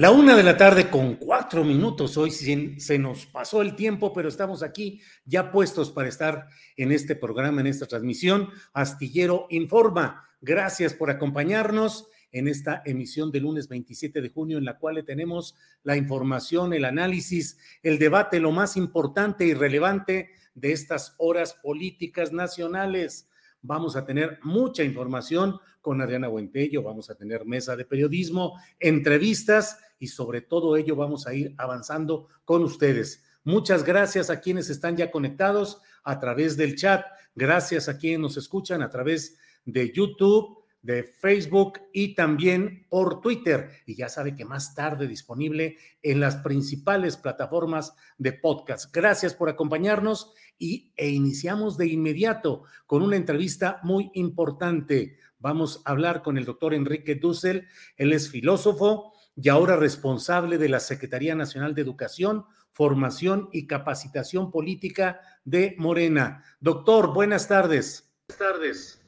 La una de la tarde con cuatro minutos. Hoy se nos pasó el tiempo, pero estamos aquí ya puestos para estar en este programa, en esta transmisión. Astillero Informa. Gracias por acompañarnos en esta emisión del lunes 27 de junio, en la cual tenemos la información, el análisis, el debate, lo más importante y relevante de estas horas políticas nacionales. Vamos a tener mucha información con Adriana Buentello, vamos a tener mesa de periodismo, entrevistas y sobre todo ello vamos a ir avanzando con ustedes. Muchas gracias a quienes están ya conectados a través del chat, gracias a quienes nos escuchan a través de YouTube, de Facebook y también por Twitter. Y ya sabe que más tarde disponible en las principales plataformas de podcast. Gracias por acompañarnos y, e iniciamos de inmediato con una entrevista muy importante. Vamos a hablar con el doctor Enrique Dussel. Él es filósofo y ahora responsable de la Secretaría Nacional de Educación, Formación y Capacitación Política de Morena. Doctor, buenas tardes. Buenas tardes.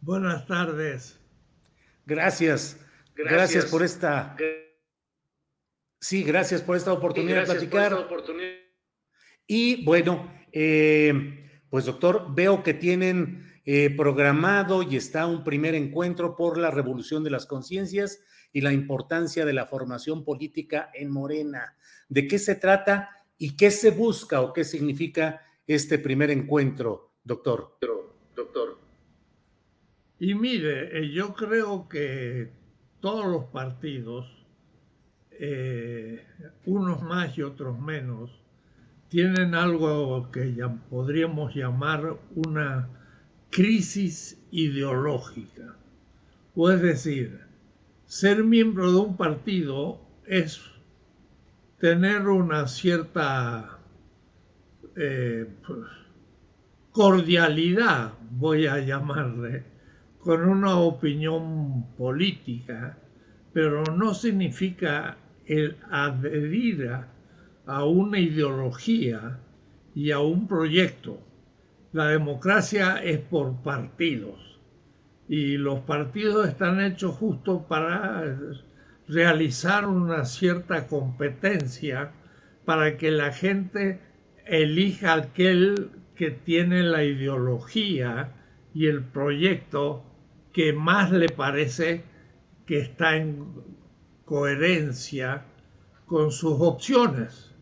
Buenas tardes. Gracias. Gracias, por esta. Sí, gracias por esta oportunidad de platicar. Y bueno, eh, pues doctor, veo que tienen eh, programado y está un primer encuentro por la revolución de las conciencias y la importancia de la formación política en Morena. ¿De qué se trata y qué se busca o qué significa este primer encuentro, doctor? Doctor. Y mire, eh, yo creo que todos los partidos, eh, unos más y otros menos, tienen algo que ya podríamos llamar una crisis ideológica. O es decir, ser miembro de un partido es tener una cierta eh, cordialidad, voy a llamarle, con una opinión política, pero no significa el adherir a una ideología y a un proyecto la democracia es por partidos y los partidos están hechos justo para realizar una cierta competencia para que la gente elija aquel que tiene la ideología y el proyecto que más le parece que está en coherencia con sus opciones.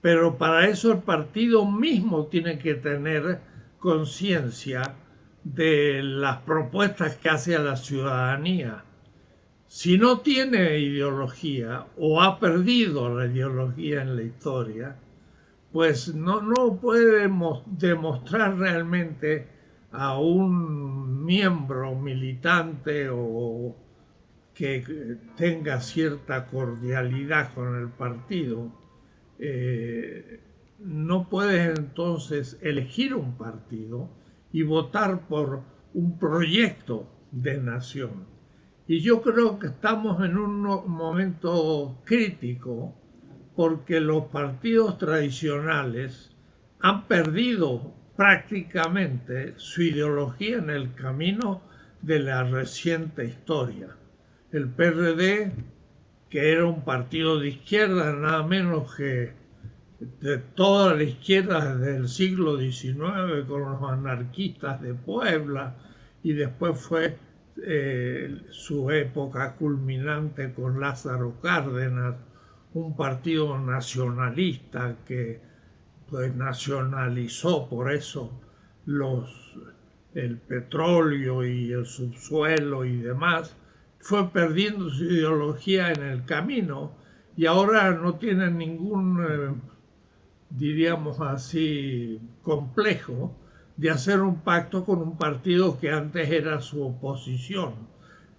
Pero para eso el partido mismo tiene que tener conciencia de las propuestas que hace a la ciudadanía. si no tiene ideología o ha perdido la ideología en la historia, pues no, no puede demostrar realmente a un miembro militante o que tenga cierta cordialidad con el partido, eh, no puedes entonces elegir un partido y votar por un proyecto de nación. Y yo creo que estamos en un momento crítico porque los partidos tradicionales han perdido prácticamente su ideología en el camino de la reciente historia. El PRD, que era un partido de izquierda, nada menos que de toda la izquierda desde el siglo XIX, con los anarquistas de Puebla, y después fue eh, su época culminante con Lázaro Cárdenas, un partido nacionalista que pues nacionalizó por eso los el petróleo y el subsuelo y demás, fue perdiendo su ideología en el camino y ahora no tiene ningún, eh, diríamos así, complejo de hacer un pacto con un partido que antes era su oposición,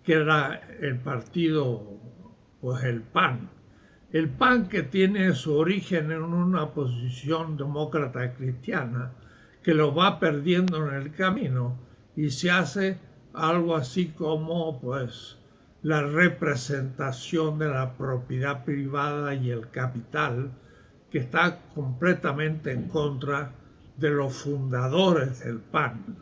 que era el partido, pues el PAN. El PAN que tiene su origen en una posición demócrata cristiana, que lo va perdiendo en el camino y se hace algo así como pues la representación de la propiedad privada y el capital que está completamente en contra de los fundadores del PAN.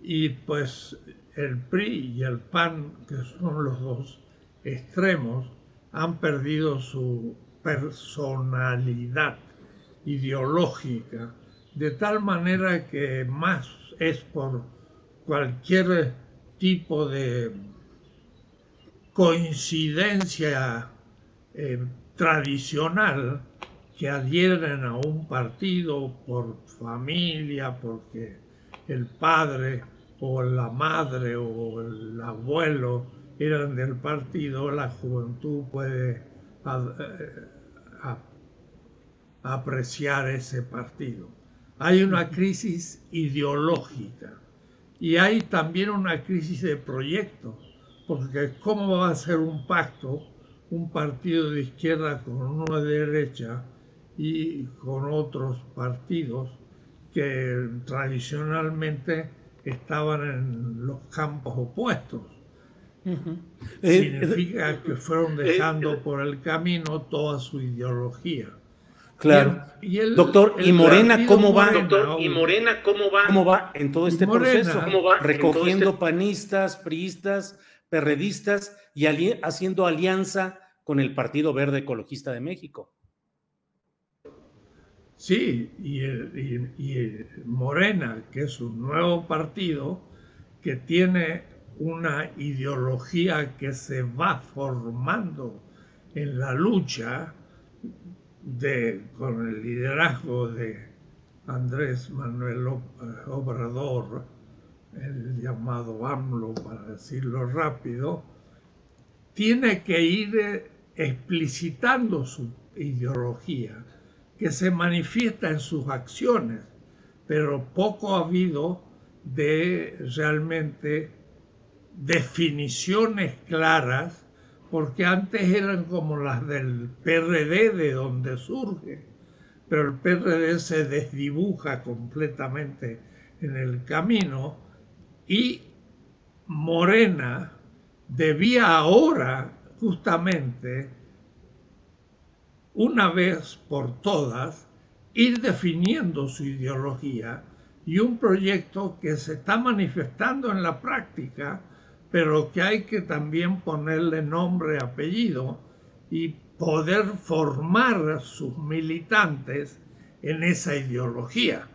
Y pues el PRI y el PAN, que son los dos extremos, han perdido su personalidad ideológica, de tal manera que más es por cualquier tipo de coincidencia eh, tradicional que adhieren a un partido por familia, porque el padre o la madre o el abuelo eran del partido, la juventud puede eh, apreciar ese partido. Hay una crisis ideológica y hay también una crisis de proyectos, porque ¿cómo va a ser un pacto un partido de izquierda con uno de derecha y con otros partidos que tradicionalmente estaban en los campos opuestos? Eh, Significa que fueron dejando por el camino toda su ideología. Claro. doctor, ¿y Morena cómo va? ¿y Morena cómo va? ¿Cómo va en todo este proceso? ¿Cómo va Recogiendo este panistas, priistas, perredistas y haciendo alianza con el Partido Verde Ecologista de México. Sí, y, Morena, que es un nuevo partido que tiene una ideología que se va formando en la lucha de, con el liderazgo de Andrés Manuel Obrador, el llamado AMLO para decirlo rápido, tiene que ir explicitando su ideología, que se manifiesta en sus acciones, pero poco ha habido de realmente definiciones claras, porque antes eran como las del PRD de donde surge, pero el PRD se desdibuja completamente en el camino y Morena debía ahora justamente una vez por todas ir definiendo su ideología y un proyecto que se está manifestando en la práctica pero que hay que también ponerle nombre, apellido y poder formar sus militantes en esa ideología.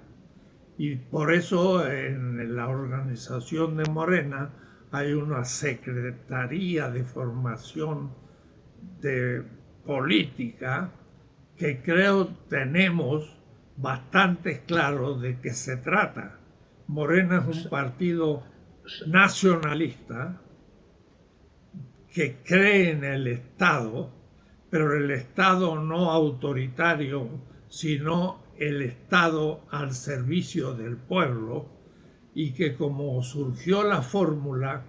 Y por eso en la organización de Morena hay una secretaría de formación de política que creo tenemos bastante claro de qué se trata. Morena es un partido nacionalista que cree en el Estado, pero el Estado no autoritario, sino el Estado al servicio del pueblo, y que como surgió la fórmula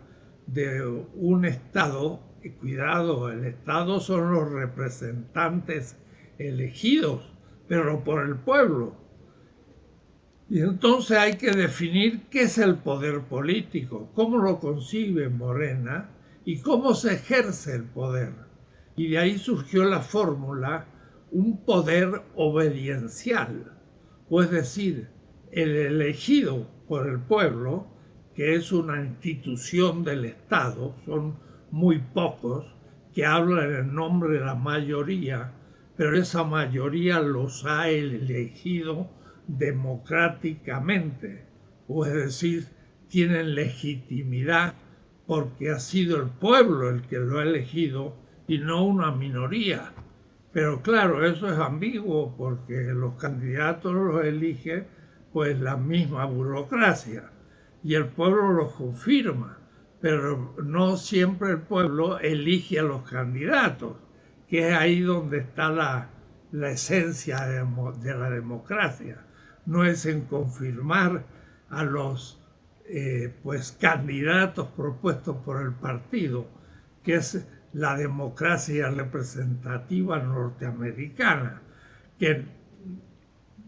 de un Estado, y cuidado, el Estado son los representantes elegidos, pero por el pueblo. Y entonces hay que definir qué es el poder político, cómo lo concibe Morena y cómo se ejerce el poder. Y de ahí surgió la fórmula un poder obediencial, o es decir, el elegido por el pueblo, que es una institución del Estado, son muy pocos que hablan en nombre de la mayoría, pero esa mayoría los ha elegido democráticamente, o es decir, tienen legitimidad porque ha sido el pueblo el que lo ha elegido y no una minoría. Pero claro, eso es ambiguo porque los candidatos los elige pues la misma burocracia y el pueblo los confirma, pero no siempre el pueblo elige a los candidatos, que es ahí donde está la, esencia de, de, la democracia. No es en confirmar a los eh, pues candidatos propuestos por el partido, que es la democracia representativa norteamericana, que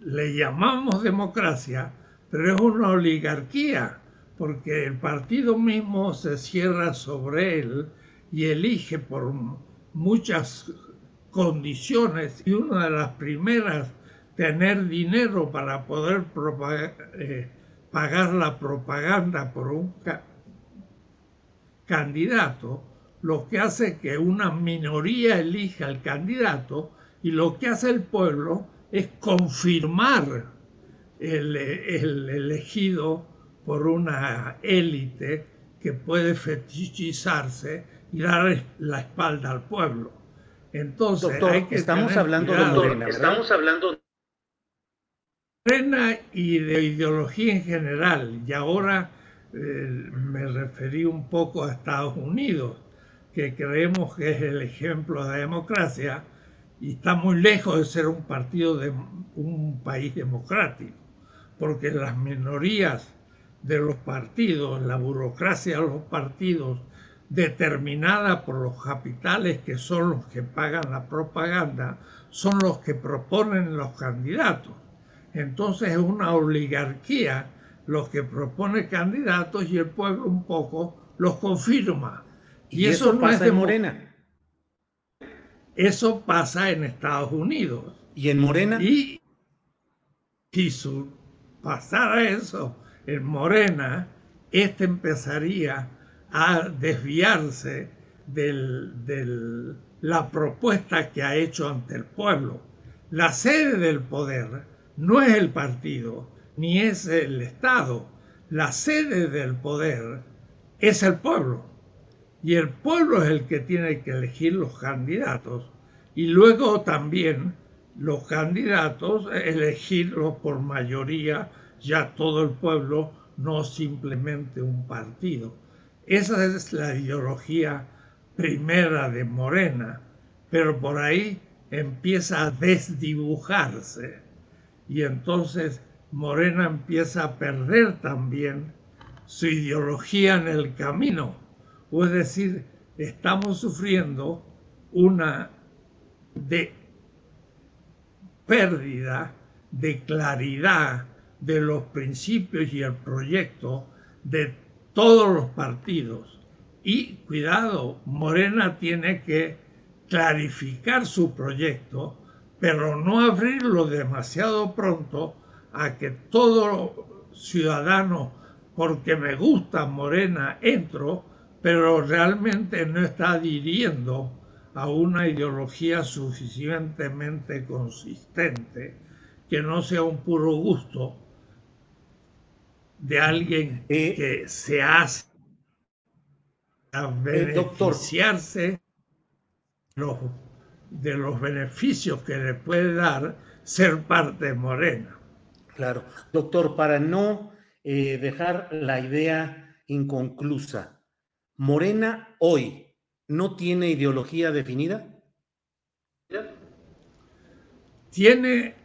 le llamamos democracia, pero es una oligarquía, porque el partido mismo se cierra sobre él y elige por muchas condiciones y una de las primeras tener dinero para poder eh, pagar la propaganda por un candidato, lo que hace que una minoría elija al candidato y lo que hace el pueblo es confirmar el, el elegido por una élite que puede fetichizarse y dar la espalda al pueblo. Entonces, hay que estamos hablando de Morena, Estamos hablando Morena y de ideología en general. Y ahora eh, me referí un poco a Estados Unidos, que creemos que es el ejemplo de democracia y está muy lejos de ser un partido de un país democrático, porque las minorías de los partidos, la burocracia de los partidos, determinada por los capitales que son los que pagan la propaganda, son los que proponen los candidatos. Entonces es una oligarquía los que propone candidatos y el pueblo un poco los confirma. Y, eso, no pasa en Morena. Eso pasa en Estados Unidos. ¿Y en Morena? Y si su, pasara eso en Morena, este empezaría a desviarse de la propuesta que ha hecho ante el pueblo. La sede del poder no es el partido, ni es el Estado. La sede del poder es el pueblo. Y el pueblo es el que tiene que elegir los candidatos. Y luego también los candidatos elegirlos por mayoría, ya todo el pueblo, no simplemente un partido. Esa es la ideología primera de Morena, pero por ahí empieza a desdibujarse y entonces Morena empieza a perder también su ideología en el camino. O es decir, estamos sufriendo una de pérdida de claridad de los principios y el proyecto de todos los partidos. Y cuidado, Morena tiene que clarificar su proyecto pero no abrirlo demasiado pronto a que todo ciudadano, porque me gusta Morena, entro, pero realmente no está adhiriendo a una ideología suficientemente consistente, que no sea un puro gusto de alguien eh, que se hace a eh, beneficiarse los de los beneficios que le puede dar ser parte de Morena. Claro, doctor, para no eh, dejar la idea inconclusa, Morena hoy no tiene ideología definida? Tiene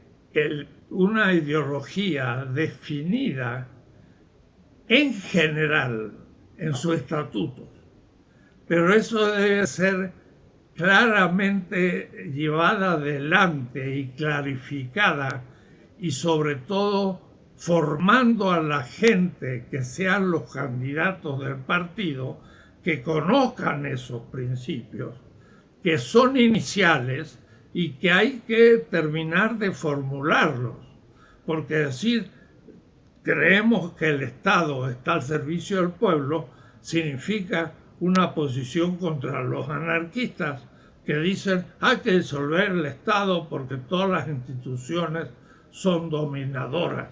una ideología definida en general en su estatuto, pero eso debe ser claramente llevada adelante y clarificada y sobre todo formando a la gente que sean los candidatos del partido que conozcan esos principios, que son iniciales y que hay que terminar de formularlos, porque decir creemos que el Estado está al servicio del pueblo significa una posición contra los anarquistas que dicen hay que disolver el Estado porque todas las instituciones son dominadoras.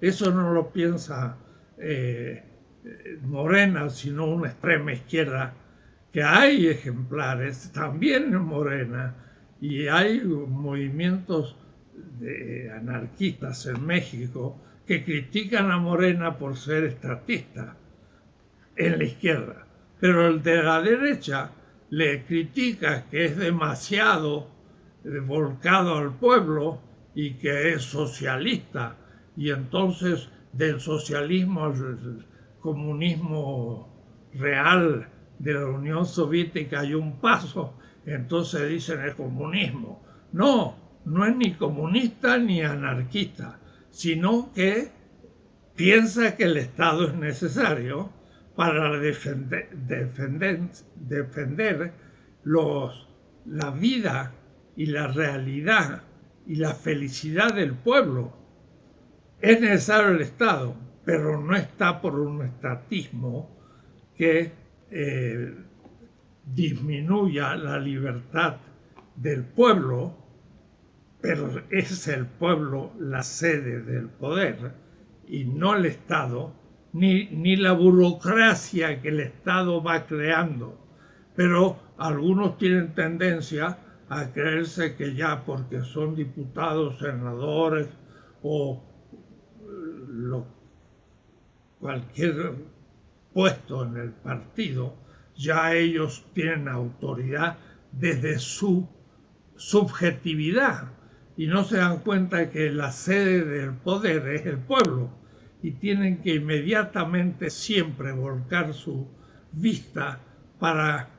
Eso no lo piensa eh, Morena, sino una extrema izquierda, que hay ejemplares también en Morena y hay movimientos de anarquistas en México que critican a Morena por ser estatista en la izquierda, pero el de la derecha le critica que es demasiado volcado al pueblo y que es socialista y entonces del socialismo al comunismo real de la Unión Soviética hay un paso, entonces dicen el comunismo. No, no es ni comunista ni anarquista, sino que piensa que el Estado es necesario para defender, defender, los, la vida y la realidad y la felicidad del pueblo. Es necesario el Estado, pero no está por un estatismo que eh, disminuya la libertad del pueblo, pero es el pueblo la sede del poder y no el Estado, ni, ni la burocracia que el Estado va creando. Pero algunos tienen tendencia a creerse que ya porque son diputados, senadores o cualquier puesto en el partido, ya ellos tienen autoridad desde su subjetividad y no se dan cuenta que la sede del poder es el pueblo y tienen que inmediatamente siempre volcar su vista para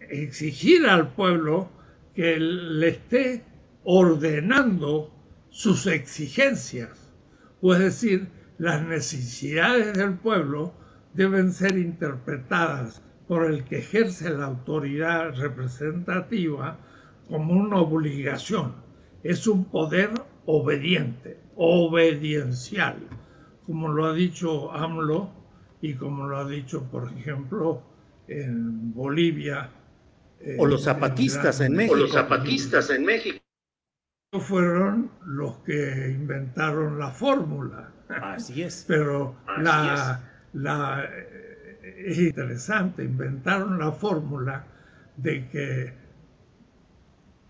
exigir al pueblo que le esté ordenando sus exigencias, o es decir, las necesidades del pueblo deben ser interpretadas por el que ejerce la autoridad representativa como una obligación es un poder obediente, obediencial, como lo ha dicho AMLO y como lo ha dicho, por ejemplo, en Bolivia. O los zapatistas en, México. O los zapatistas en México. Fueron los que inventaron la fórmula. Así es. Pero la, la, es interesante, inventaron la fórmula de que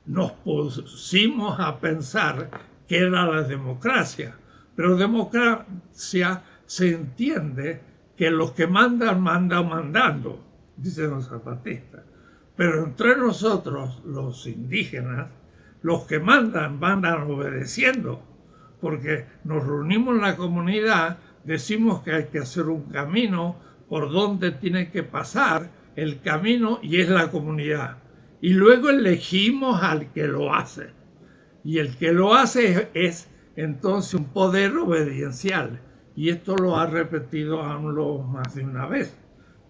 nos pusimos a pensar que era la democracia. Pero democracia se entiende que los que mandan, mandan mandando, dicen los zapatistas. Pero entre nosotros, los indígenas, los que mandan, mandan obedeciendo, porque nos reunimos en la comunidad, decimos que hay que hacer un camino por donde tiene que pasar el camino y es la comunidad y luego elegimos al que lo hace. Y el que lo hace es, entonces un poder obediencial. Y esto lo ha repetido AMLO más de una vez.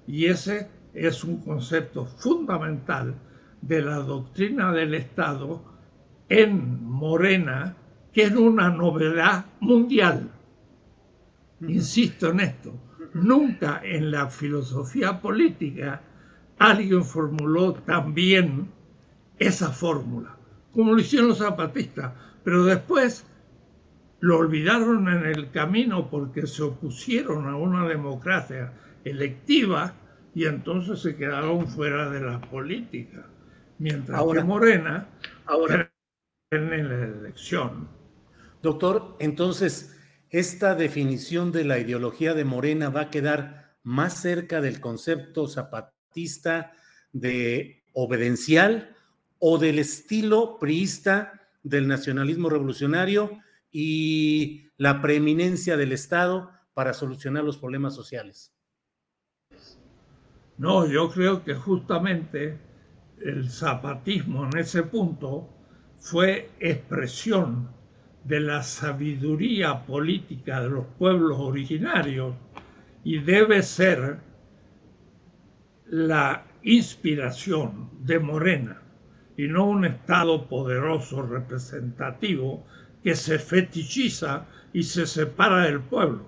Y ese es un concepto fundamental de la doctrina del Estado en Morena, que es una novedad mundial. Insisto en esto, nunca en la filosofía política alguien formuló también esa fórmula, como lo hicieron los zapatistas, pero después lo olvidaron en el camino porque se opusieron a una democracia electiva y entonces se quedaron fuera de la política. Mientras que Morena ahora en la elección. Doctor, entonces, esta definición de la ideología de Morena va a quedar más cerca del concepto zapatista de obedencial o del estilo priista del nacionalismo revolucionario y la preeminencia del Estado para solucionar los problemas sociales? No, yo creo que justamente el zapatismo en ese punto fue expresión de la sabiduría política de los pueblos originarios y debe ser la inspiración de Morena y no un Estado poderoso representativo que se fetichiza y se separa del pueblo.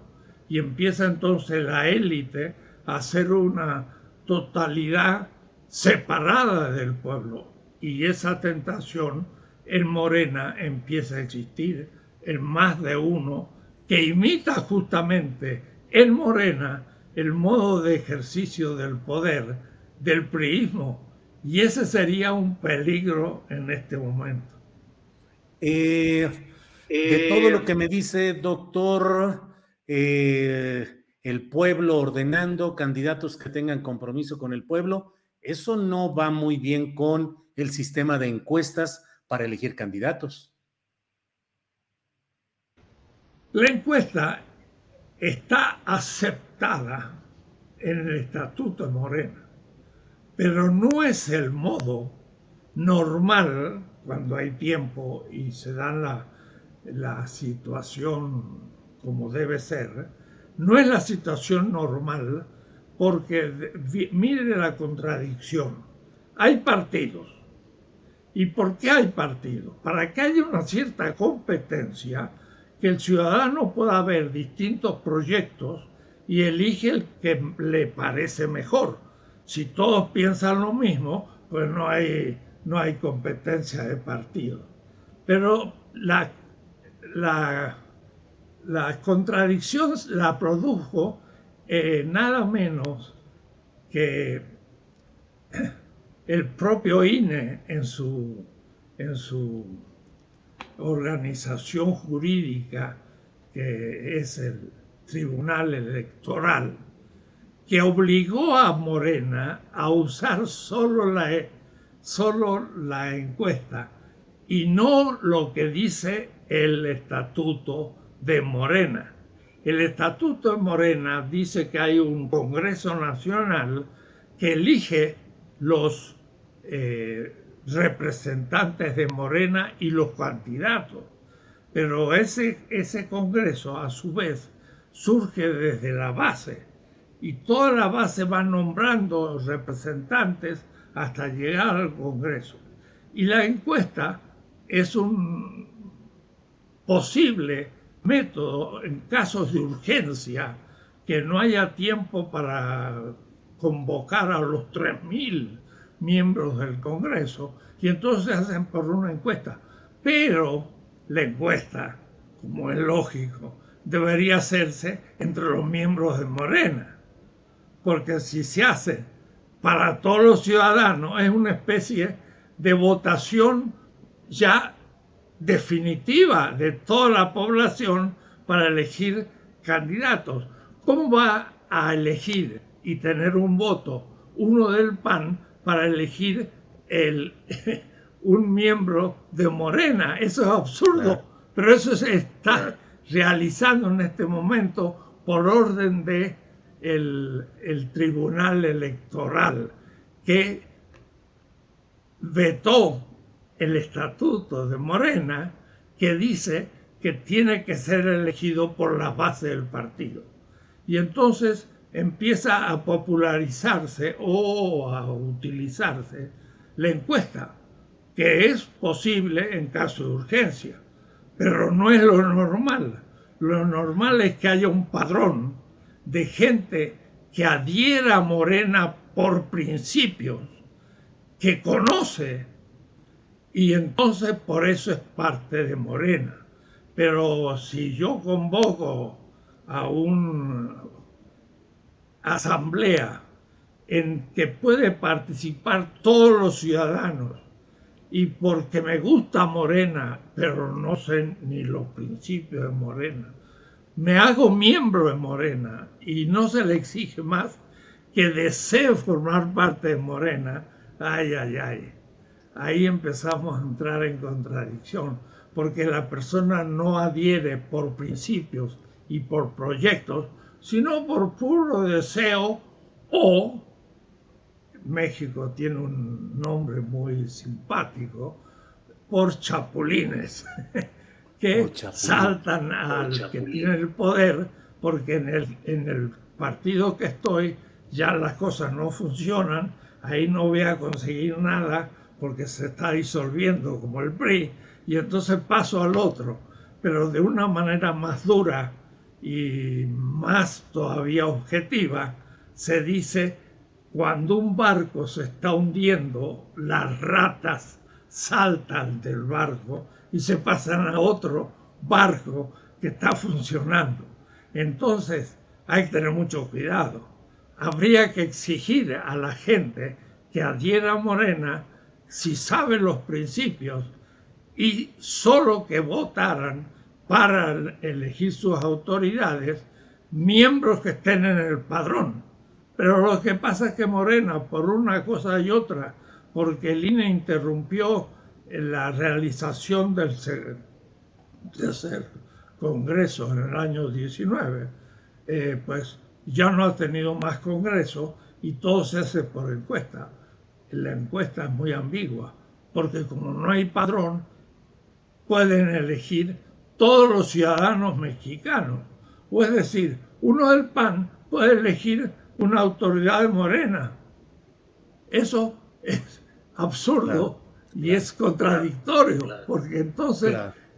Y empieza entonces la élite a hacer una totalidad separada del pueblo. Y esa tentación en Morena empieza a existir en más de uno que imita justamente en Morena el modo de ejercicio del poder del priismo. Y ese sería un peligro en este momento. Eh, de todo lo que me dice, doctor, eh, el pueblo ordenando candidatos que tengan compromiso con el pueblo, eso no va muy bien con el sistema de encuestas para elegir candidatos. La encuesta está aceptada en el Estatuto de Morena, pero no es el modo normal cuando hay tiempo y se da la, la situación como debe ser, no es la situación normal porque mire la contradicción. Hay partidos. ¿Y por qué hay partidos? Para que haya una cierta competencia, que el ciudadano pueda ver distintos proyectos y elige el que le parece mejor. Si todos piensan lo mismo, pues no hay, no hay competencia de partido. Pero la, la, la contradicción la produjo eh, nada menos que el propio INE en su, en su organización jurídica, que es el Tribunal Electoral, que obligó a Morena a usar solo la, solo la encuesta y no lo que dice el estatuto de Morena. El Estatuto de Morena dice que hay un Congreso Nacional que elige los eh, representantes de Morena y los candidatos. Pero ese, ese Congreso, a su vez, surge desde la base y toda la base va nombrando representantes hasta llegar al Congreso. Y la encuesta es un posible método en casos de urgencia que no haya tiempo para convocar a los 3.000 miembros del Congreso y entonces hacen por una encuesta. Pero la encuesta, como es lógico, debería hacerse entre los miembros de Morena, porque si se hace para todos los ciudadanos es una especie de votación ya definitiva de toda la población para elegir candidatos. ¿Cómo va a elegir y tener un voto uno del PAN para elegir el, un miembro de Morena? Eso es absurdo, pero eso se está realizando en este momento por orden de el, el Tribunal Electoral que vetó el estatuto de Morena que dice que tiene que ser elegido por la base del partido. Y entonces empieza a popularizarse o a utilizarse la encuesta, que es posible en caso de urgencia, pero no es lo normal. Lo normal es que haya un padrón de gente que adhiera a Morena por principios, que conoce y entonces por eso es parte de Morena. Pero si yo convoco a una asamblea en que puede participar todos los ciudadanos. Y porque me gusta Morena, pero no sé ni los principios de Morena, me hago miembro de Morena y no se le exige más que desee formar parte de Morena. Ay, ay, ay. Ahí empezamos a entrar en contradicción, porque la persona no adhiere por principios y por proyectos, sino por puro deseo o México tiene un nombre muy simpático, por chapulines, que saltan al que tiene el poder, porque en el, en el partido que estoy ya las cosas no funcionan, ahí no voy a conseguir nada porque se está disolviendo como el PRI, y entonces paso al otro, pero de una manera más dura y más todavía objetiva, se dice cuando un barco se está hundiendo, las ratas saltan del barco y se pasan a otro barco que está funcionando. Entonces hay que tener mucho cuidado. Habría que exigir a la gente que adhiera a Morena si sabe los principios y solo que votaran para elegir sus autoridades miembros que estén en el padrón pero lo que pasa es que Morena, por una cosa y otra, porque el INE interrumpió la realización del tercer congreso en el año 19, eh, pues ya no ha tenido más congreso y todo se hace por encuesta. La encuesta es muy ambigua, porque como no hay padrón, pueden elegir todos los ciudadanos mexicanos. O es decir, uno del PAN puede elegir una autoridad morena. Eso es absurdo y es contradictorio, porque entonces,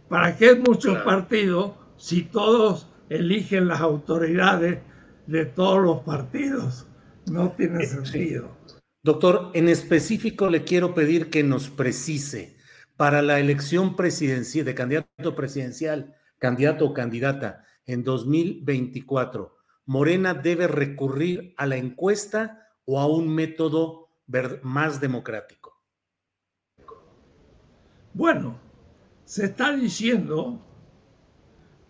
¿para qué muchos partidos si todos eligen las autoridades de todos los partidos? No tiene eh, sentido. Doctor, en específico le quiero pedir que nos precise para la elección presidencial de candidato presidencial, candidato o candidata en 2024 Morena debe recurrir a la encuesta o a un método más democrático? Bueno, se está diciendo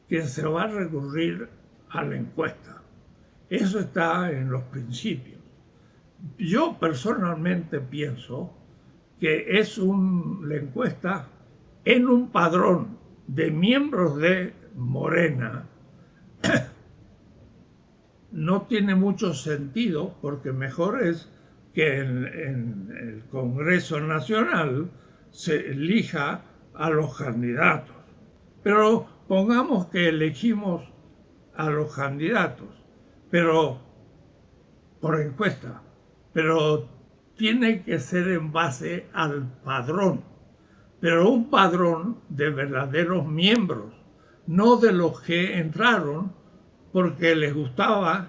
que se va a recurrir a la encuesta. Eso está en los principios. Yo personalmente pienso que es la encuesta en un padrón de miembros de Morena no tiene mucho sentido porque mejor es que en, el Congreso Nacional se elija a los candidatos. Pero pongamos que elegimos a los candidatos, pero por encuesta, pero tiene que ser en base al padrón, pero un padrón de verdaderos miembros, no de los que entraron porque les gustaba,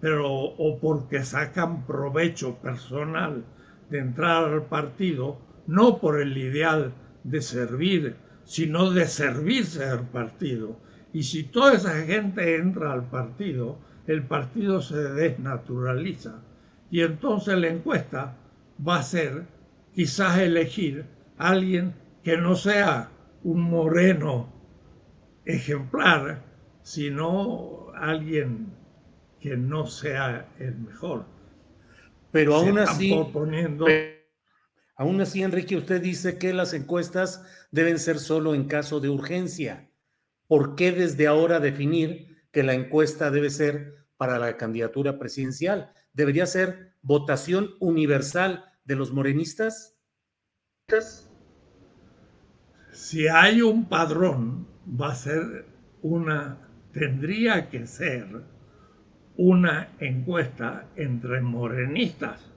pero o porque sacan provecho personal de entrar al partido, no por el ideal de servir, sino de servirse al partido. Y si toda esa gente entra al partido, el partido se desnaturaliza. Y entonces la encuesta va a ser quizás elegir a alguien que no sea un moreno ejemplar, sino alguien que no sea el mejor. Pero aún así, aún así, Enrique, usted dice que las encuestas deben ser solo en caso de urgencia. ¿Por qué desde ahora definir que la encuesta debe ser para la candidatura presidencial? ¿Debería ser votación universal de los morenistas? Si hay un padrón, va a ser una tendría que ser una encuesta entre morenistas,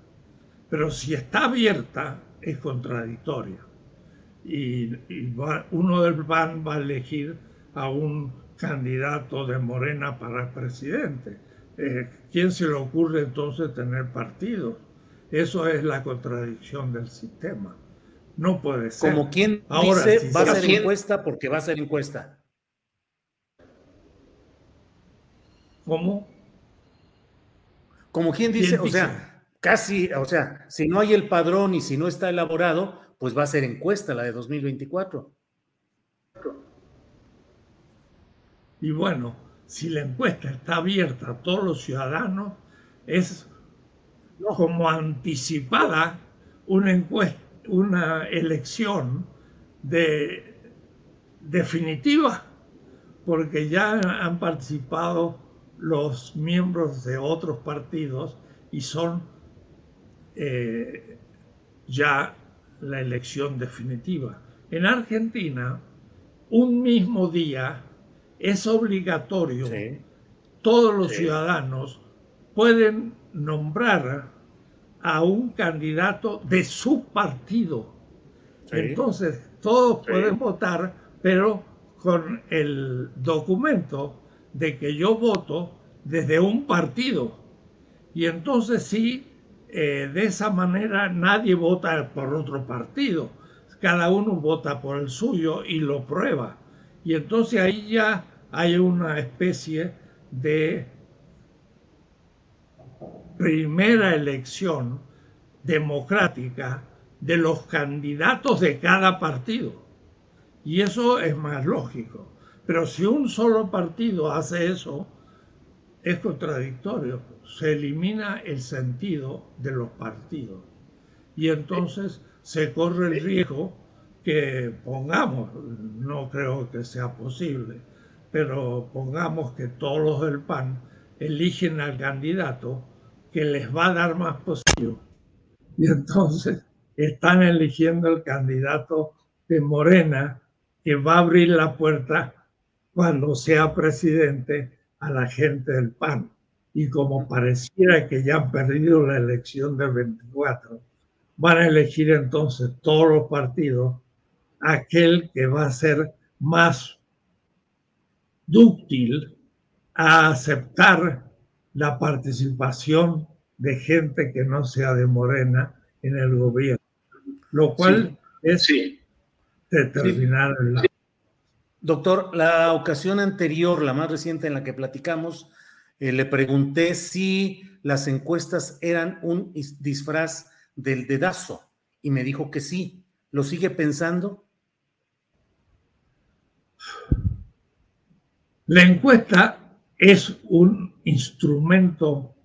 pero si está abierta es contradictoria. Y, uno del PAN va a elegir a un candidato de Morena para presidente. Eh, ¿Quién se le ocurre entonces tener partidos? Eso es la contradicción del sistema. No puede ser. Como quien dice, va a ser encuesta porque va a ser encuesta. ¿Cómo? Como quien dice, o sea, casi, o sea, si no hay el padrón y si no está elaborado, pues va a ser encuesta la de 2024. Y bueno, si la encuesta está abierta a todos los ciudadanos, es como anticipada una, encuesta, una elección de, definitiva, porque ya han participado los miembros de otros partidos y son eh, ya la elección definitiva. En Argentina, un mismo día es obligatorio, todos los ciudadanos pueden nombrar a un candidato de su partido. Entonces, todos pueden votar, pero con el documento de que yo voto desde un partido. Y entonces sí, eh, de esa manera nadie vota por otro partido. Cada uno vota por el suyo y lo prueba. Y entonces ahí ya hay una especie de primera elección democrática de los candidatos de cada partido. Y eso es más lógico. Pero si un solo partido hace eso, es contradictorio. Se elimina el sentido de los partidos. Y entonces se corre el riesgo pongamos, no creo que sea posible, pero pongamos que todos los del PAN eligen al candidato que les va a dar más posición. Y entonces están eligiendo el candidato de Morena que va a abrir la puerta cuando sea presidente a la gente del PAN. Y como pareciera que ya han perdido la elección del 24, van a elegir entonces todos los partidos aquel que va a ser más dúctil a aceptar la participación de gente que no sea de Morena en el gobierno, lo cual es determinar el Doctor, la ocasión anterior, la más reciente en la que platicamos, eh, le pregunté si las encuestas eran un disfraz del dedazo y me dijo que sí. ¿Lo sigue pensando? La encuesta es un instrumento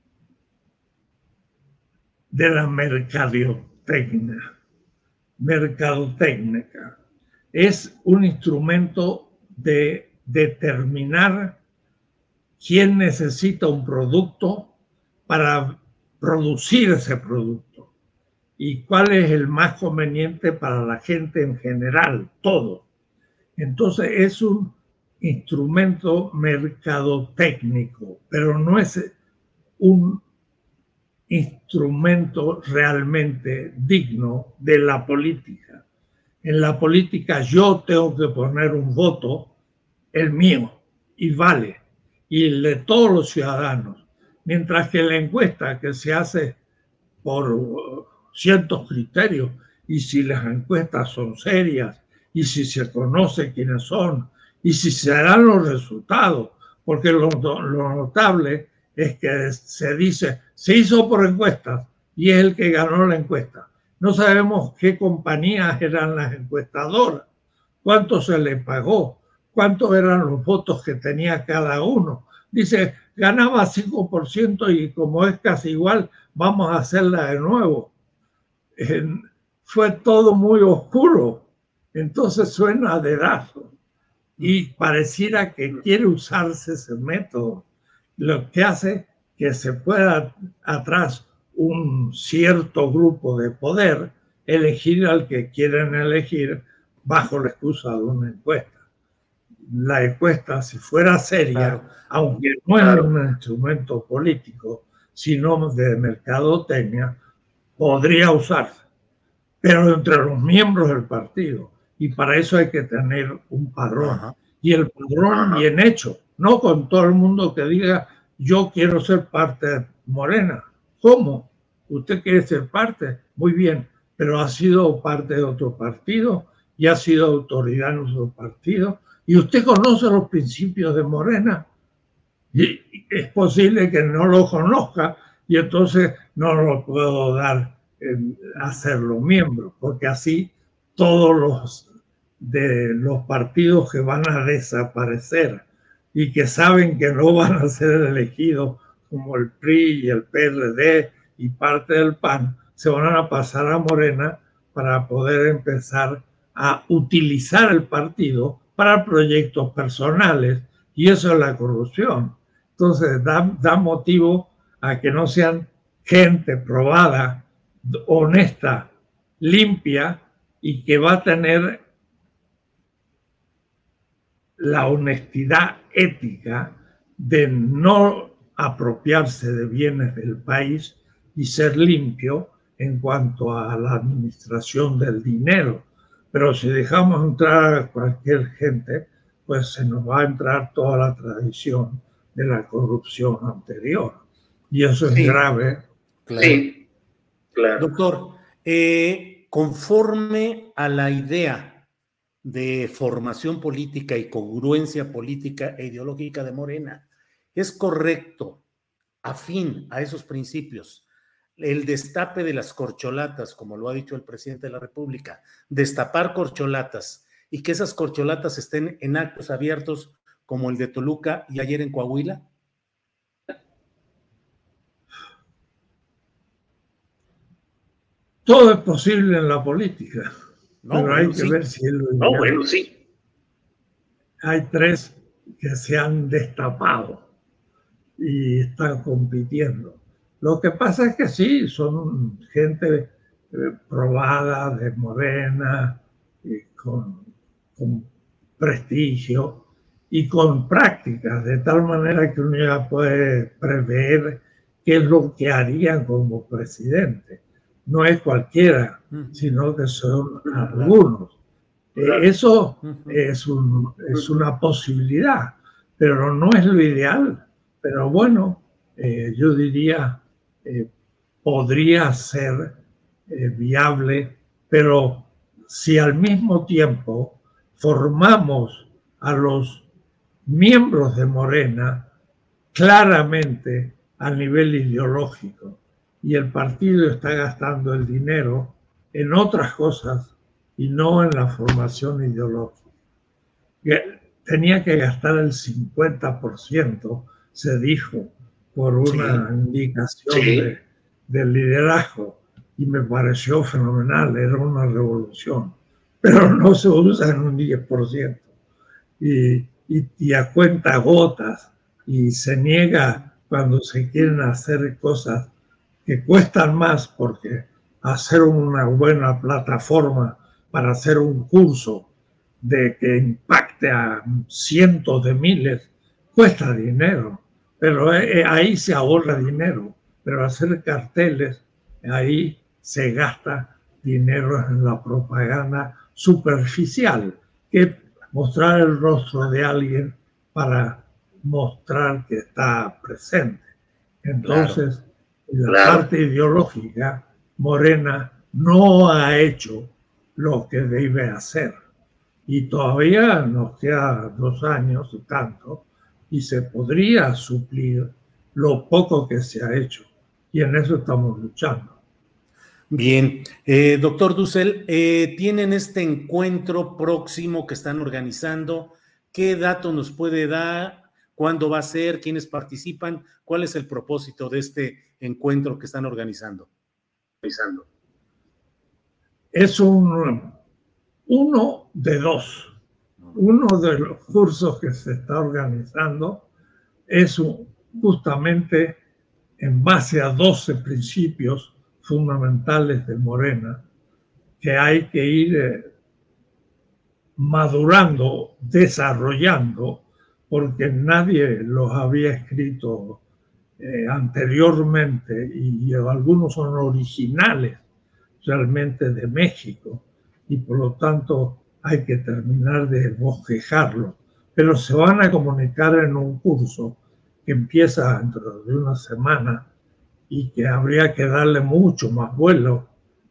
de la mercadotecnia, mercadotecnia es un instrumento de determinar quién necesita un producto para producir ese producto y cuál es el más conveniente para la gente en general, todo. Entonces es un instrumento mercadotécnico, pero no es un instrumento realmente digno de la política en la política yo tengo que poner un voto, el mío, y vale, y el de todos los ciudadanos. Mientras que la encuesta que se hace por ciertos criterios, y si las encuestas son serias, y si se conoce quiénes son, y si se dan los resultados, porque lo, notable es que se dice, se hizo por encuestas, y es el que ganó la encuesta no sabemos qué compañías eran las encuestadoras, cuánto se le pagó, cuántos eran los votos que tenía cada uno. Dice, ganaba 5% y como es casi igual, vamos a hacerla de nuevo. fue todo muy oscuro, entonces suena de dedazo y pareciera que quiere usarse ese método, lo que hace que se pueda atrás un cierto grupo de poder elegir al que quieren elegir bajo la excusa de una encuesta. La encuesta, si fuera seria, aunque no es un instrumento político, sino de mercadotecnia, podría usarse, pero entre los miembros del partido. Y para eso hay que tener un padrón. Y el padrón bien hecho, no con todo el mundo que diga yo quiero ser parte de Morena ¿Cómo? Usted quiere ser parte, muy bien, pero ha sido parte de otro partido y ha sido autoridad en otro partido. Y usted conoce los principios de Morena. Y es posible que no lo conozca y entonces no lo puedo dar en hacerlo miembro, porque así todos los de los partidos que van a desaparecer y que saben que no van a ser elegidos como el PRI y el PRD y parte del PAN, se van a pasar a Morena para poder empezar a utilizar el partido para proyectos personales y eso es la corrupción. Entonces da, da motivo a que no sean gente probada, honesta, limpia y que va a tener la honestidad ética de no apropiarse de bienes del país y ser limpio en cuanto a la administración del dinero. Pero si dejamos entrar a cualquier gente, pues se nos va a entrar toda la tradición de la corrupción anterior. Y eso es grave. Sí, claro. Doctor, eh, conforme a la idea de formación política y congruencia política e ideológica de Morena, es correcto, afín a esos principios, el destape de las corcholatas, como lo ha dicho el presidente de la República, destapar corcholatas y que esas corcholatas estén en actos abiertos como el de Toluca y ayer en Coahuila? Todo es posible en la política, pero hay que ver si es lo No, bueno, sí. Hay tres que se han destapado y están compitiendo. Lo que pasa es que sí, son gente eh, probada, de morena, y con, con, prestigio y con prácticas, de tal manera que uno ya puede prever qué es lo que harían como presidente. No es cualquiera, sino que son algunos. Eh, eso es, un, es una posibilidad, pero no es lo ideal. Pero bueno, eh, yo diría, eh, podría ser viable, pero si al mismo tiempo formamos a los miembros de Morena claramente a nivel ideológico y el partido está gastando el dinero en otras cosas y no en la formación ideológica. Tenía que gastar el 50% se dijo por una indicación de, del liderazgo y me pareció fenomenal, era una revolución, pero no se usa en un 10% y, y, y a cuenta gotas y se niega cuando se quieren hacer cosas que cuestan más porque hacer una buena plataforma para hacer un curso de que impacte a cientos de miles cuesta dinero. Pero eh, eh, ahí se ahorra dinero, pero hacer carteles, ahí se gasta dinero en la propaganda superficial, que mostrar el rostro de alguien para mostrar que está presente. Entonces, la parte ideológica, Morena no ha hecho lo que debe hacer. Y todavía nos queda dos años y tanto y se podría suplir lo poco que se ha hecho. Y en eso estamos luchando. Bien, eh, doctor Dussel, eh, tienen este encuentro próximo que están organizando. ¿Qué dato nos puede dar? ¿Cuándo va a ser? ¿Quiénes participan? ¿Cuál es el propósito de este encuentro que están organizando? Es un uno de dos uno de los cursos que se está organizando es justamente en base a 12 principios fundamentales de Morena que hay que ir eh, madurando, desarrollando, porque nadie los había escrito eh, anteriormente y algunos son originales realmente de México y por lo tanto hay que terminar de bosquejarlo, pero se van a comunicar en un curso que empieza dentro de una semana y que habría que darle mucho más vuelo,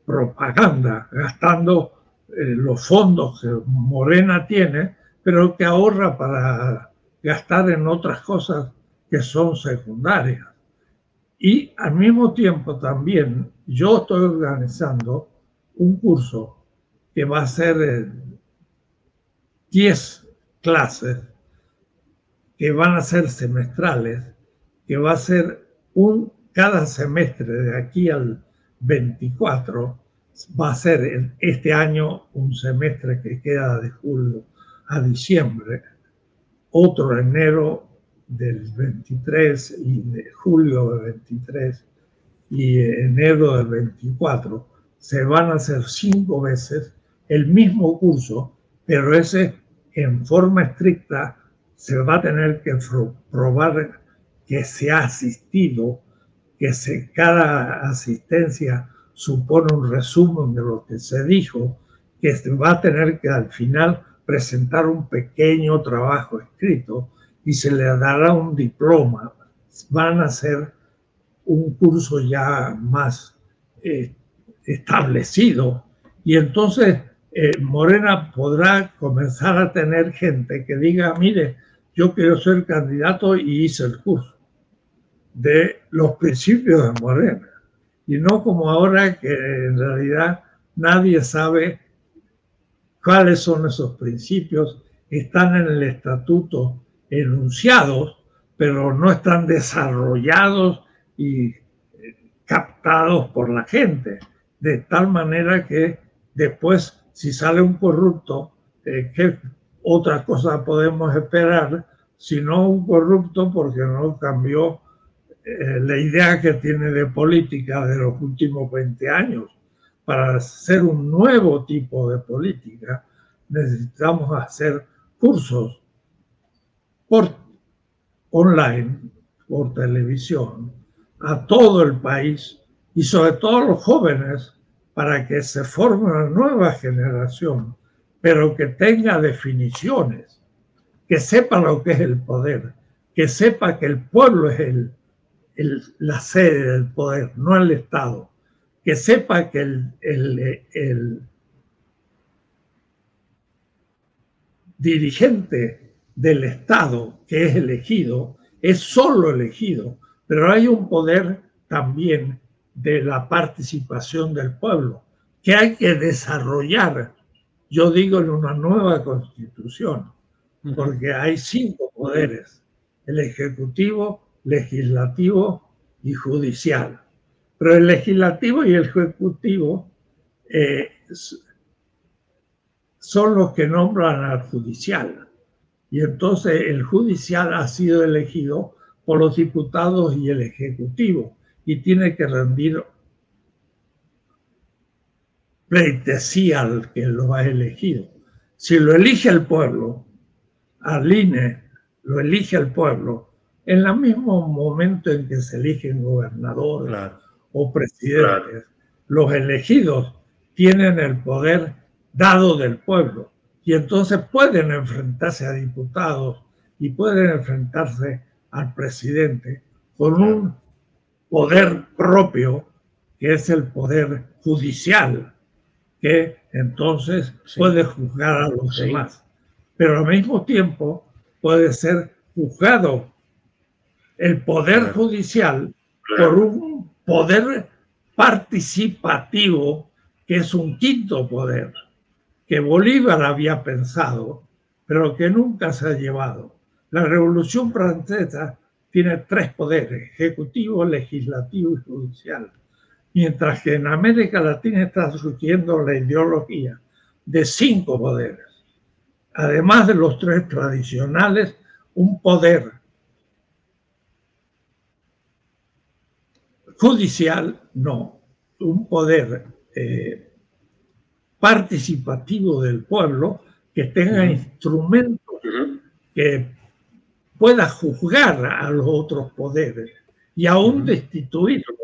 propaganda, gastando eh, los fondos que Morena tiene, pero que ahorra para gastar en otras cosas que son secundarias. Y al mismo tiempo también yo estoy organizando un curso que va a ser eh, 10 clases que van a ser semestrales, que va a ser un cada semestre de aquí al 24 va a ser este año un semestre que queda de julio a diciembre, otro enero del 23 y julio del 23 y enero del 24. Se van a hacer cinco veces el mismo curso, pero ese en forma estricta se va a tener que probar que se ha asistido, que se, cada asistencia supone un resumen de lo que se dijo, que se va a tener que al final presentar un pequeño trabajo escrito y se le dará un diploma. Van a ser un curso ya más eh, establecido y entonces eh, Morena podrá comenzar a tener gente que diga, mire, yo quiero ser candidato y hice el curso de los principios de Morena. Y no como ahora que en realidad nadie sabe cuáles son esos principios, están en el estatuto enunciados, pero no están desarrollados y eh, captados por la gente, de tal manera que después, si sale un corrupto, eh, ¿qué otra cosa podemos esperar? Sino un corrupto porque no cambió eh, la idea que tiene de política de los últimos 20 años. Para hacer un nuevo tipo de política necesitamos hacer cursos por online, por televisión, a todo el país y sobre todo a los jóvenes para que se forme una nueva generación, pero que tenga definiciones, que sepa lo que es el poder, que sepa que el pueblo es el, la sede del poder, no el Estado, que sepa que el, el dirigente del Estado que es elegido es solo elegido, pero hay un poder también de la participación del pueblo que hay que desarrollar, yo digo, en una nueva constitución, porque hay cinco poderes, el ejecutivo, legislativo y judicial. Pero el legislativo y el ejecutivo eh, son los que nombran al judicial. Y entonces el judicial ha sido elegido por los diputados y el ejecutivo y tiene que rendir pleitesía al que lo ha elegido. Si lo elige el pueblo, al INE lo elige el pueblo, en el mismo momento en que se eligen gobernadores o presidentes, los elegidos tienen el poder dado del pueblo. Y entonces pueden enfrentarse a diputados y pueden enfrentarse al presidente con un poder propio, que es el poder judicial, que entonces puede juzgar a los demás. Pero al mismo tiempo puede ser juzgado el poder judicial por un poder participativo que es un quinto poder que Bolívar había pensado, pero que nunca se ha llevado. La Revolución Francesa tiene tres poderes, ejecutivo, legislativo y judicial, mientras que en América Latina está surgiendo la ideología de cinco poderes. Además de los tres tradicionales, un poder judicial, no, un poder eh, participativo del pueblo que tenga instrumentos que pueda juzgar a los otros poderes y aún destituirlos.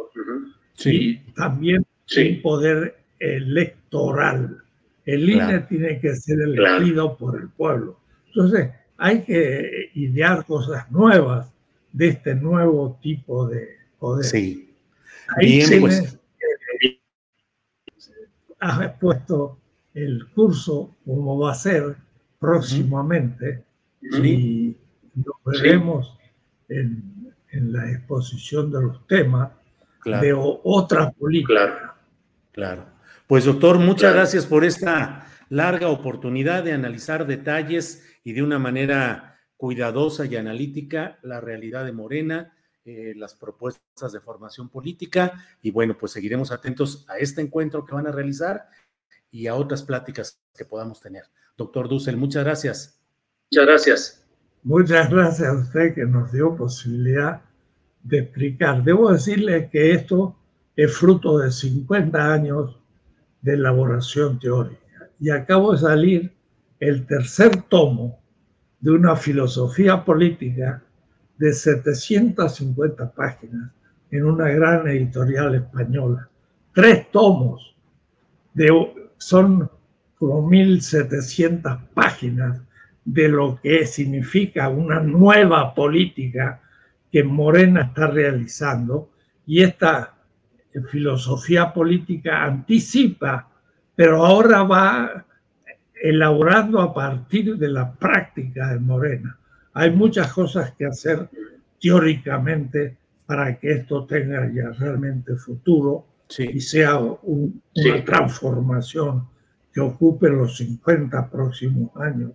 Y también un poder electoral. El INE tiene que ser elegido por el pueblo. Entonces, hay que idear cosas nuevas de este nuevo tipo de poder. Sí. Bien, pues. has puesto el curso como va a ser próximamente y lo veremos en, la exposición de los temas de otra política. Claro, Pues doctor, muchas gracias por esta larga oportunidad de analizar detalles y de una manera cuidadosa y analítica la realidad de Morena eh, las propuestas de formación política y bueno, pues seguiremos atentos a este encuentro que van a realizar y a otras pláticas que podamos tener. Doctor Dussel, muchas gracias. Muchas gracias. Muchas gracias a usted que nos dio posibilidad de explicar. Debo decirle que esto es fruto de 50 años de elaboración teórica y acabo de salir el tercer tomo de una filosofía política de 750 páginas en una gran editorial española. Tres tomos, de, son como 1700 páginas de lo que significa una nueva política que Morena está realizando y esta filosofía política anticipa, pero ahora va elaborando a partir de la práctica de Morena. Hay muchas cosas que hacer teóricamente para que esto tenga ya realmente futuro y sea una transformación que ocupe los 50 próximos años,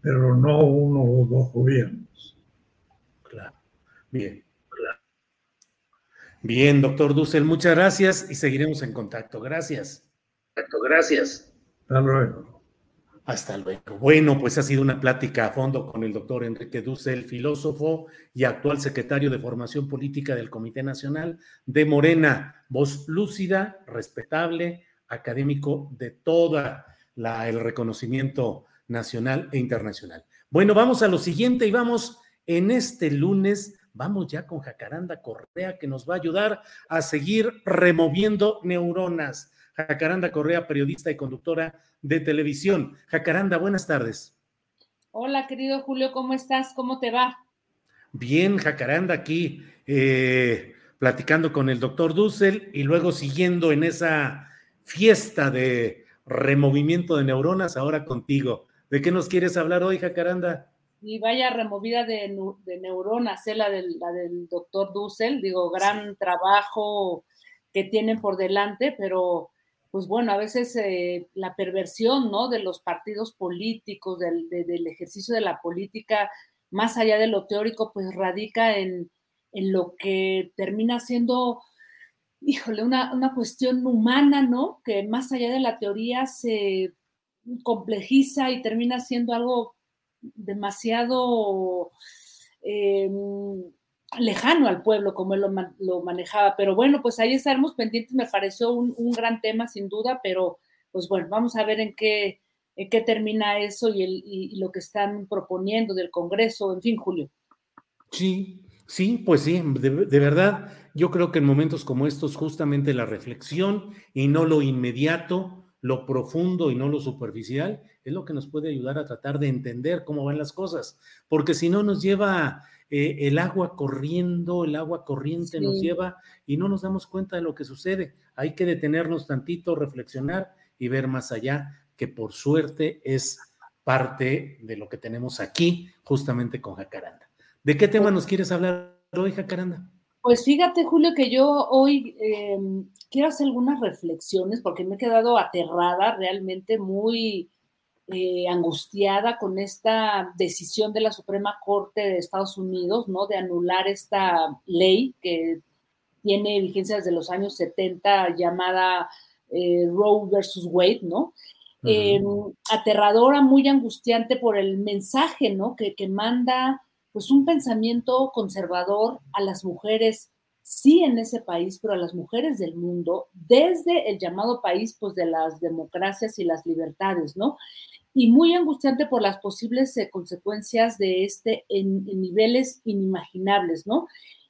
pero no uno o dos gobiernos. Claro. Bien. Bien, doctor Dussel, muchas gracias y seguiremos en contacto. Gracias. Gracias. Hasta luego. Hasta luego. Bueno, pues ha sido una plática a fondo con el doctor Enrique Dussel, filósofo y actual secretario de Formación Política del Comité Nacional de Morena. Voz lúcida, respetable, académico de toda la, el reconocimiento nacional e internacional. Bueno, vamos a lo siguiente y vamos en este lunes, vamos ya con Jacaranda Correa que nos va a ayudar a seguir removiendo neuronas. Jacaranda Correa, periodista y conductora de televisión. Jacaranda, buenas tardes. Hola, querido Julio, ¿cómo estás? ¿Cómo te va? Bien, Jacaranda, aquí eh, platicando con el doctor Dussel y luego siguiendo en esa fiesta de removimiento de neuronas, ahora contigo. ¿De qué nos quieres hablar hoy, Jacaranda? Y vaya removida de, neuronas, ¿eh? la, del, la del doctor Dussel. Digo, gran trabajo que tienen por delante, pero pues bueno, a veces eh, la perversión, ¿no? De los partidos políticos, del, ejercicio de la política, más allá de lo teórico, pues radica en, lo que termina siendo, híjole, una, una, cuestión humana, ¿no? Que más allá de la teoría se complejiza y termina siendo algo demasiado... Eh, lejano al pueblo como él lo, manejaba. Pero bueno, pues ahí estaremos pendientes, me pareció un, gran tema sin duda, pero pues bueno, vamos a ver en qué, en qué termina eso y, el, y, lo que están proponiendo del Congreso, en fin, Julio. Sí, sí, pues sí, de, verdad, yo creo que en momentos como estos justamente la reflexión y no lo inmediato, lo profundo y no lo superficial, es lo que nos puede ayudar a tratar de entender cómo van las cosas, porque si no nos lleva eh, el agua corriendo, el agua corriente nos lleva y no nos damos cuenta de lo que sucede. Hay que detenernos tantito, reflexionar y ver más allá, que por suerte es parte de lo que tenemos aquí, justamente con Jacaranda. ¿De qué tema nos quieres hablar hoy, Jacaranda? Pues fíjate, Julio, que yo hoy em, quiero hacer algunas reflexiones porque me he quedado aterrada, realmente muy eh, angustiada con esta decisión de la Suprema Corte de Estados Unidos, ¿no? De anular esta ley que tiene vigencia desde los años 70 llamada eh, Roe versus Wade, ¿no? Em, aterradora, muy angustiante por el mensaje, ¿no? Que, que manda, pues, un pensamiento conservador a las mujeres sí en ese país, pero a las mujeres del mundo, desde el llamado país, pues de las democracias y las libertades, ¿no? Y muy angustiante por las posibles eh, consecuencias de este en, niveles inimaginables, ¿no?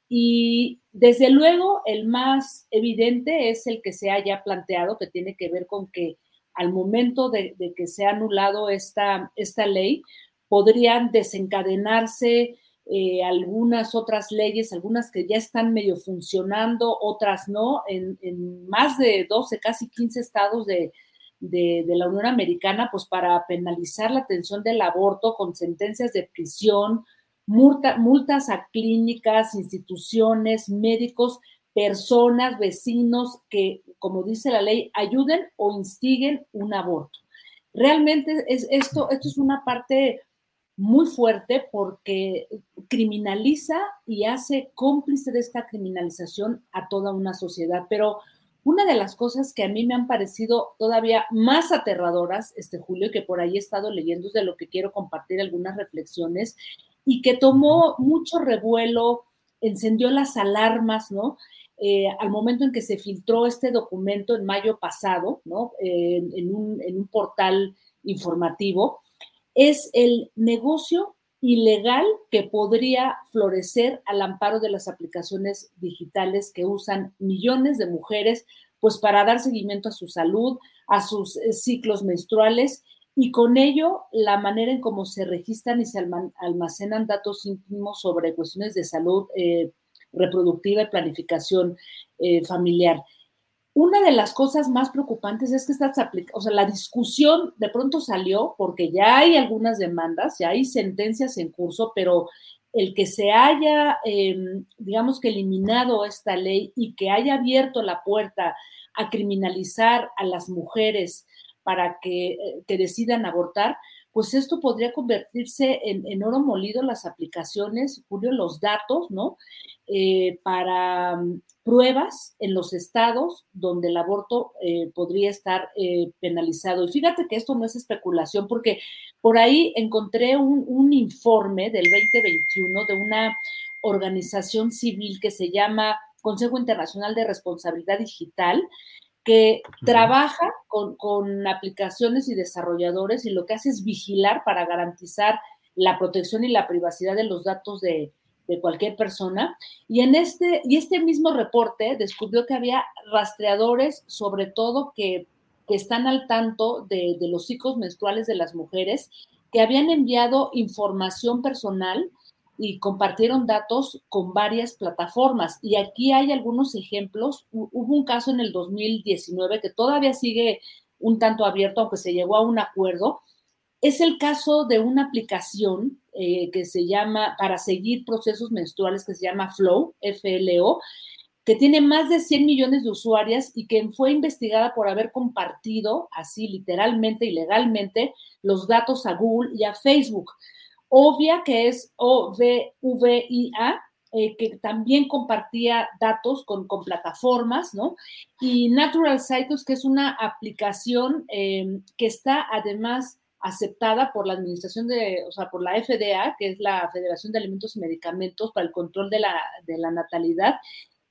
Y desde luego el más evidente es el que se haya planteado, que tiene que ver con que al momento de, que se ha anulado esta, esta ley, podrían desencadenarse eh, algunas otras leyes, algunas que ya están medio funcionando, otras no, en, más de 12, casi 15 estados de, la Unión Americana, pues para penalizar la atención del aborto con sentencias de prisión, multas a clínicas, instituciones, médicos, personas, vecinos que, como dice la ley, ayuden o instiguen un aborto. Realmente es esto, esto es una parte muy fuerte porque criminaliza y hace cómplice de esta criminalización a toda una sociedad. Pero una de las cosas que a mí me han parecido todavía más aterradoras, este Julio, que por ahí he estado leyendo, es de lo que quiero compartir algunas reflexiones, y que tomó mucho revuelo, encendió las alarmas, ¿no? Eh, al momento en que se filtró este documento en mayo pasado, ¿no? en, un, en un portal informativo, es el negocio ilegal que podría florecer al amparo de las aplicaciones digitales que usan millones de mujeres, pues para dar seguimiento a su salud, a sus eh, ciclos menstruales y con ello la manera en cómo se registran y se almacenan datos íntimos sobre cuestiones de salud eh, reproductiva y planificación eh, familiar. Una de las cosas más preocupantes es que estas o sea, la discusión de pronto salió porque ya hay algunas demandas, ya hay sentencias en curso, pero el que se haya, em, digamos que eliminado esta ley y que haya abierto la puerta a criminalizar a las mujeres para que, eh, que decidan abortar, pues esto podría convertirse en, oro molido las aplicaciones, Julio, los datos, ¿no? Eh, para mm, pruebas en los estados donde el aborto eh, podría estar eh, penalizado. Y fíjate que esto no es especulación, porque por ahí encontré un, un informe del 2021 de una organización civil que se llama Consejo Internacional de Responsabilidad Digital, que trabaja con, aplicaciones y desarrolladores y lo que hace es vigilar para garantizar la protección y la privacidad de los datos de, cualquier persona. Y en este, y este mismo reporte descubrió que había rastreadores, sobre todo que, están al tanto de, de, los ciclos menstruales de las mujeres, que habían enviado información personal y compartieron datos con varias plataformas. Y aquí hay algunos ejemplos. Hubo un caso en el 2019 que todavía sigue un tanto abierto, aunque se llegó a un acuerdo. Es el caso de una aplicación eh, que se llama, para seguir procesos menstruales, que se llama Flow, FLO, que tiene más de 100 millones de usuarias y que fue investigada por haber compartido, así literalmente y legalmente, los datos a Google y a Facebook. Ovia, que es O-V-V-I-A, eh, que también compartía datos con, plataformas, ¿no? Y Natural Cycles, que es una aplicación em, que está además aceptada por la administración de, o sea, por la FDA, que es la Federación de Alimentos y Medicamentos para el control de la, de la natalidad,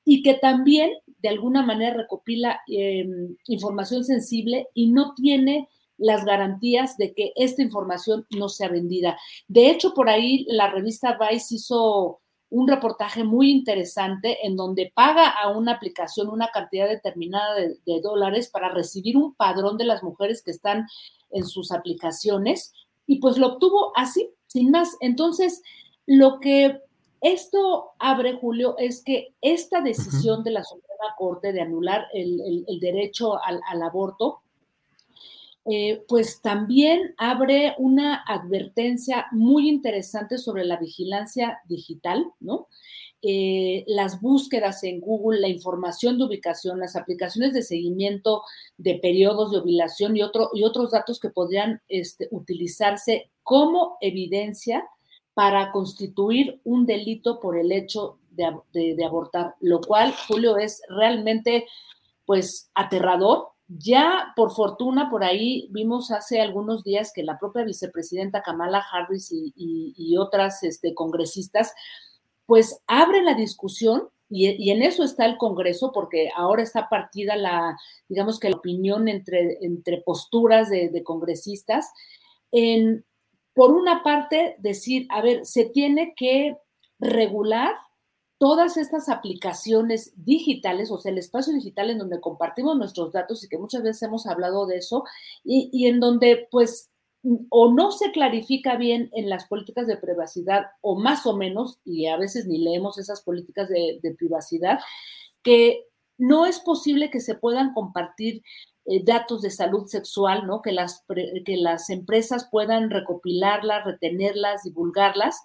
y que también de alguna manera recopila em, información sensible y no tiene las garantías de que esta información no sea vendida. De hecho, por ahí la revista Vice hizo un reportaje muy interesante en donde paga a una aplicación una cantidad determinada de, dólares para recibir un padrón de las mujeres que están en sus aplicaciones y pues lo obtuvo así, sin más. Entonces, lo que esto abre, Julio, es que esta decisión de la Suprema Corte de anular el, derecho al, al aborto, eh, pues también abre una advertencia muy interesante sobre la vigilancia digital, ¿no? Eh, las búsquedas en Google, la información de ubicación, las aplicaciones de seguimiento de periodos de ovulación y, y otros datos que podrían este, utilizarse como evidencia para constituir un delito por el hecho de, de abortar, lo cual, Julio, es realmente pues aterrador ya, por fortuna, por ahí vimos hace algunos días que la propia vicepresidenta Kamala Harris y, otras este, congresistas, pues abren la discusión y, en eso está el Congreso, porque ahora está partida la, digamos que la opinión entre, posturas de, de congresistas, en, por una parte, decir, a ver, se tiene que regular todas estas aplicaciones digitales, o sea, el espacio digital en donde compartimos nuestros datos y que muchas veces hemos hablado de eso, y, en donde pues o no se clarifica bien en las políticas de privacidad, o más o menos, y a veces ni leemos esas políticas de, privacidad, que no es posible que se puedan compartir eh, datos de salud sexual, ¿no? Que las, que las empresas puedan recopilarlas, retenerlas, divulgarlas,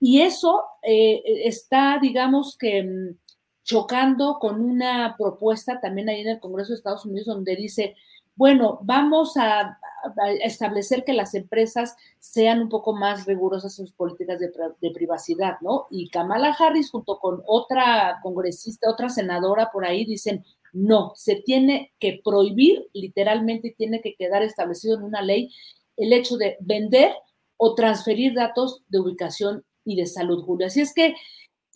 y eso eh, está, digamos que, mm, chocando con una propuesta también ahí en el Congreso de Estados Unidos donde dice, bueno, vamos a, establecer que las empresas sean un poco más rigurosas en sus políticas de, de, privacidad, ¿no? Y Kamala Harris junto con otra congresista, otra senadora por ahí dicen, no, se tiene que prohibir literalmente tiene que quedar establecido en una ley el hecho de vender o transferir datos de ubicación y de salud, Julio. Así es que,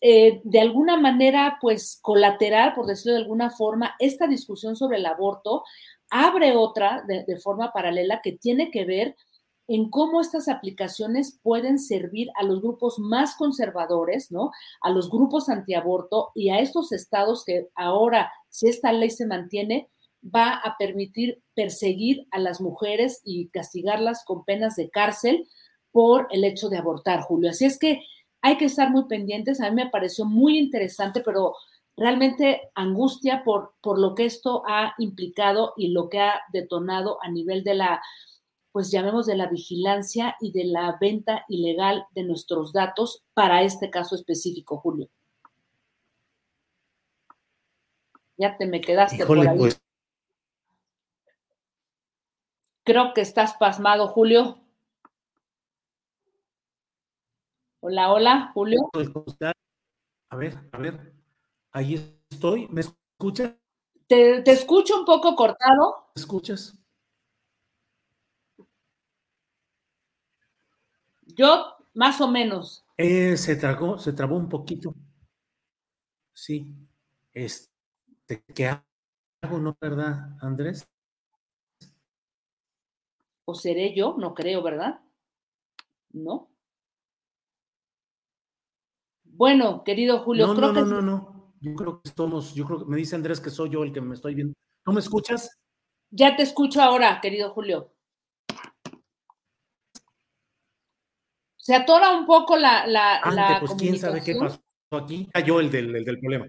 eh, de alguna manera, pues colateral, por decirlo de alguna forma, esta discusión sobre el aborto abre otra de, de forma paralela que tiene que ver en cómo estas aplicaciones pueden servir a los grupos más conservadores, ¿no? A los grupos antiaborto y a estos estados que ahora, si esta ley se mantiene, va a permitir perseguir a las mujeres y castigarlas con penas de cárcel por el hecho de abortar, Julio. Así es que hay que estar muy pendientes. A mí me pareció muy interesante, pero realmente angustia por, por lo que esto ha implicado y lo que ha detonado a nivel de la, pues llamemos de la vigilancia y de la venta ilegal de nuestros datos para este caso específico, Julio. Ya te me quedaste por ahí. Pues. Creo que estás pasmado, Julio. Hola, hola, Julio. A ver, a ver. Ahí estoy. ¿Me escuchas? Te, escucho un poco cortado. ¿Me escuchas? Yo, más o menos. Eh, se tragó, se trabó un poquito. Sí. Este, ¿qué hago, no, verdad, Andrés? ¿O seré yo? No creo, ¿verdad? ¿No? Bueno, querido Julio, no, no, no, no, no. Yo creo que somos, yo creo que me dice Andrés que soy yo el que me estoy viendo. ¿No me escuchas? Ya te escucho ahora, querido Julio. Se atora un poco la, la, ah, pues quién sabe qué pasó aquí. Cayó el del, el del problema.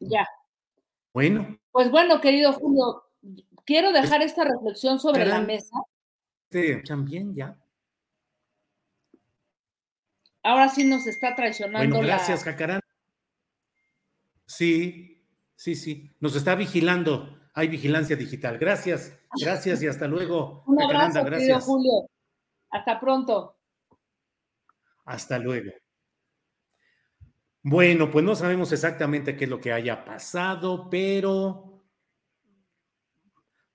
Ya. Bueno. Pues bueno, querido Julio, quiero dejar esta reflexión sobre la mesa. Sí, también ya. Ahora sí nos está traicionando. Bueno, gracias, Jacarán. Sí, sí, sí. Nos está vigilando. Hay vigilancia digital. Gracias, gracias y hasta luego. Un abrazo, gracias. Julio. Hasta pronto. Hasta luego. Bueno, pues no sabemos exactamente qué es lo que haya pasado, pero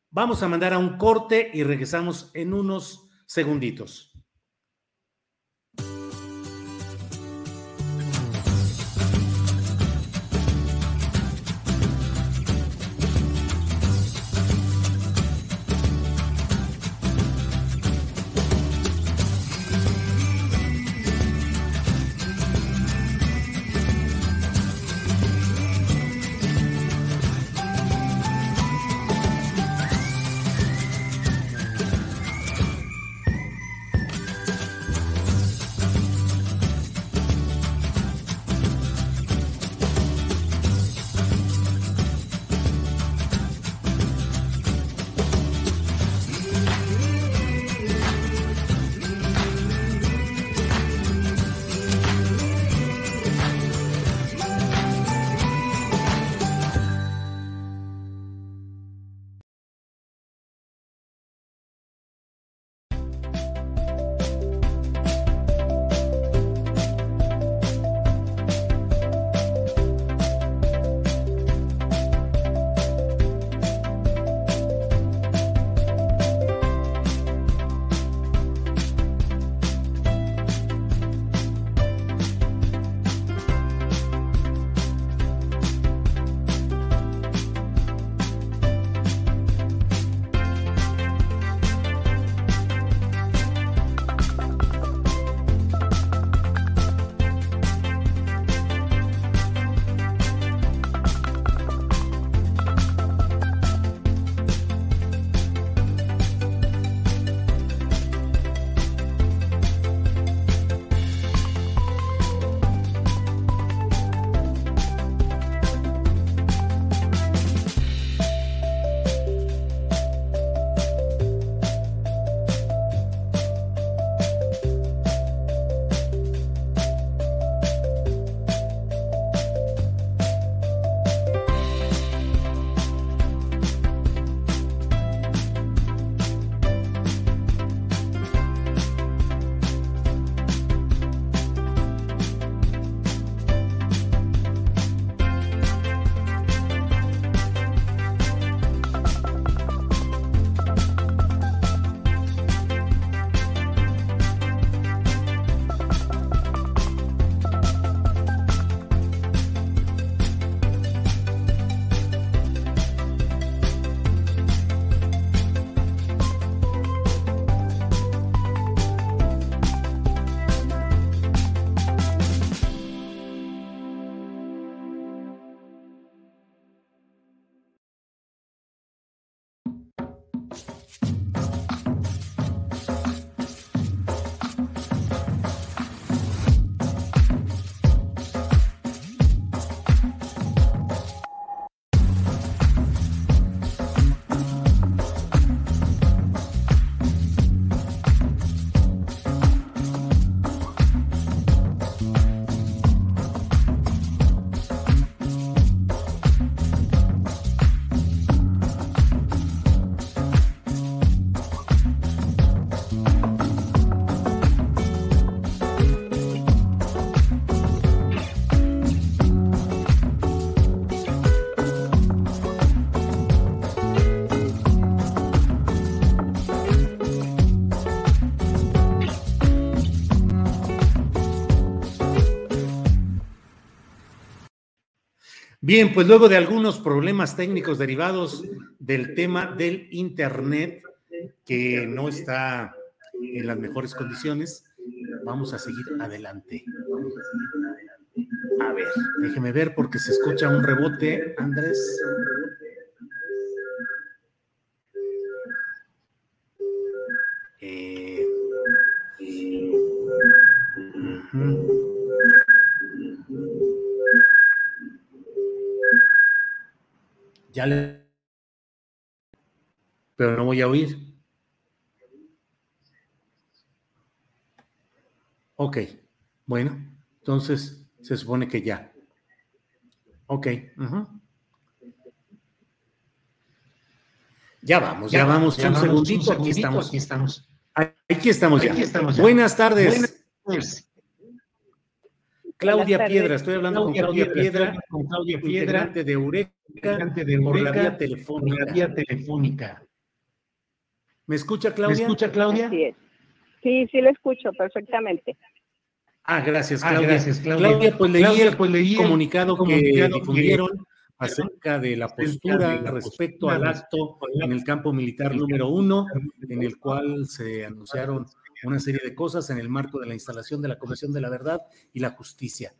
vamos a mandar a un corte y regresamos en unos segunditos. Bien, pues luego de algunos problemas técnicos derivados del tema del Internet, que no está en las mejores condiciones, vamos a seguir adelante. A ver, déjeme ver porque se escucha un rebote, Andrés. Eh, Ya le... Pero no voy a oír. Ok, bueno, entonces se supone que ya. Ok. Ya vamos, ya, vamos, un, segundito, aquí estamos. Aquí estamos. Aquí estamos ya. Buenas tardes. Claudia Piedra, estoy hablando con Claudia Piedra, con Claudia Piedra, de Eureka, de por la vía telefónica. La vía telefónica. ¿Me escucha Claudia? ¿Me escucha Claudia? Sí, sí, sí le escucho perfectamente. Ah, gracias, Claudia. Ah, gracias, Claudia. Claudia, pues leí el, pues leí comunicado, que difundieron acerca de la postura respecto al acto en el campo militar número uno, en el cual se anunciaron una serie de cosas en el marco de la instalación de la Comisión de la Verdad y la Justicia.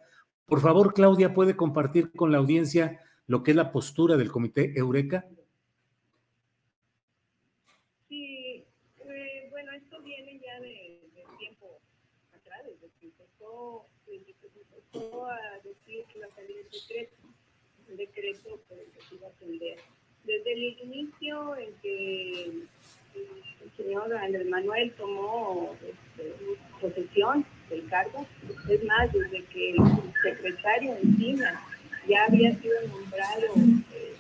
Por favor, Claudia, ¿puede compartir con la audiencia lo que es la postura del Comité Eureka? Sí, eh, bueno, esto viene ya de, tiempo atrás, desde que empezó, empezó a decir que iba a salir el decreto, el decreto que se iba a atender. Desde el inicio en que señor Andrés Manuel tomó este, posesión del cargo. Es más, desde que el secretario Encina ya había sido nombrado eh,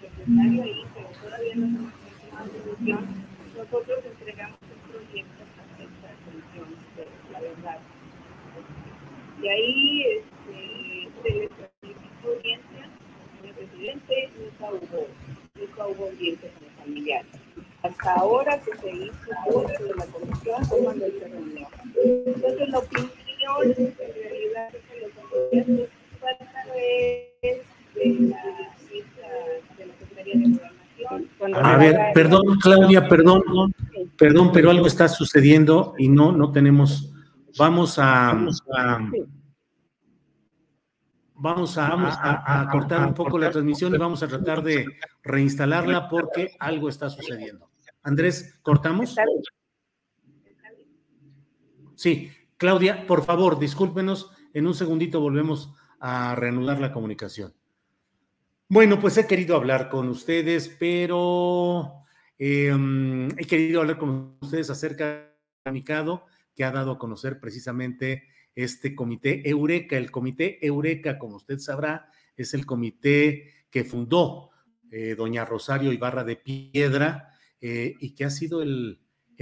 secretario ahí, pero todavía no hemos tomado decisión, nosotros entregamos el proyecto a esta comisión, la verdad. Y ahí este, se le solicitó audiencia, señor presidente, nunca hubo nunca hubo audiencia familiares. Hasta ahora que se hizo de la comisión fue cuando se reunió. Entonces la opinión en realidad es que los familiares falta de, la de la Secretaría de Gobernación. A ver, perdón, Claudia, perdón, perdón, pero algo está sucediendo y no, no tenemos. Vamos a, vamos a Vamos a, cortar un poco la transmisión y vamos a tratar de reinstalarla porque algo está sucediendo. Andrés, ¿cortamos? Sí, Claudia, por favor, discúlpenos. En un segundito volvemos a reanudar la comunicación. Bueno, pues he querido hablar con ustedes, pero em, he querido hablar con ustedes acerca del comunicado que ha dado a conocer precisamente este comité Eureka. El comité Eureka, como usted sabrá, es el comité que fundó eh, doña Rosario Ibarra de Piedra eh, y que ha sido el,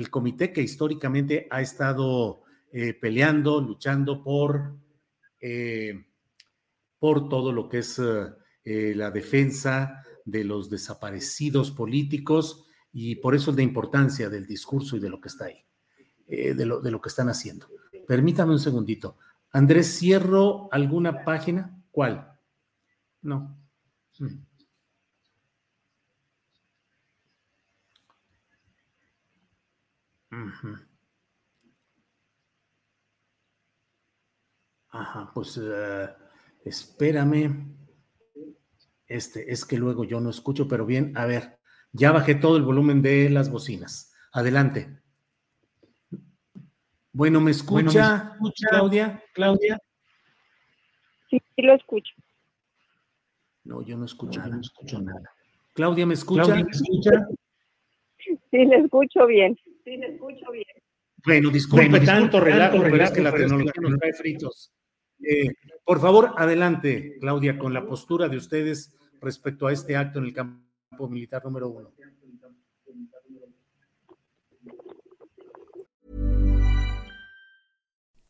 comité que históricamente ha estado eh, peleando, luchando por, por todo lo que es la defensa de los desaparecidos políticos y por eso es la importancia del discurso y de lo que está ahí, de, lo, de lo que están haciendo. Permítame un segundito. Andrés, ¿cierro alguna página? ¿Cuál? No. Mm. Ajá, pues eh, espérame. Este, es que luego yo no escucho, pero bien, a ver, ya bajé todo el volumen de las bocinas. Adelante. Bueno, ¿me escucha, Claudia? Claudia. Sí, sí lo escucho. No, yo no escucho, nada. no escucho nada. Claudia, ¿me escucha? ¿me escucha? Sí, le escucho bien. Sí, le escucho bien. Bueno, disculpe tanto relato, pero es que la tecnología nos trae fritos. Eh, por favor, adelante, Claudia, con la postura de ustedes respecto a este acto en el campo militar número uno.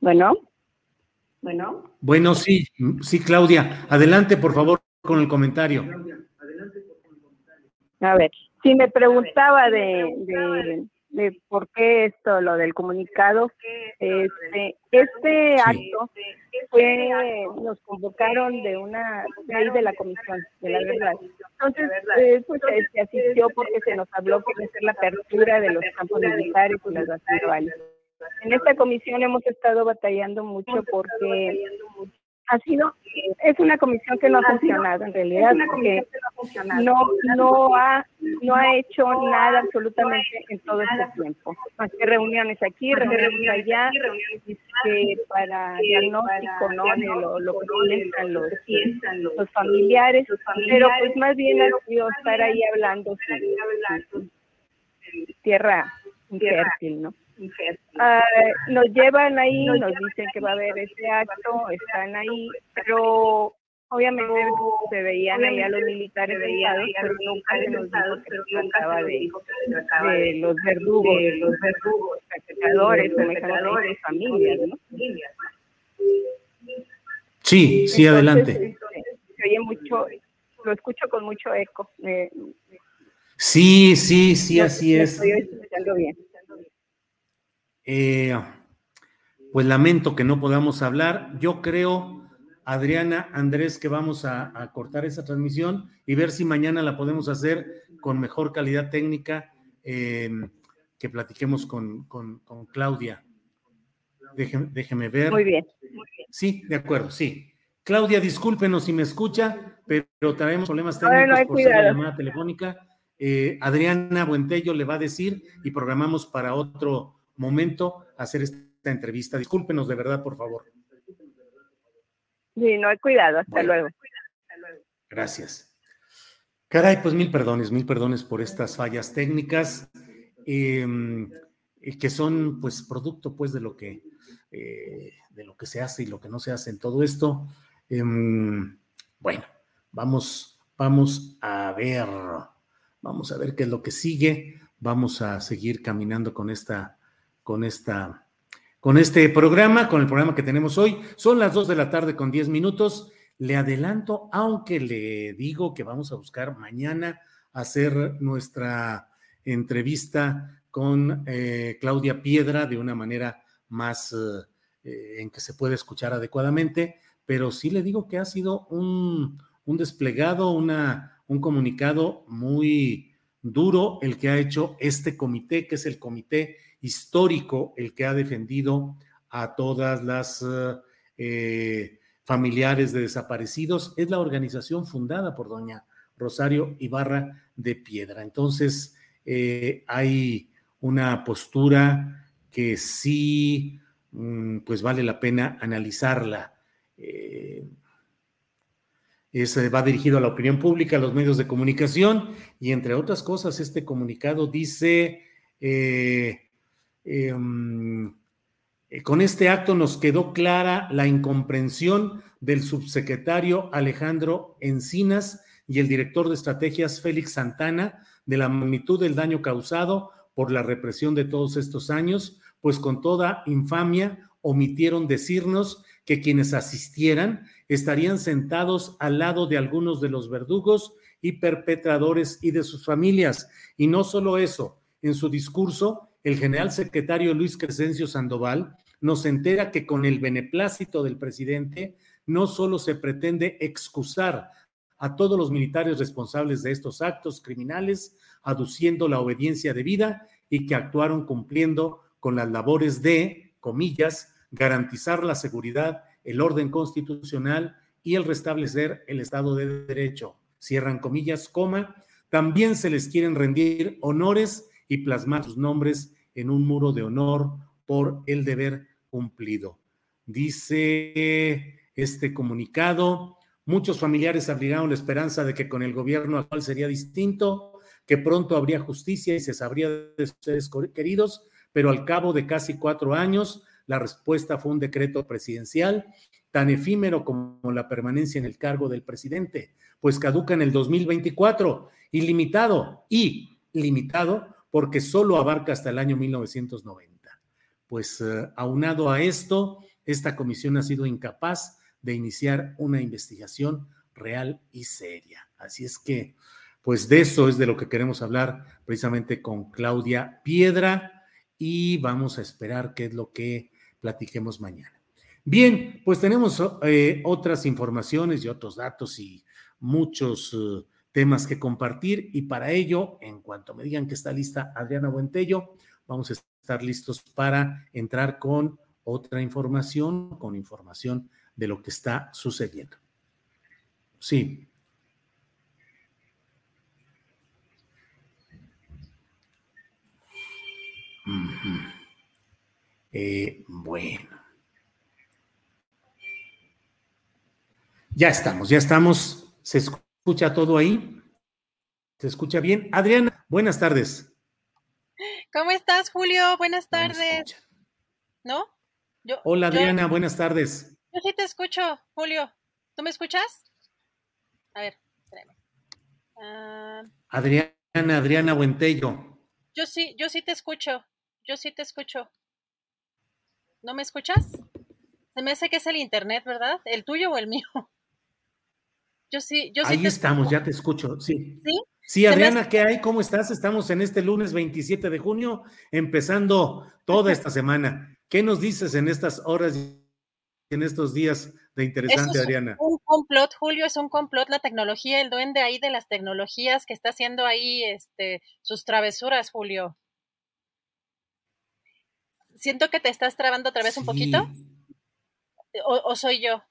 Bueno, bueno. Bueno, sí, sí, Claudia. Adelante, por favor, con el comentario. A ver, si me preguntaba de, de, de por qué esto, lo del comunicado, este, este acto fue, nos convocaron de una ley de la comisión, de la verdad. Entonces, eh, pues se asistió porque se nos habló que hacer la apertura de los campos militares y las bases. En esta comisión hemos estado batallando mucho porque ha sido es una comisión que no ha funcionado en realidad porque no no ha no ha hecho nada absolutamente en todo este tiempo. Más que reuniones aquí reuniones allá que para diagnóstico no de lo, lo que piensan los, los familiares pero pues más bien ha sido estar ahí hablando tierra. infértil no Uh, nos llevan ahí, nos dicen que va a haber este acto, están ahí, pero obviamente se veían ahí a los militares veían pero nunca se nos dijo que se trataba de, de los verdugos, de los verdugos, saqueadores, o familias, ¿no? Sí, sí, adelante. Se oye mucho, lo escucho con mucho eco. Eh, sí, sí, sí, así es. Estoy escuchando bien. Eh, pues lamento que no podamos hablar. Yo creo, Adriana, Andrés, que vamos a, cortar esa transmisión y ver si mañana la podemos hacer con mejor calidad técnica, em, que platiquemos con, Claudia. Déjeme, ver. Muy bien. Sí, de acuerdo, sí. Claudia, discúlpenos si me escucha, pero traemos problemas técnicos por ser la llamada telefónica. Eh, Adriana Buentello le va a decir y programamos para otro momento hacer esta entrevista. Discúlpenos de verdad, por favor. Sí, no hay cuidado. Hasta luego. Gracias. Caray, pues mil perdones, mil perdones por estas fallas técnicas em, que son pues producto pues de lo que eh, de lo que se hace y lo que no se hace en todo esto. Em, bueno, vamos, vamos a ver, vamos a ver qué es lo que sigue. Vamos a seguir caminando con esta con, esta, con este programa, con el programa que tenemos hoy. Son las 2 de la tarde con 10 minutos. Le adelanto, aunque le digo que vamos a buscar mañana hacer nuestra entrevista con eh, Claudia Piedra de una manera más eh, en que se puede escuchar adecuadamente, pero sí le digo que ha sido un, un desplegado, una, un comunicado muy duro el que ha hecho este comité, que es el Comité histórico el que ha defendido a todas las eh, familiares de desaparecidos. Es la organización fundada por doña Rosario Ibarra de Piedra. Entonces, eh, hay una postura que sí, mm, pues vale la pena analizarla. Eh, va dirigido a la opinión pública, a los medios de comunicación y entre otras cosas, este comunicado dice, Eh, con este acto nos quedó clara la incomprensión del subsecretario Alejandro Encinas y el director de estrategias Félix Santana de la magnitud del daño causado por la represión de todos estos años, pues con toda infamia omitieron decirnos que quienes asistieran estarían sentados al lado de algunos de los verdugos y perpetradores y de sus familias. Y no solo eso, en su discurso, el general secretario Luis Crescencio Sandoval nos entera que con el beneplácito del presidente no solo se pretende excusar a todos los militares responsables de estos actos criminales, aduciendo la obediencia debida y que actuaron cumpliendo con las labores de, comillas, garantizar la seguridad, el orden constitucional y el restablecer el Estado de Derecho. Cierran comillas, coma. También se les quieren rendir honores y plasmar sus nombres en un muro de honor por el deber cumplido. Dice este comunicado, muchos familiares abrigaron la esperanza de que con el gobierno actual sería distinto, que pronto habría justicia y se sabría de sus seres queridos, pero al cabo de casi cuatro años la respuesta fue un decreto presidencial tan efímero como la permanencia en el cargo del presidente, pues caduca en el 2024, ilimitado y limitado porque solo abarca hasta el año 1990. Pues eh, aunado a esto, esta comisión ha sido incapaz de iniciar una investigación real y seria. Así es que, pues de eso es de lo que queremos hablar precisamente con Claudia Piedra y vamos a esperar qué es lo que platiquemos mañana. Bien, pues tenemos eh, otras informaciones y otros datos y muchos eh, temas que compartir y para ello, en cuanto me digan que está lista Adriana Buentello, vamos a estar listos para entrar con otra información, con información de lo que está sucediendo. Sí. Eh, bueno. Ya estamos, ya estamos. ¿Se escucha todo ahí? ¿Se escucha bien? Adriana, buenas tardes. ¿Cómo estás, Julio? Buenas tardes. ¿No? Yo, Hola, Adriana, buenas tardes. Yo sí te escucho, Julio. ¿Tú me escuchas? A ver, espérame. Ah. Adriana, Adriana Buentello. Yo sí, yo sí te escucho. Yo sí te escucho. ¿No me escuchas? Se me hace que es el internet, ¿verdad? ¿El tuyo o el mío? Yo sí, yo sí. Ahí estamos, ya te escucho, sí. Sí, sí Adriana, ¿qué hay? ¿Cómo estás? Estamos en este lunes 27 de junio, empezando toda esta semana. ¿Qué nos dices en estas horas y en estos días de interesante, Adriana? Un complot, Julio, es un complot la tecnología, el duende ahí de las tecnologías que está haciendo ahí este, sus travesuras, Julio siento que te estás trabando otra vez un poquito. O, soy yo?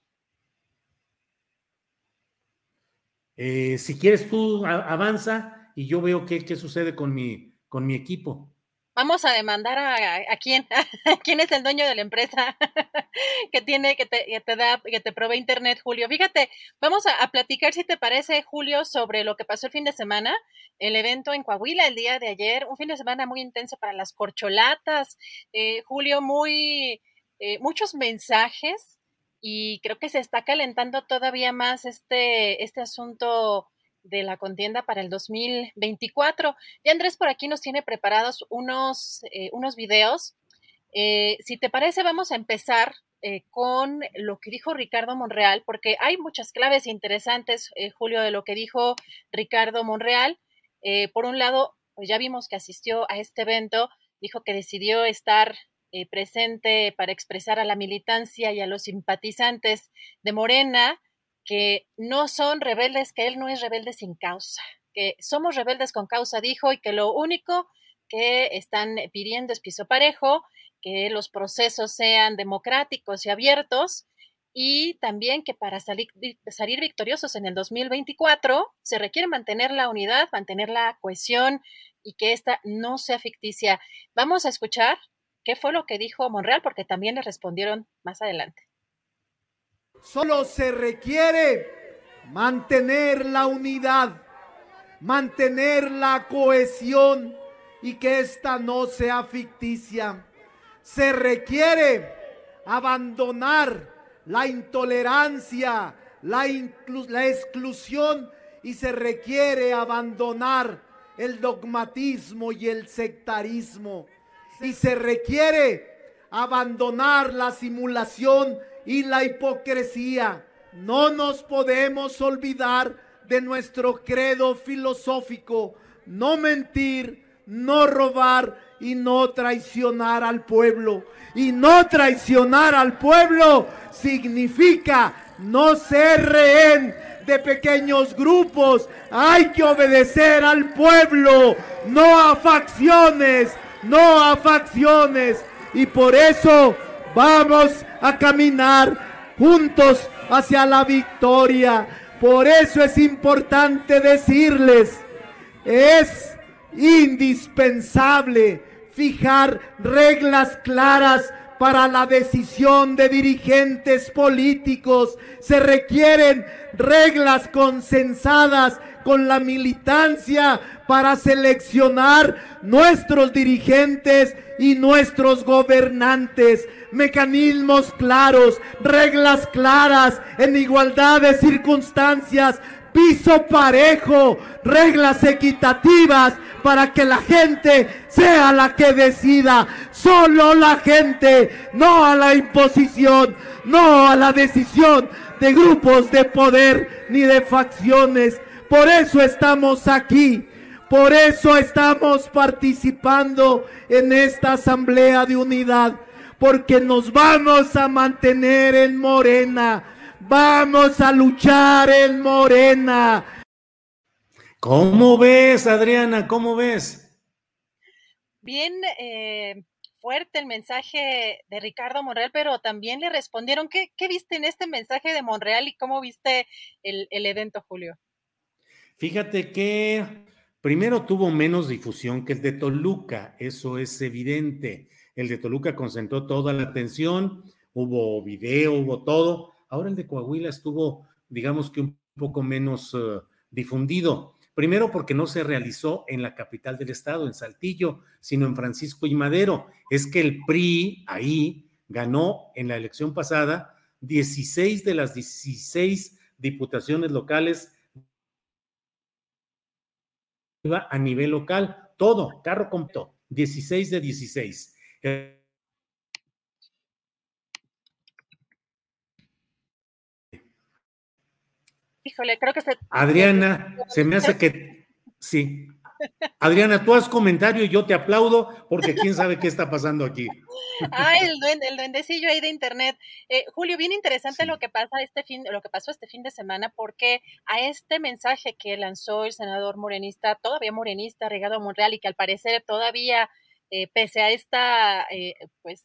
Eh, si quieres tú avanza y yo veo qué, qué sucede con mi, con mi equipo. Vamos a demandar a, quién, quién es el dueño de la empresa que tiene, que te, que te, da, que te provee internet, Julio. Fíjate, vamos a, platicar si te parece, Julio, sobre lo que pasó el fin de semana, el evento en Coahuila el día de ayer, un fin de semana muy intenso para las corcholatas, eh, Julio, muy, eh, muchos mensajes y creo que se está calentando todavía más este, este asunto de la contienda para el 2024. Y Andrés por aquí nos tiene preparados unos, eh, unos videos. Eh, si te parece, vamos a empezar eh, con lo que dijo Ricardo Monreal, porque hay muchas claves interesantes, Julio, de lo que dijo Ricardo Monreal. por un lado, pues ya vimos que asistió a este evento, dijo que decidió estar presente para expresar a la militancia y a los simpatizantes de Morena que no son rebeldes, que él no es rebelde sin causa, que somos rebeldes con causa, dijo, y que lo único que están pidiendo es piso parejo, que los procesos sean democráticos y abiertos, y también que para salir, salir victoriosos en el 2024 se requiere mantener la unidad, mantener la cohesión y que esta no sea ficticia. Vamos a escuchar qué fue lo que dijo Monreal, porque también le respondieron más adelante. Solo se requiere mantener la unidad, mantener la cohesión y que esta no sea ficticia. se requiere abandonar la intolerancia, la, la exclusión y se requiere abandonar el dogmatismo y el sectarismo. Y se requiere abandonar la simulación y la hipocresía. No nos podemos olvidar de nuestro credo filosófico, no mentir, no robar y no traicionar al pueblo. Y no traicionar al pueblo significa no ser rehén de pequeños grupos. Hay que obedecer al pueblo, no a facciones, no a facciones. Y por eso vamos a caminar juntos hacia la victoria. Por eso es importante decirles, es indispensable fijar reglas claras para la decisión de dirigentes políticos. Se requieren reglas consensadas con la militancia para seleccionar nuestros dirigentes y nuestros gobernantes. Mecanismos claros, reglas claras, en igualdad de circunstancias, piso parejo, reglas equitativas para que la gente sea la que decida. Solo la gente, no a la imposición, no a la decisión de grupos de poder ni de facciones. Por eso estamos aquí. Por eso estamos participando en esta asamblea de unidad. Porque nos vamos a mantener en Morena Vamos a luchar en Morena. ¿Cómo ves, Adriana? ¿Cómo ves? Bien eh, fuerte el mensaje de Ricardo Monreal, pero también le respondieron. ¿Qué, viste en este mensaje de Monreal y cómo viste el, el evento, Julio? Fíjate que primero tuvo menos difusión que el de Toluca, eso es evidente. El de Toluca concentró toda la atención, hubo video, hubo todo Ahora el de Coahuila estuvo, digamos que un poco menos eh, difundido. Primero porque no se realizó en la capital del estado, en Saltillo, sino en Francisco y Madero. Es que el PRI ahí ganó en la elección pasada 16 de las 16 diputaciones locales a nivel local, todo, carro completo, 16 de 16. Híjole, creo que se... Adriana, se me hace que... Sí. Adriana, tú haz comentario y yo te aplaudo porque quién sabe qué está pasando aquí. Ah, el, duende, el duendecillo ahí de internet. Eh, Julio, bien interesante lo que pasa este fin, lo que pasó este fin de semana, porque a este mensaje que lanzó el senador morenista, todavía morenista, Regado Monreal, y que al parecer todavía, eh, pese a esta, eh, pues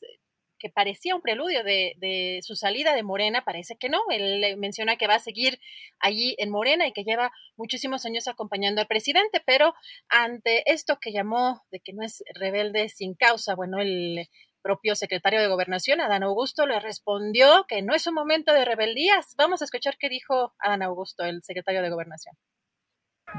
que parecía un preludio de, su salida de Morena, parece que no. Él menciona que va a seguir allí en Morena y que lleva muchísimos años acompañando al presidente, pero ante esto que llamó de que no es rebelde sin causa, bueno, el propio secretario de Gobernación, Adán Augusto, le respondió que no es un momento de rebeldías. Vamos a escuchar qué dijo Adán Augusto, el secretario de Gobernación.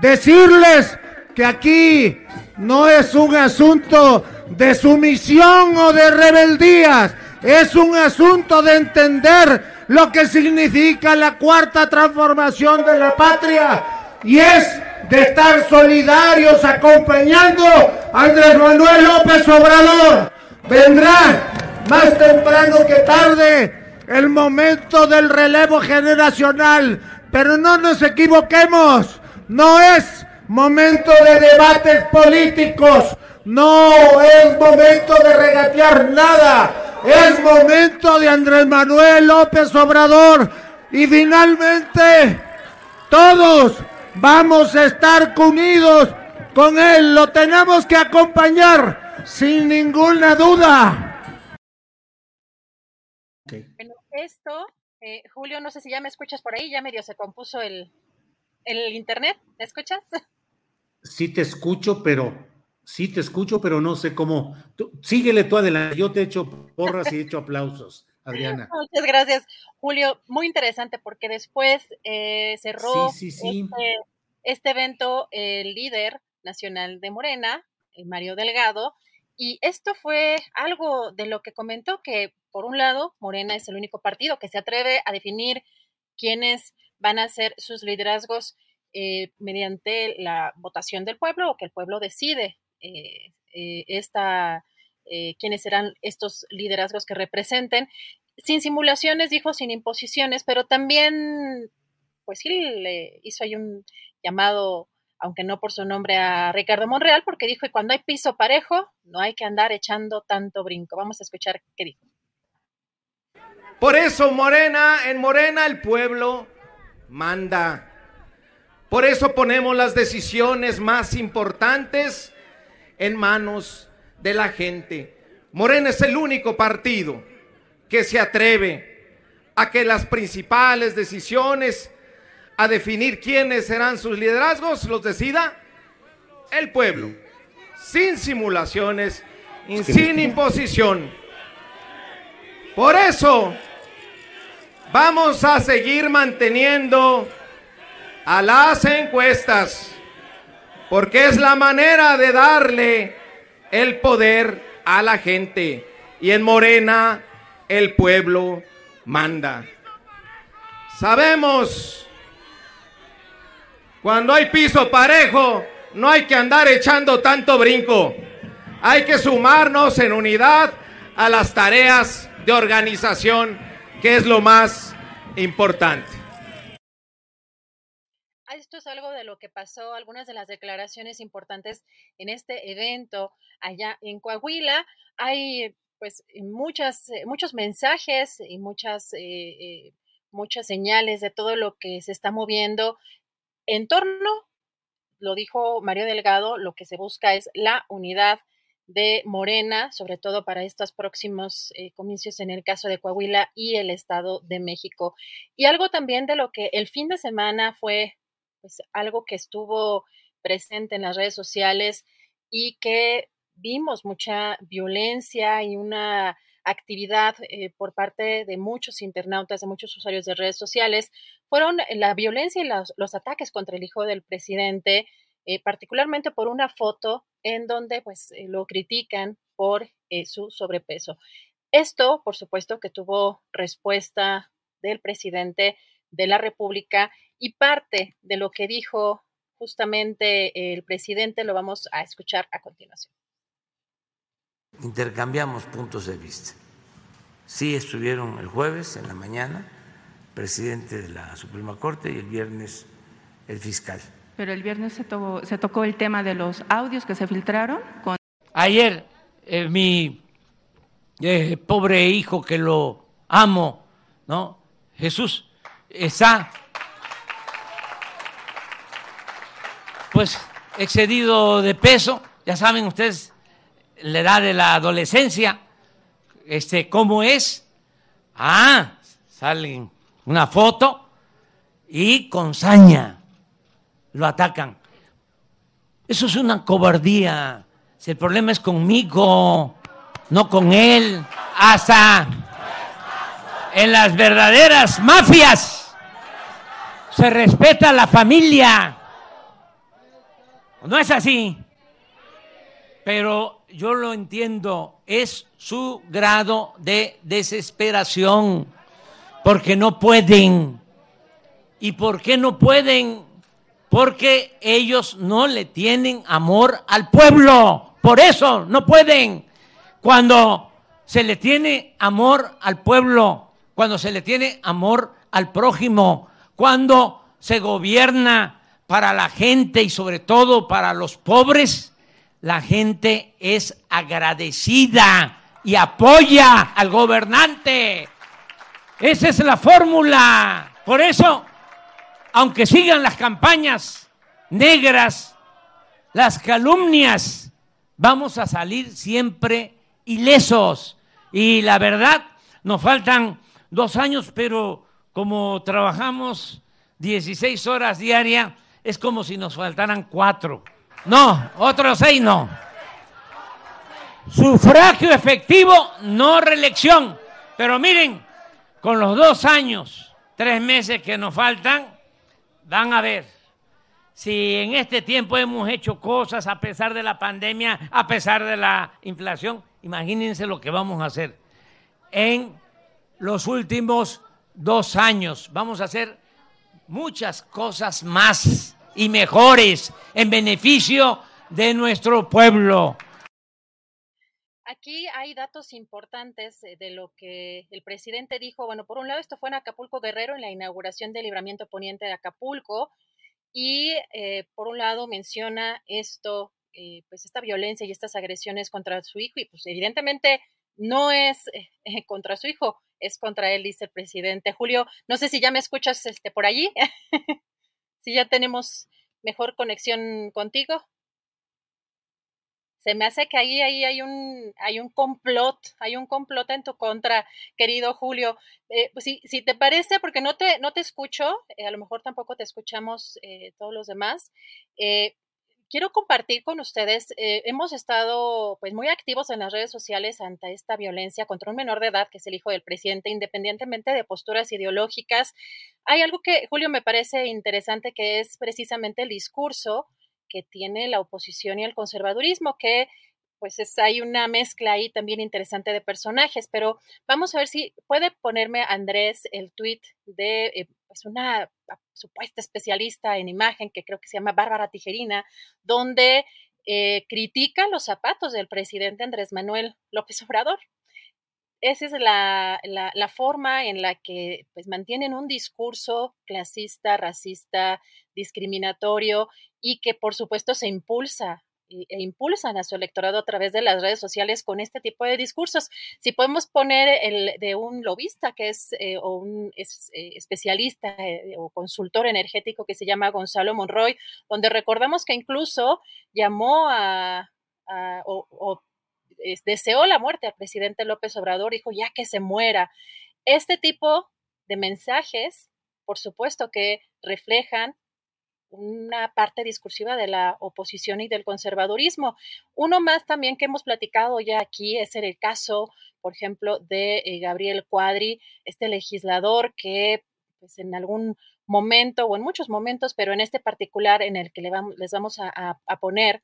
Decirles que aquí no es un asunto de sumisión o de rebeldías, es un asunto de entender lo que significa la cuarta transformación de la patria y es de estar solidarios acompañando a Andrés Manuel López Obrador. Vendrá más temprano que tarde el momento del relevo generacional, pero no nos equivoquemos no es momento de debates políticos, no es momento de regatear nada, es momento de Andrés Manuel López Obrador. Y finalmente todos vamos a estar unidos. Con él, lo tenemos que acompañar sin ninguna duda. Bueno, esto, eh, Julio, no sé si ya me escuchas por ahí, ya medio se compuso el, el internet, ¿me escuchas? Sí te escucho, pero sí te escucho, pero no sé cómo. síguele tú adelante. Yo te he hecho porras y he hecho aplausos, Adriana. Muchas gracias, Julio. Muy interesante porque después eh, cerró este, este, evento el líder nacional de Morena, eh, Mario Delgado, Y esto fue algo de lo que comentó que, por un lado, Morena es el único partido que se atreve a definir quiénes van a ser sus liderazgos eh, mediante la votación del pueblo o que el pueblo decide eh, eh, esta, quiénes serán estos liderazgos que representen. Sin simulaciones, dijo, sin imposiciones, pero también, pues sí, le hizo ahí un llamado aunque no por su nombre, a Ricardo Monreal, porque dijo que cuando hay piso parejo, no hay que andar echando tanto brinco. Vamos a escuchar qué dijo. Por eso Morena, en Morena el pueblo manda. Por eso ponemos las decisiones más importantes en manos de la gente. Morena es el único partido que se atreve a que las principales decisiones a definir quiénes serán sus liderazgos, los decida el pueblo, sin simulaciones y sin imposición. Por eso vamos a seguir manteniendo a las encuestas, porque es la manera de darle el poder a la gente. Y en Morena el pueblo manda. Sabemos cuando hay piso parejo, no hay que andar echando tanto brinco. Hay que sumarnos en unidad a las tareas de organización, que es lo más importante. Ah, esto es algo de lo que pasó, algunas de las declaraciones importantes en este evento allá en Coahuila. Hay pues muchas, eh, muchos mensajes y muchas, eh, eh, muchas señales de todo lo que se está moviendo en torno, lo dijo Mario Delgado, lo que se busca es la unidad de Morena, sobre todo para estos próximos eh, comicios en el caso de Coahuila y el Estado de México. Y algo también de lo que el fin de semana fue pues, algo que estuvo presente en las redes sociales y que vimos mucha violencia y una actividad eh, por parte de muchos internautas, de muchos usuarios de redes sociales, fueron la violencia y los, ataques contra el hijo del presidente, eh, particularmente por una foto en donde pues eh, lo critican por su sobrepeso. Esto, por supuesto, que tuvo respuesta del presidente de la República y parte de lo que dijo justamente el presidente lo vamos a escuchar a continuación intercambiamos puntos de vista. Sí estuvieron el jueves en la mañana presidente de la Suprema Corte y el viernes el fiscal. Pero el viernes se tocó, se tocó el tema de los audios que se filtraron. Con... Ayer eh, mi eh, pobre hijo que lo amo, ¿no? Jesús está pues excedido de peso, ya saben ustedes la edad de la adolescencia, este, ¿cómo es? Ah, sale una foto y con saña lo atacan. Eso es una cobardía. Si el problema es conmigo, no con él. Hasta en las verdaderas mafias se respeta la familia. ¿No es así? Pero yo lo entiendo, es su grado de desesperación, porque no pueden. ¿Y por qué no pueden? Porque ellos no le tienen amor al pueblo, por eso no pueden. Cuando se le tiene amor al pueblo, cuando se le tiene amor al prójimo, cuando se gobierna para la gente y sobre todo para los pobres, la gente es agradecida y apoya al gobernante. Esa es la fórmula. Por eso, aunque sigan las campañas negras, las calumnias, vamos a salir siempre ilesos. Y la verdad, nos faltan dos años, pero como trabajamos 16 horas diarias, es como si nos faltaran cuatro. No, otros seis no. Sufragio efectivo, no reelección. Pero miren, con los dos años, tres meses que nos faltan, van a ver si en este tiempo hemos hecho cosas a pesar de la pandemia, a pesar de la inflación, imagínense lo que vamos a hacer en los últimos dos años. Vamos a hacer muchas cosas más y mejores en beneficio de nuestro pueblo. Aquí hay datos importantes eh, de lo que el presidente dijo. Bueno, por un lado, esto fue en Acapulco Guerrero, en la inauguración del libramiento poniente de Acapulco. Y eh, por un lado menciona esto, eh, pues esta violencia y estas agresiones contra su hijo. Y pues evidentemente no es contra su hijo, es contra él, dice el presidente. Julio, no sé si ya me escuchas este, por allí, si ya tenemos mejor conexión contigo se me hace que ahí, ahí hay un, hay un complot, hay un complot en tu contra, querido Julio. Eh, pues si, si, te parece, porque no te, no te escucho, eh, a lo mejor tampoco te escuchamos eh, todos los demás. Quiero compartir con ustedes, hemos estado pues muy activos en las redes sociales ante esta violencia contra un menor de edad, que es el hijo del presidente, independientemente de posturas ideológicas. Hay algo que, Julio, me parece interesante, que es precisamente el discurso que tiene la oposición y el conservadurismo, que pues es, hay una mezcla ahí también interesante de personajes, pero vamos a ver si puede ponerme Andrés el tweet de eh, pues una supuesta especialista en imagen que creo que se llama Bárbara Tijerina, donde eh, critica los zapatos del presidente Andrés Manuel López Obrador. Esa es la, la, forma en la que pues, mantienen un discurso clasista, racista, discriminatorio y que por supuesto se impulsa e impulsan a su electorado a través de las redes sociales con este tipo de discursos. Si podemos poner el de un lobista que es eh, o un eh, especialista eh, o consultor energético que se llama Gonzalo Monroy, donde recordamos que incluso llamó a, o, deseó la muerte al presidente López Obrador, dijo ya que se muera. Este tipo de mensajes, por supuesto que reflejan una parte discursiva de la oposición y del conservadurismo. Uno más también que hemos platicado ya aquí es el caso, por ejemplo, de eh, Gabriel Cuadri, este legislador que pues, en algún momento o en muchos momentos, pero en este particular en el que les vamos a, poner,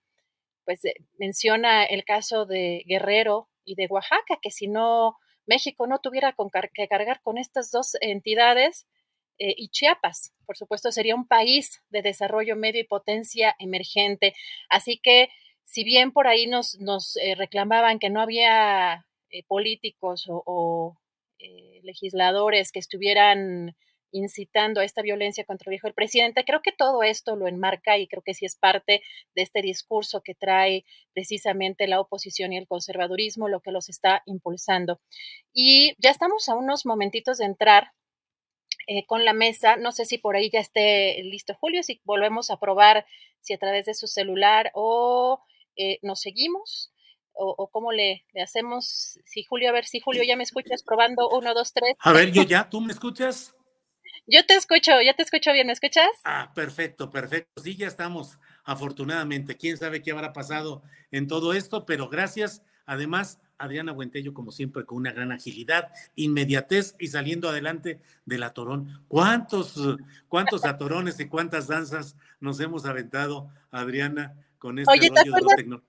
pues eh, menciona el caso de Guerrero y de Oaxaca, que si no México no tuviera que cargar con estas dos entidades, eh, y Chiapas, por supuesto, sería un país de desarrollo medio y potencia emergente. Así que, si bien por ahí nos, eh, reclamaban que no había eh, políticos o, legisladores que estuvieran incitando a esta violencia contra el hijo del presidente. Creo que todo esto lo enmarca y creo que sí es parte de este discurso que trae precisamente la oposición y el conservadurismo, lo que los está impulsando. Y ya estamos a unos momentitos de entrar eh, con la mesa. No sé si por ahí ya esté listo Julio, si volvemos a probar si a través de su celular o eh, nos seguimos o, cómo le, hacemos. Si Julio, a ver si Julio ya me escuchas probando uno, dos, tres. A ver, yo ya, ¿tú me escuchas? Yo te escucho, ya te escucho bien, ¿me escuchas? Ah, perfecto, perfecto. Sí, ya estamos, afortunadamente. Quién sabe qué habrá pasado en todo esto, pero gracias. Además, Adriana Buentello, como siempre, con una gran agilidad, inmediatez y saliendo adelante del atorón. ¿Cuántos, cuántos atorones y cuántas danzas nos hemos aventado, Adriana, con este Oye, rollo de lo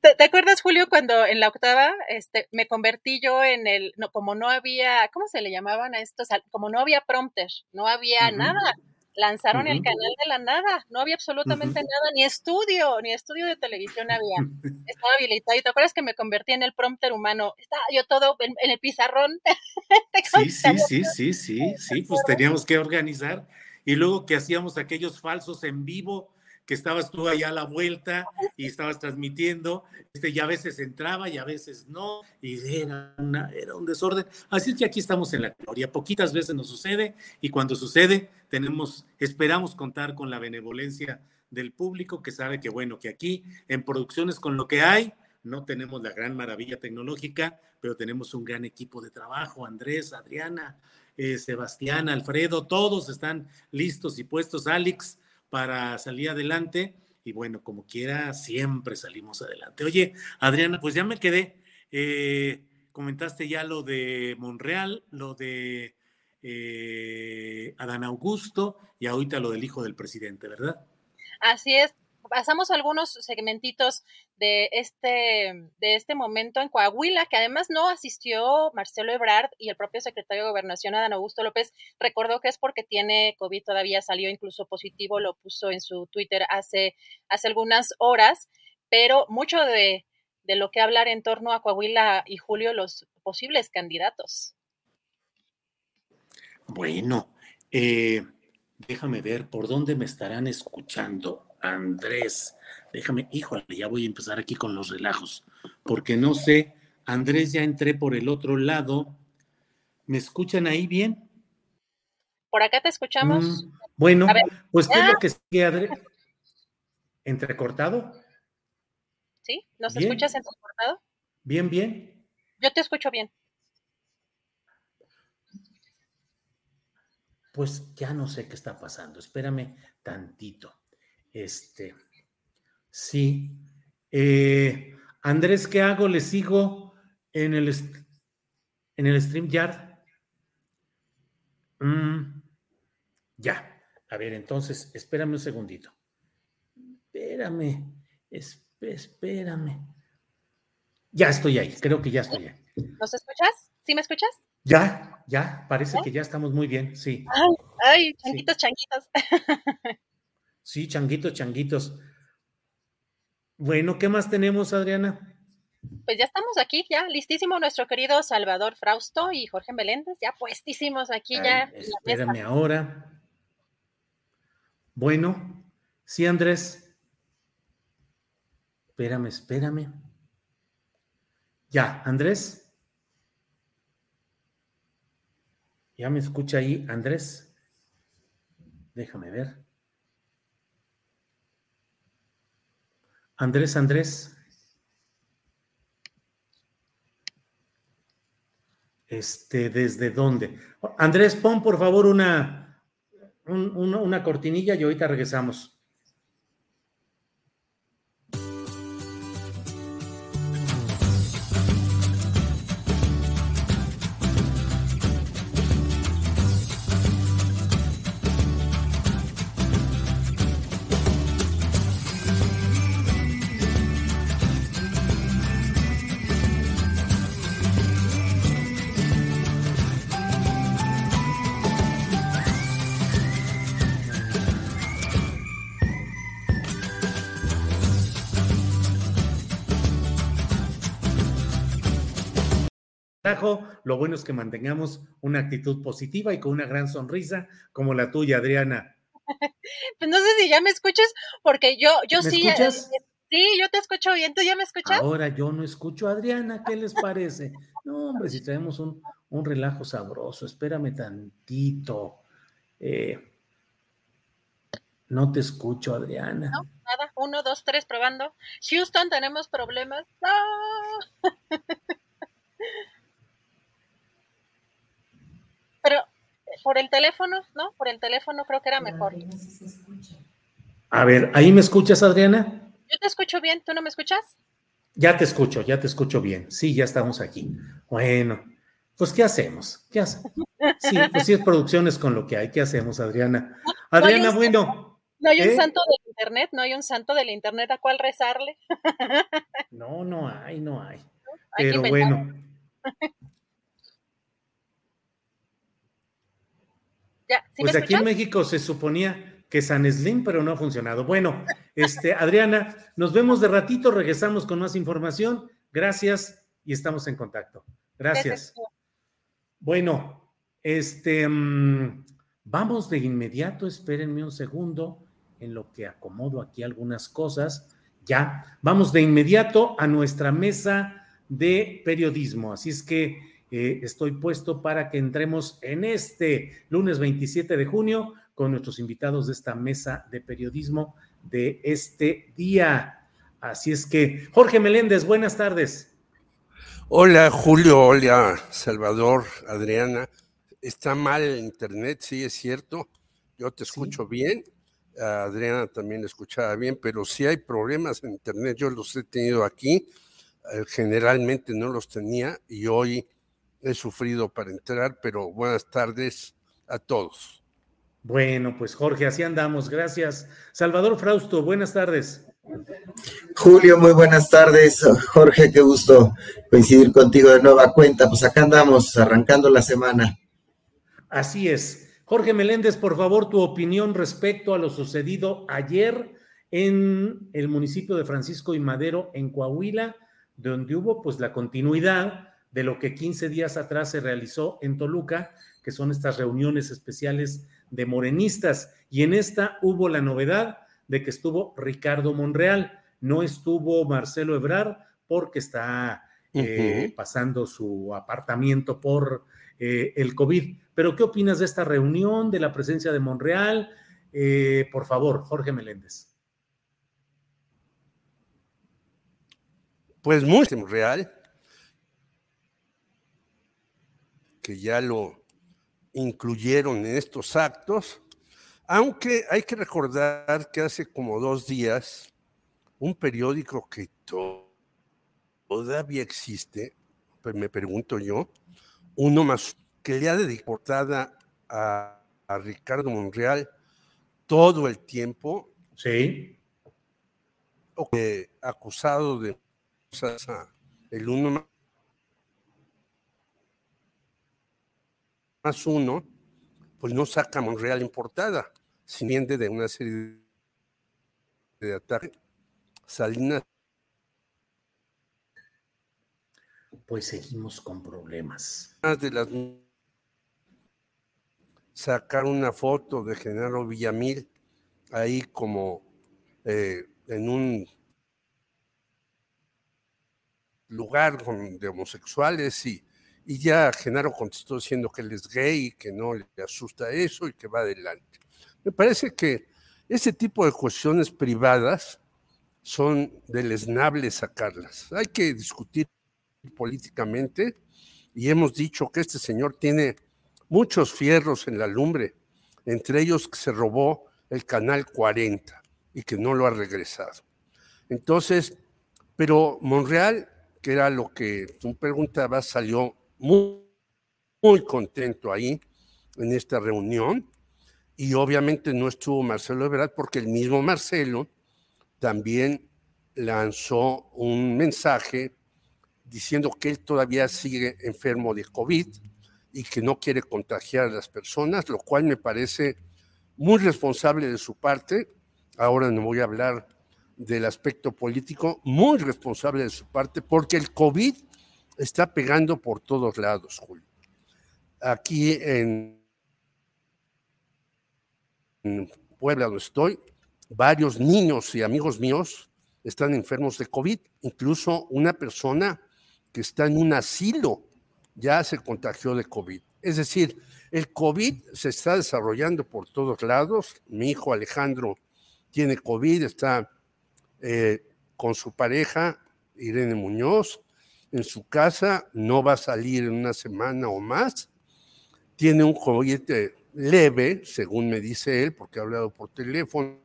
¿Te, acuerdas, Julio, cuando en la octava este, me convertí yo en el, no, como no había, ¿cómo se le llamaban a estos? Como no había prompter, no había nada lanzaron el canal de la nada, no había absolutamente nada, ni estudio, ni estudio de televisión había, estaba habilitado, y te acuerdas que me convertí en el prompter humano, estaba yo todo en, el pizarrón. sí, sí, sí, sí, sí, sí, pues teníamos que organizar, y luego que hacíamos aquellos falsos en vivo, que estabas tú allá a la vuelta y estabas transmitiendo, este, y a veces entraba y a veces no, y era, era un desorden. Así que aquí estamos en la gloria. Poquitas veces nos sucede y cuando sucede tenemos, esperamos contar con la benevolencia del público que sabe que bueno, que aquí en producciones con lo que hay, no tenemos la gran maravilla tecnológica, pero tenemos un gran equipo de trabajo, Andrés, Adriana, eh, Sebastián, Alfredo, todos están listos y puestos, Alex, para salir adelante. Y bueno, como quiera, siempre salimos adelante. Oye, Adriana, pues ya me quedé. Eh, comentaste ya lo de Monreal, lo de eh, Adán Augusto y ahorita lo del hijo del presidente, ¿verdad? Así es, pasamos algunos segmentitos de este, de este momento en Coahuila, que además no asistió Marcelo Ebrard y el propio secretario de Gobernación, Adán Augusto López, recordó que es porque tiene COVID, todavía salió incluso positivo, lo puso en su Twitter hace, hace algunas horas, pero mucho de, de lo que hablar en torno a Coahuila y Julio, los posibles candidatos. Bueno, eh, déjame ver por dónde me estarán escuchando. Andrés, déjame, híjole, ya voy a empezar aquí con los relajos, porque no sé, Andrés, ya entré por el otro lado. ¿Me escuchan ahí bien? Por acá te escuchamos. Mm, bueno, pues ¿qué es lo que sigue, Andrés? ¿Entrecortado? ¿Sí? ¿Nos escuchas entrecortado? Bien, bien. Yo te escucho bien. Pues ya no sé qué está pasando. Espérame tantito. Este, sí. Eh, Andrés, ¿qué hago? ¿Le sigo en el, en el StreamYard? Mm, ya. A ver, entonces, espérame un segundito. Espérame, espérame. Ya estoy ahí, creo que ya estoy ahí. ¿Nos escuchas? ¿Sí me escuchas? Ya, ya, parece que ya estamos muy bien, sí. Ay, ay changuitos, changuitos. Sí, changuitos, changuitos. Bueno, ¿qué más tenemos, Adriana? Pues ya estamos aquí, ya listísimo nuestro querido Salvador Frausto y Jorge Meléndez, ya puestísimos aquí ya. Espérame ahora. Bueno, sí, Andrés. Espérame, espérame. Ya, Andrés. ¿Ya me escucha ahí, Andrés? Déjame ver. Andrés, Andrés. Este, ¿desde dónde? Andrés, pon por favor una, una, cortinilla y ahorita regresamos. Lo bueno es que mantengamos una actitud positiva y con una gran sonrisa como la tuya, Adriana. Pues no sé si ya me escuchas, porque yo, yo ¿Me sí. eh, escuchas? Sí, yo te escucho bien. ¿Tú ya me escuchas? Ahora yo no escucho a Adriana, ¿qué les parece? No, hombre, si traemos un, un relajo sabroso, espérame tantito. Eh, no te escucho, Adriana. No, nada. Uno, dos, tres, probando. Houston, tenemos problemas. ¡No! Pero eh, por el teléfono, ¿no? Por el teléfono creo que era mejor. A ver, ¿ahí me escuchas, Adriana? Yo te escucho bien, ¿tú no me escuchas? Ya te escucho, ya te escucho bien. Sí, ya estamos aquí. Bueno, pues ¿qué hacemos? ¿Qué hacemos? Sí, pues sí es producciones con lo que hay. ¿Qué hacemos, Adriana? Adriana, bueno. No hay un ¿eh? santo del internet, no hay un santo del internet a cuál rezarle. No, no hay, no hay. Pero bueno, Ya, ¿sí pues me aquí en? México se suponía que San Slim, pero no ha funcionado. Bueno, este, Adriana, nos vemos de ratito, regresamos con más información. Gracias y estamos en contacto. Gracias. Bueno, este, mm, vamos de inmediato, espérenme un segundo en lo que acomodo aquí algunas cosas. Ya, vamos de inmediato a nuestra mesa de periodismo. Así es que eh, estoy puesto para que entremos en este lunes 27 de junio con nuestros invitados de esta mesa de periodismo de este día. Así es que, Jorge Meléndez, buenas tardes. Hola Julio, hola Salvador, Adriana. Está mal el internet, sí es cierto. Yo te escucho bien. A Adriana también la escuchaba bien, pero si hay problemas en internet, yo los he tenido aquí. eh, Generalmente no los tenía y hoy he sufrido para entrar, pero buenas tardes a todos. Bueno, pues Jorge, así andamos. Gracias. Salvador Frausto, buenas tardes. Julio, muy buenas tardes. Jorge, qué gusto coincidir contigo de nueva cuenta. Pues acá andamos arrancando la semana. Así es. Jorge Meléndez, por favor, tu opinión respecto a lo sucedido ayer en el municipio de Francisco y Madero, en Coahuila, donde hubo pues la continuidad de lo que 15 días atrás se realizó en Toluca, que son estas reuniones especiales de morenistas. Y en esta hubo la novedad de que estuvo Ricardo Monreal, no estuvo Marcelo Ebrar porque está eh, pasando su apartamiento por eh, el COVID. Pero, ¿qué opinas de esta reunión, de la presencia de Monreal? Eh, por favor, Jorge Meléndez. Pues muy Monreal, que ya lo incluyeron en estos actos, aunque hay que recordar que hace como dos días, un periódico que todavía existe, pues me pregunto yo, uno más que le ha dedicado a, a Ricardo Monreal todo el tiempo. Sí. acusado de el uno más uno, pues no saca Monreal en portada, sino de una serie de ataques. Salinas. Pues seguimos con problemas. De las sacar una foto de Genaro Villamil ahí como eh, en un lugar de homosexuales y, y ya Genaro contestó diciendo que él es gay, que no le asusta eso y que va adelante. Me parece que ese tipo de cuestiones privadas son deleznables sacarlas. Hay que discutir políticamente y hemos dicho que este señor tiene muchos fierros en la lumbre, entre ellos que se robó el canal 40 y que no lo ha regresado. Entonces, pero Monreal, que era lo que tú preguntabas, salió muy, muy contento ahí en esta reunión y obviamente no estuvo Marcelo Ebrard porque el mismo Marcelo también lanzó un mensaje diciendo que él todavía sigue enfermo de COVID y que no quiere contagiar a las personas, lo cual me parece muy responsable de su parte. Ahora no voy a hablar del aspecto político, muy responsable de su parte, porque el COVID está pegando por todos lados, Julio. Aquí en, Puebla, donde estoy, varios niños y amigos míos están enfermos de COVID, incluso una persona que está en un asilo ya se contagió de COVID. Es decir, el COVID se está desarrollando por todos lados. Mi hijo Alejandro tiene COVID, está eh, con su pareja, Irene Muñoz, en su casa, no va a salir en una semana o más. Tiene un COVID leve, según me dice él, porque ha hablado por teléfono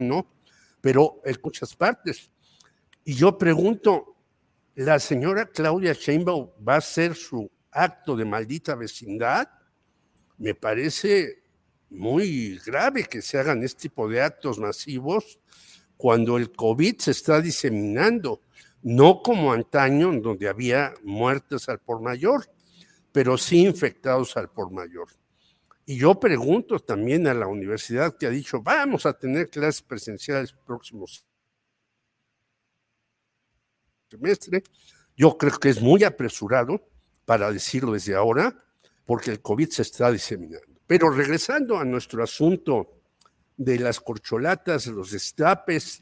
¿no? Pero en muchas partes. Y yo pregunto, ¿la señora Claudia Sheinbaum va a hacer su acto de maldita vecindad? Me parece muy grave que se hagan este tipo de actos masivos cuando el COVID se está diseminando, no como antaño, donde había muertes al por mayor, pero sí infectados al por mayor. Y yo pregunto también a la universidad que ha dicho, vamos a tener clases presenciales próximos semestre. Yo creo que es muy apresurado para decirlo desde ahora, porque el COVID se está diseminando. Pero regresando a nuestro asunto de las corcholatas, los destapes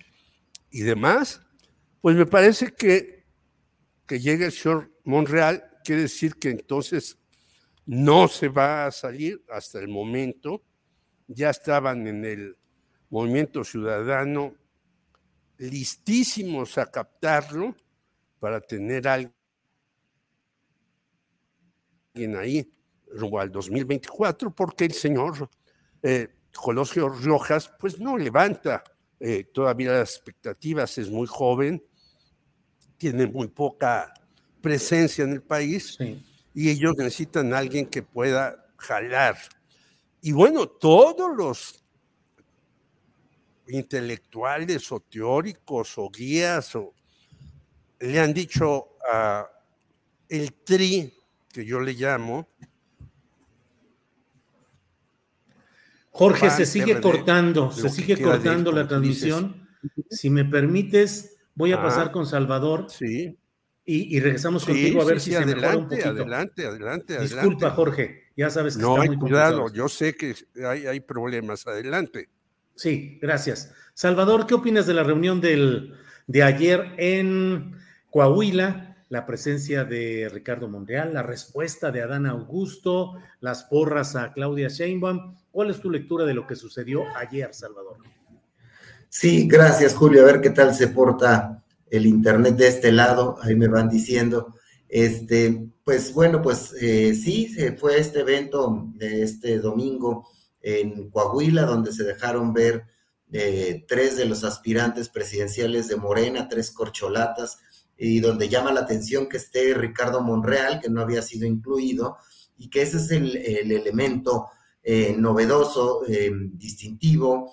y demás, pues me parece que que llegue el señor Monreal quiere decir que entonces no se va a salir hasta el momento. Ya estaban en el movimiento ciudadano listísimos a captarlo para tener alguien ahí rumbo al 2024, porque el señor eh, Colosio Rojas pues no levanta eh, todavía las expectativas, es muy joven, tiene muy poca presencia en el país. Sí y ellos necesitan a alguien que pueda jalar. Y bueno, todos los intelectuales o teóricos o guías o, le han dicho a el tri, que yo le llamo. Jorge, se sigue cortando, se sigue cortando la transmisión. Si me permites, voy a ah, pasar con Salvador. Sí. Y, regresamos contigo a ver si se adelante, mejora un poquito. Adelante, adelante, Disculpa, Jorge, ya sabes que no, está muy cuidado, yo sé que hay, hay problemas. Adelante. Sí, gracias. Salvador, ¿qué opinas de la reunión del, de ayer en Coahuila? La presencia de Ricardo Monreal, la respuesta de Adán Augusto, las porras a Claudia Sheinbaum. ¿Cuál es tu lectura de lo que sucedió ayer, Salvador? Sí, gracias, Julio. A ver qué tal se porta el internet de este lado. Ahí me van diciendo. Este, pues bueno, pues eh, sí, fue este evento de este domingo en Coahuila, donde se dejaron ver eh, tres de los aspirantes presidenciales de Morena, tres corcholatas, y donde llama la atención que esté Ricardo Monreal, que no había sido incluido, y que ese es el, elemento eh, novedoso, eh, distintivo,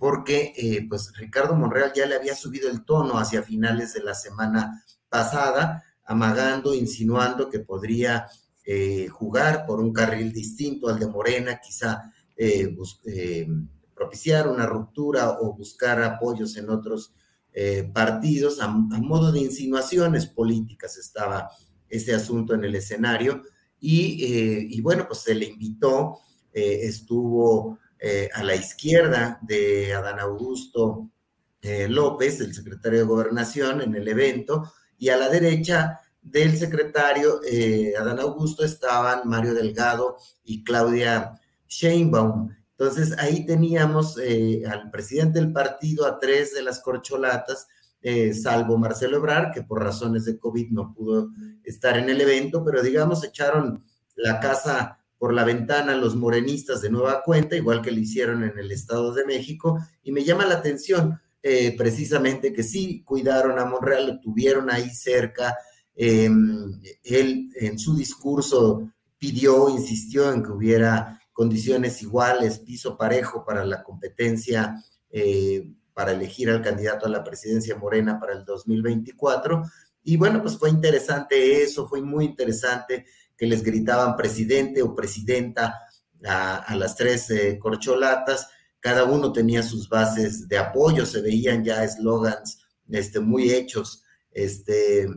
porque pues Ricardo Monreal ya le había subido el tono hacia finales de la semana pasada, amagando, insinuando que podría jugar por un carril distinto al de Morena, quizá eh, eh, propiciar una ruptura o buscar apoyos en otros eh, partidos, a, modo de insinuaciones políticas estaba ese asunto en el escenario. Y, bueno, pues se le invitó, estuvo a la izquierda de Adán Augusto López, el secretario de Gobernación, en el evento, y a la derecha del secretario Adán Augusto estaban Mario Delgado y Claudia Sheinbaum. Entonces ahí teníamos eh, al presidente del partido, a tres de las corcholatas, eh, salvo Marcelo Ebrar, que por razones de COVID no pudo estar en el evento, pero digamos echaron la casa por la ventana los morenistas de nueva cuenta, igual que lo hicieron en el Estado de México, y me llama la atención eh, precisamente que sí cuidaron a Monreal, lo tuvieron ahí cerca. Em, él en su discurso pidió, insistió en que hubiera condiciones iguales, piso parejo para la competencia eh, para elegir al candidato a la presidencia morena para el 2024. Y bueno, pues fue interesante eso, fue muy interesante que les gritaban presidente o presidenta a, las tres eh, corcholatas. Cada uno tenía sus bases de apoyo, se veían ya eslogans este, muy hechos este,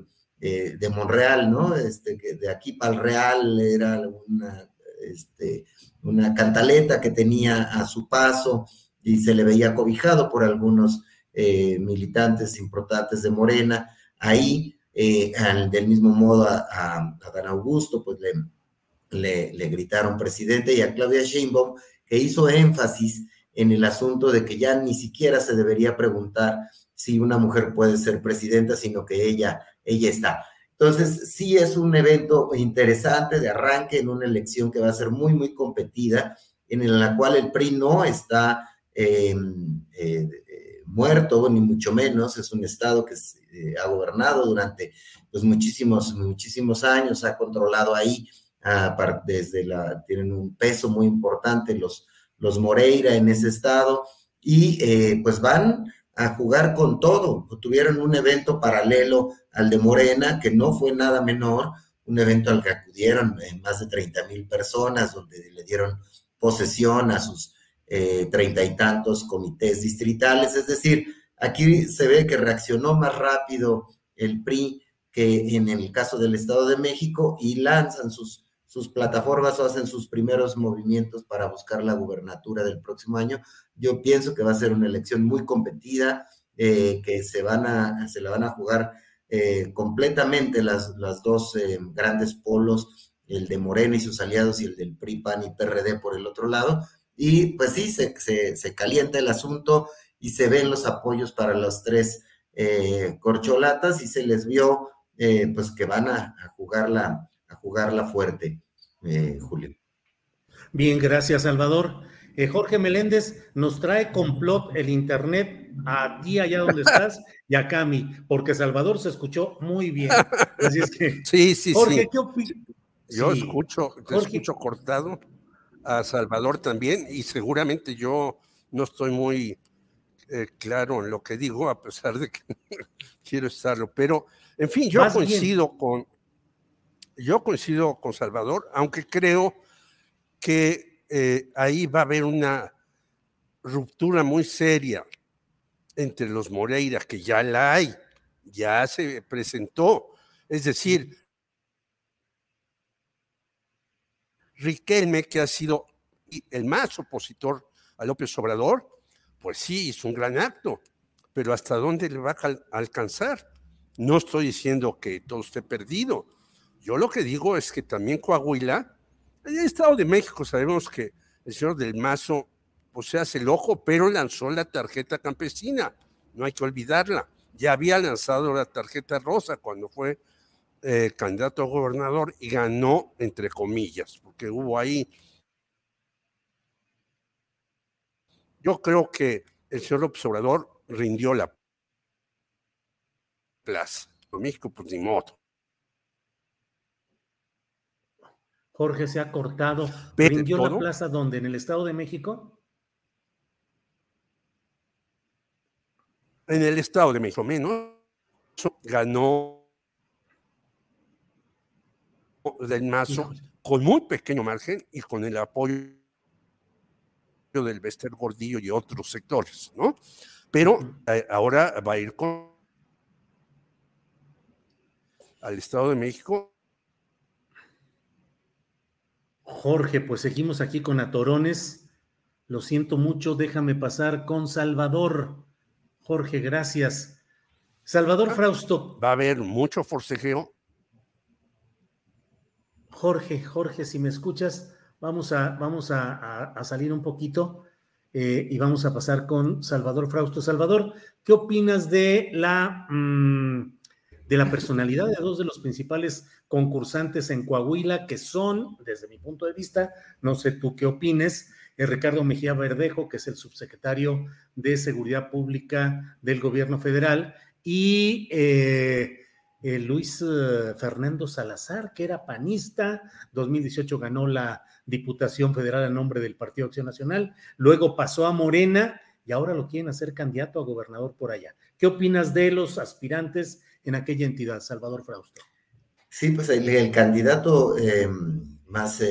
eh, de Monreal, ¿no? Este, que de aquí para el Real era una este, una cantaleta que tenía a su paso y se le veía cobijado por algunos eh, militantes importantes de Morena. Ahí, eh, del mismo modo, a, Dan Augusto, pues le, le, gritaron presidente y a Claudia Sheinbaum, que hizo énfasis en el asunto de que ya ni siquiera se debería preguntar si una mujer puede ser presidenta, sino que ella, ella está. Entonces, sí es un evento interesante de arranque en una elección que va a ser muy, muy competida, en la cual el PRI no está em, eh, muerto, ni mucho menos, es un estado que eh, ha gobernado durante pues, muchísimos, muchísimos años, ha controlado ahí, desde la, tienen un peso muy importante los, los Moreira en ese estado, y eh, pues van a jugar con todo. Tuvieron un evento paralelo al de Morena, que no fue nada menor, un evento al que acudieron eh, más de 30 mil personas, donde le dieron posesión a sus treinta y tantos comités distritales. Es decir, aquí se ve que reaccionó más rápido el PRI que en el caso del Estado de México y lanzan sus sus plataformas o hacen sus primeros movimientos para buscar la gubernatura del próximo año. Yo pienso que va a ser una elección muy competida, eh, que se, van a, se la van a jugar eh, completamente las, las dos eh, grandes polos, el de Morena y sus aliados y el del PRI, PAN y PRD por el otro lado. Y pues sí, se, se, calienta el asunto y se ven los apoyos para los tres corcholatas y se les vio pues que van a, a jugarla a jugarla fuerte. Eh, Julio. Bien, gracias, Salvador. Eh, Jorge Meléndez nos trae complot el internet a ti allá donde estás y a Cami, porque Salvador se escuchó muy bien. Así es que, sí, sí, Jorge, sí. Yo Sí. escucho, te Jorge. escucho cortado a Salvador también y seguramente yo no estoy muy eh, claro en lo que digo, a pesar de que quiero estarlo. Pero, en fin, yo bien. coincido con, yo coincido con Salvador, aunque creo que eh, ahí va a haber una ruptura muy seria entre los Moreira, que ya la hay, ya se presentó. Es decir, Riquelme, que ha sido el más opositor a López Obrador, pues sí, hizo un gran acto, pero ¿hasta dónde le va a alcanzar? No estoy diciendo que todo esté perdido. Yo lo que digo es que también Coahuila, en el Estado de México sabemos que el señor del Mazo pues se hace el ojo, pero lanzó la tarjeta campesina, no hay que olvidarla. Ya había lanzado la tarjeta rosa cuando fue eh, candidato a gobernador y ganó entre comillas, porque hubo ahí. Yo creo que el señor observador rindió la plaza. México, pues ni modo. Jorge se ha cortado. Pero ¿Rindió la plaza donde? ¿En el Estado de México? En el Estado de México, menos ganó del Mazo con muy pequeño margen y con el apoyo del Bester Gordillo y otros sectores, ¿no? Pero eh, ahora va a ir con al Estado de México. Jorge, pues seguimos aquí con Atorones. Lo siento mucho, déjame pasar con Salvador. Jorge, gracias. Salvador Frausto. Va a haber mucho forcejeo. Jorge, Jorge, si me escuchas, vamos a, vamos a, salir un poquito eh, y vamos a pasar con Salvador Frausto. Salvador, ¿qué opinas de la, mm, de la personalidad de dos de los principales concursantes en Coahuila, que son, desde mi punto de vista, no sé tú qué opines, eh, Ricardo Mejía Verdejo, que es el subsecretario de Seguridad Pública del Gobierno Federal, y eh, eh, Luis eh, Fernando Salazar, que era panista, 2018 ganó la Diputación Federal a nombre del Partido Acción Nacional, luego pasó a Morena y ahora lo quieren hacer candidato a gobernador por allá. ¿Qué opinas de los aspirantes en aquella entidad, Salvador Frausto? Sí, pues el, candidato eh, más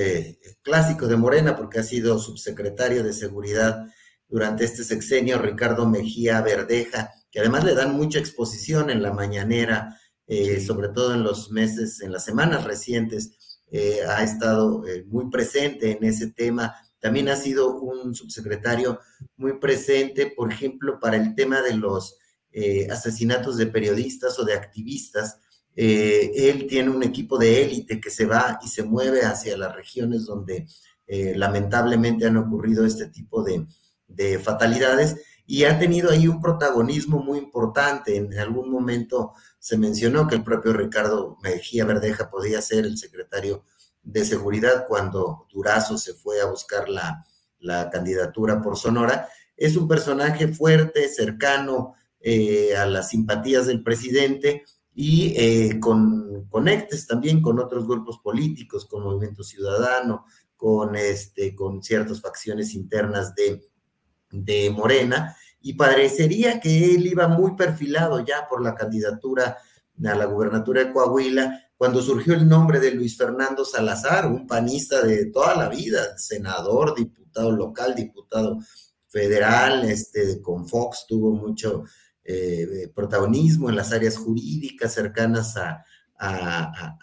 clásico de Morena, porque ha sido subsecretario de Seguridad durante este sexenio, Ricardo Mejía Verdeja, que además le dan mucha exposición en la mañanera, eh, sobre todo en los meses, en las semanas recientes, eh, ha estado eh, muy presente en ese tema. También ha sido un subsecretario muy presente, por ejemplo, para el tema de los asesinatos de periodistas o de activistas. Él tiene un equipo de élite que se va y se mueve hacia las regiones donde lamentablemente han ocurrido este tipo de, de fatalidades y ha tenido ahí un protagonismo muy importante. En algún momento se mencionó que el propio Ricardo Mejía Verdeja podía ser el secretario de seguridad cuando Durazo se fue a buscar la, la candidatura por Sonora. Es un personaje fuerte, cercano eh, a las simpatías del presidente y eh, con conectes también con otros grupos políticos, con Movimiento Ciudadano, con, este, con ciertas facciones internas de, de Morena, y parecería que él iba muy perfilado ya por la candidatura a la gubernatura de Coahuila, cuando surgió el nombre de Luis Fernando Salazar, un panista de toda la vida, senador, diputado local, diputado federal, este, con Fox tuvo mucho eh, protagonismo en las áreas jurídicas cercanas a, a,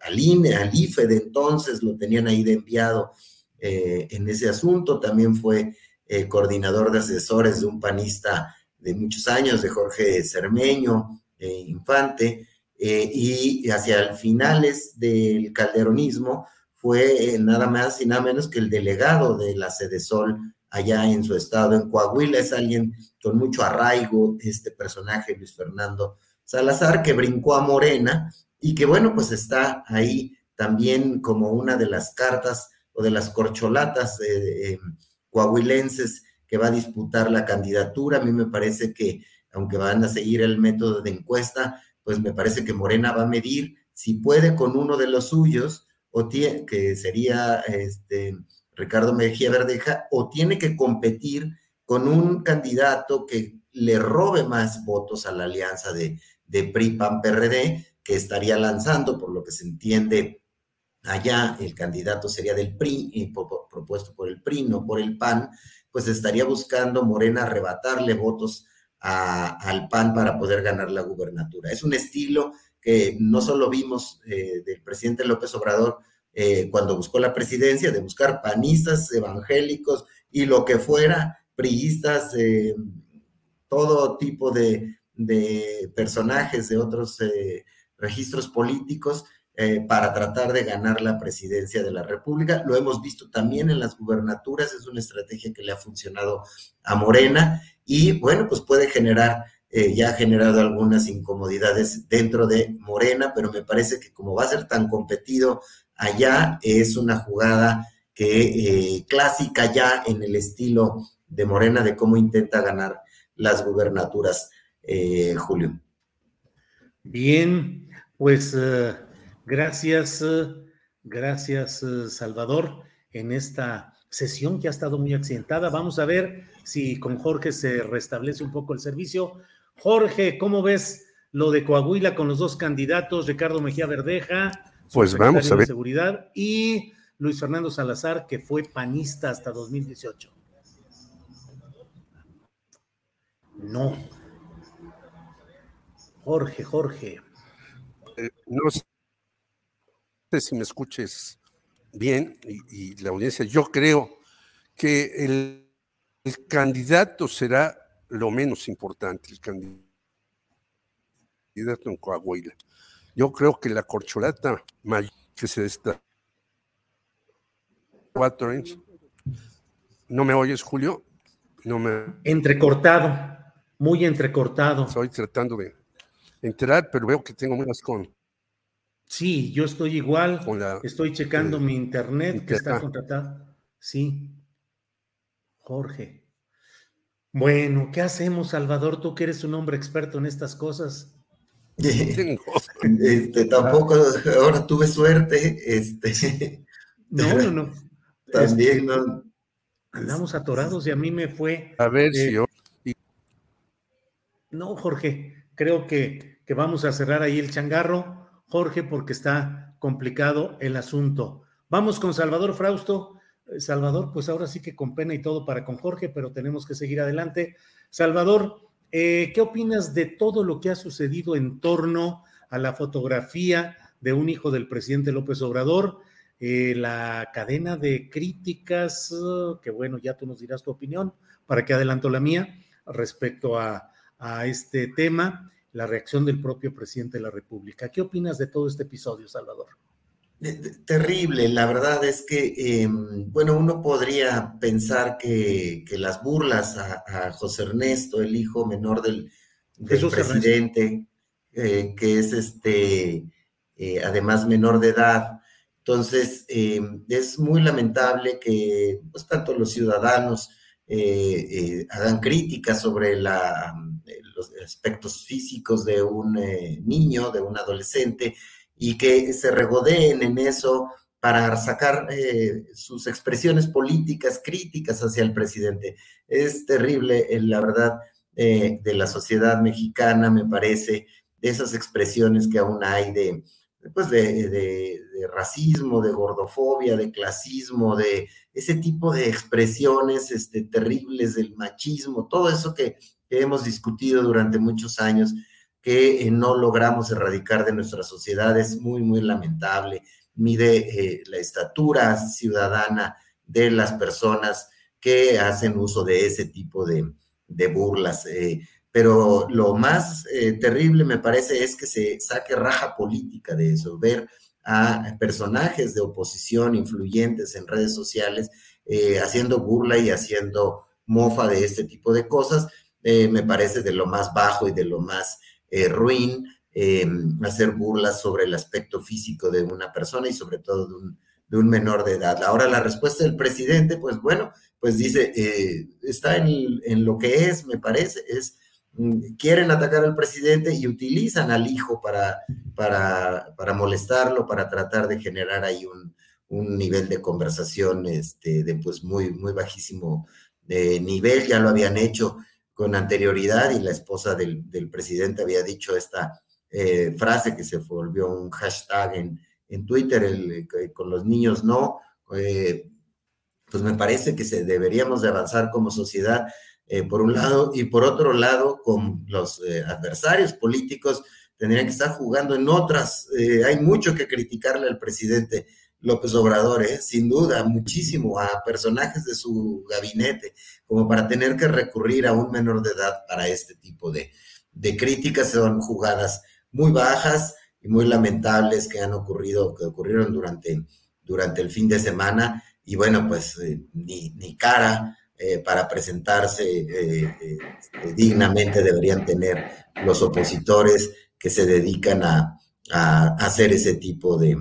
al INE, al IFE de entonces, lo tenían ahí de enviado eh, en ese asunto, también fue eh, coordinador de asesores de un panista de muchos años, de Jorge Cermeño, eh, Infante, y hacia finales del calderonismo fue nada más y nada menos que el delegado de la Sedesol allá en su estado, en Coahuila, es alguien con mucho arraigo, este personaje, Luis Fernando Salazar, que brincó a Morena y que bueno, pues está ahí también como una de las cartas o de las corcholatas eh, eh, coahuilenses que va a disputar la candidatura. A mí me parece que, aunque van a seguir el método de encuesta, pues me parece que Morena va a medir si puede con uno de los suyos, o tiene, que sería este, Ricardo Mejía Verdeja, o tiene que competir con un candidato que le robe más votos a la alianza de, de PRI-PAN-PRD, que estaría lanzando, por lo que se entiende allá, el candidato sería del PRI, y propuesto por el PRI, no por el PAN, pues estaría buscando Morena arrebatarle votos al PAN para poder ganar la gubernatura. Es un estilo que no solo vimos eh, del presidente López Obrador eh, cuando buscó la presidencia, de buscar panistas, evangélicos y lo que fuera, priistas, eh, todo tipo de, de, personajes de otros registros políticos para tratar de ganar la presidencia de la República. Lo hemos visto también en las gubernaturas, es una estrategia que le ha funcionado a Morena y bueno, pues puede generar, eh, ya ha generado algunas incomodidades dentro de Morena, pero me parece que como va a ser tan competido allá, es una jugada que eh, clásica ya en el estilo de Morena de cómo intenta ganar las gubernaturas, eh, Julio. Bien, pues gracias, gracias Salvador en esta sesión que ha estado muy accidentada. Vamos a ver si con Jorge se restablece un poco el servicio. Jorge, ¿cómo ves lo de Coahuila con los dos candidatos, Ricardo Mejía Verdeja, pues vamos a ver. seguridad, y Luis Fernando Salazar, que fue panista hasta 2018? No. Jorge, Jorge. Eh, no sé si me escuches bien y, la audiencia, yo creo que el, candidato será lo menos importante, el candidato en Coahuila. Yo creo que la corcholata que se está cuatro ¿No me oyes, Julio? No me... Entrecortado, muy entrecortado. Estoy tratando de enterar, pero veo que tengo menos con Sí, yo estoy igual. estoy checando mi internet que está contratado. Sí. Jorge. Bueno, ¿qué hacemos, Salvador? Tú que eres un hombre experto en estas cosas. Este, tampoco, ahora tuve suerte. Este. No, no, no. También este, no. Andamos atorados y a mí me fue. A ver si yo. No, Jorge, creo que, que vamos a cerrar ahí el changarro Jorge, porque está complicado el asunto. Vamos con Salvador Frausto. Eh, Salvador, pues ahora sí que con pena y todo para con Jorge, pero tenemos que seguir adelante. Salvador, eh, ¿qué opinas de todo lo que ha sucedido en torno a la fotografía de un hijo del presidente López Obrador? Eh, la cadena de críticas, que bueno, ya tú nos dirás tu opinión, para que adelanto la mía respecto a, a este tema la reacción del propio presidente de la República. ¿Qué opinas de todo este episodio, Salvador? Terrible, la verdad es que, em, bueno, uno podría pensar que, las burlas a, José Ernesto, el hijo menor del, presidente, eh, que es este, eh, además menor de edad, entonces em, es muy lamentable que pues, tanto los ciudadanos eh, hagan críticas sobre la los aspectos físicos de un eh, niño, de un adolescente, y que se regodeen en eso para sacar eh, sus expresiones políticas críticas hacia el presidente. Es terrible, eh, la verdad, de la sociedad mexicana, me parece, de esas expresiones que aún hay de, pues de, de, racismo, de gordofobia, de clasismo, de ese tipo de expresiones este, terribles del machismo, todo eso que que hemos discutido durante muchos años, que eh, no logramos erradicar de nuestra sociedad. Es muy, muy lamentable. Mide eh, la estatura ciudadana de las personas que hacen uso de ese tipo de, burlas. Eh, pero lo más terrible, me parece, es que se saque raja política de eso, ver a personajes de oposición influyentes en redes sociales haciendo burla y haciendo mofa de este tipo de cosas eh, me parece de lo más bajo y de lo más eh, ruin, em, hacer burlas sobre el aspecto físico de una persona y sobre todo de un, menor de edad. Ahora la respuesta del presidente, pues bueno, pues dice, eh, está en, lo que es, me parece, es mm, quieren atacar al presidente y utilizan al hijo para, para, para molestarlo, para tratar de generar ahí un, un nivel de conversación este, de pues muy, muy bajísimo de nivel, ya lo habían hecho con anterioridad y la esposa del, presidente había dicho esta eh, frase que se volvió un hashtag en, en Twitter, el, con los niños no, eh, pues me parece que se deberíamos de avanzar como sociedad eh, por un lado y por otro lado con los adversarios políticos tendrían que estar jugando en otras, hay mucho que criticarle al presidente López Obrador, ¿eh? sin duda, muchísimo a personajes de su gabinete, como para tener que recurrir a un menor de edad para este tipo de, de críticas. Son jugadas muy bajas y muy lamentables que han ocurrido, que ocurrieron durante, durante el fin de semana. Y bueno, pues eh, ni, ni, cara eh, para presentarse dignamente deberían tener los opositores que se dedican a, a hacer ese tipo de,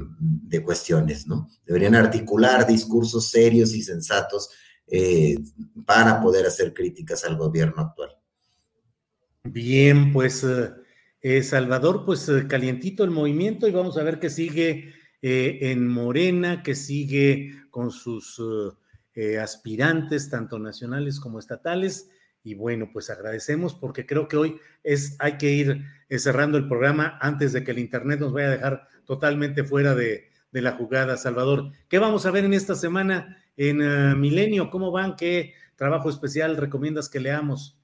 cuestiones, ¿no? Deberían articular discursos serios y sensatos eh, para poder hacer críticas al gobierno actual. Bien, pues eh, eh, Salvador, pues calientito el movimiento y vamos a ver qué sigue en Morena, que sigue con sus aspirantes, tanto nacionales como estatales. Y bueno, pues agradecemos porque creo que hoy es, hay que ir eh, cerrando el programa antes de que el Internet nos vaya a dejar totalmente fuera de, la jugada, Salvador. ¿Qué vamos a ver en esta semana en uh, Milenio? ¿Cómo van? ¿Qué trabajo especial recomiendas que leamos?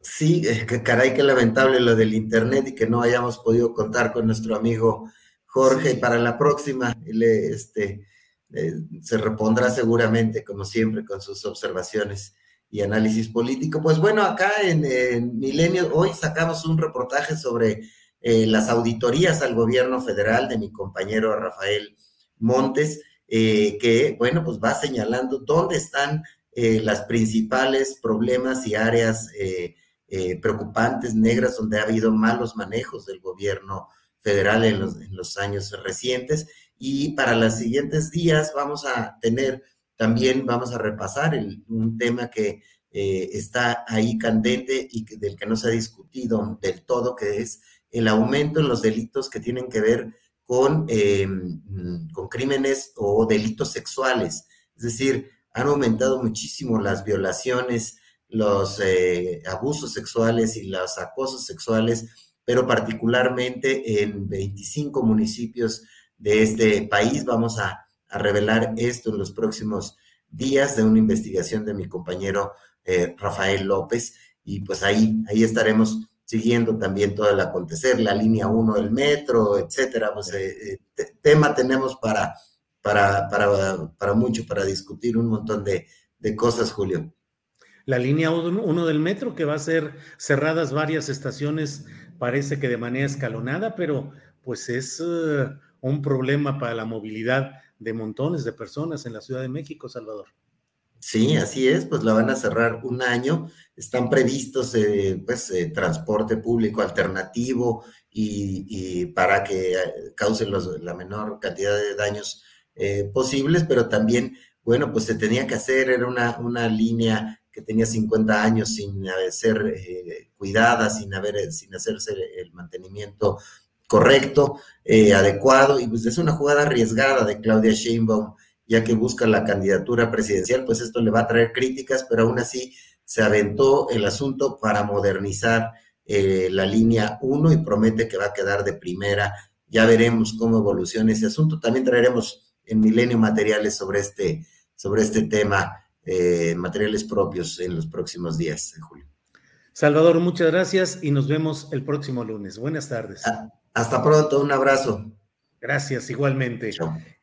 Sí, caray, qué lamentable lo del Internet y que no hayamos podido contar con nuestro amigo Jorge. Para la próxima, le, este, eh, se repondrá seguramente, como siempre, con sus observaciones y análisis político. Pues bueno, acá en, Milenio hoy sacamos un reportaje sobre eh, las auditorías al gobierno federal de mi compañero Rafael Montes, eh, que bueno, pues va señalando dónde están eh, las principales problemas y áreas preocupantes, negras, donde ha habido malos manejos del gobierno federal en los, en los años recientes. Y para los siguientes días vamos a tener también vamos a repasar un tema que eh, está ahí candente y del que no se ha discutido del todo, que es el aumento en los delitos que tienen que ver con, em, con crímenes o delitos sexuales. Es decir, han aumentado muchísimo las violaciones, los eh, abusos sexuales y los acosos sexuales, pero particularmente en 25 municipios de este país. Vamos a a revelar esto en los próximos días de una investigación de mi compañero eh, Rafael López. Y pues ahí, ahí estaremos siguiendo también todo el acontecer, la línea 1 del metro, etcétera. Pues eh, eh, tema tenemos para, para, para, para, mucho, para discutir un montón de, de cosas, Julio. La línea 1 del metro, que va a ser cerradas varias estaciones, parece que de manera escalonada, pero pues es un problema para la movilidad de montones de personas en la Ciudad de México, Salvador. Sí, así es, pues la van a cerrar un año. Están previstos eh, pues eh, transporte público alternativo y, para que eh, causen la menor cantidad de daños posibles, pero también, bueno, pues se tenía que hacer, era una, una línea que tenía 50 años sin ser cuidada, sin, haber, sin hacerse el mantenimiento correcto, eh, adecuado, y pues es una jugada arriesgada de Claudia Sheinbaum, ya que busca la candidatura presidencial, pues esto le va a traer críticas, pero aún así se aventó el asunto para modernizar eh, la línea 1 y promete que va a quedar de primera. Ya veremos cómo evoluciona ese asunto. También traeremos en Milenio materiales sobre este, sobre este tema, eh, materiales propios en los próximos días, Julio. Salvador, muchas gracias y nos vemos el próximo lunes. Buenas tardes. Ah, hasta pronto, un abrazo. Gracias, igualmente.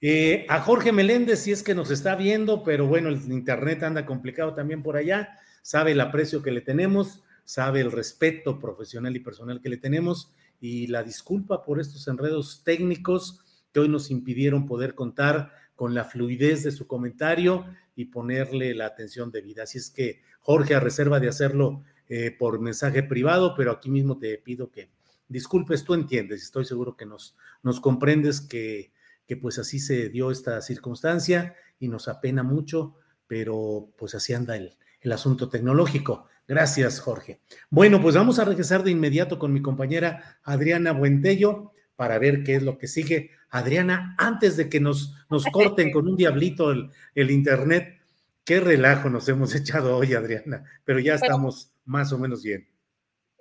Eh, a Jorge Meléndez, si es que nos está viendo, pero bueno, el internet anda complicado también por allá, sabe el aprecio que le tenemos, sabe el respeto profesional y personal que le tenemos y la disculpa por estos enredos técnicos que hoy nos impidieron poder contar con la fluidez de su comentario y ponerle la atención debida. Así es que, Jorge, a reserva de hacerlo eh, por mensaje privado, pero aquí mismo te pido que disculpes, tú entiendes, estoy seguro que nos, nos comprendes que, que pues así se dio esta circunstancia y nos apena mucho, pero pues así anda el, el asunto tecnológico. Gracias, Jorge. Bueno, pues vamos a regresar de inmediato con mi compañera Adriana Buentello para ver qué es lo que sigue. Adriana, antes de que nos, nos corten con un diablito el, el internet, qué relajo nos hemos echado hoy, Adriana, pero ya estamos más o menos bien.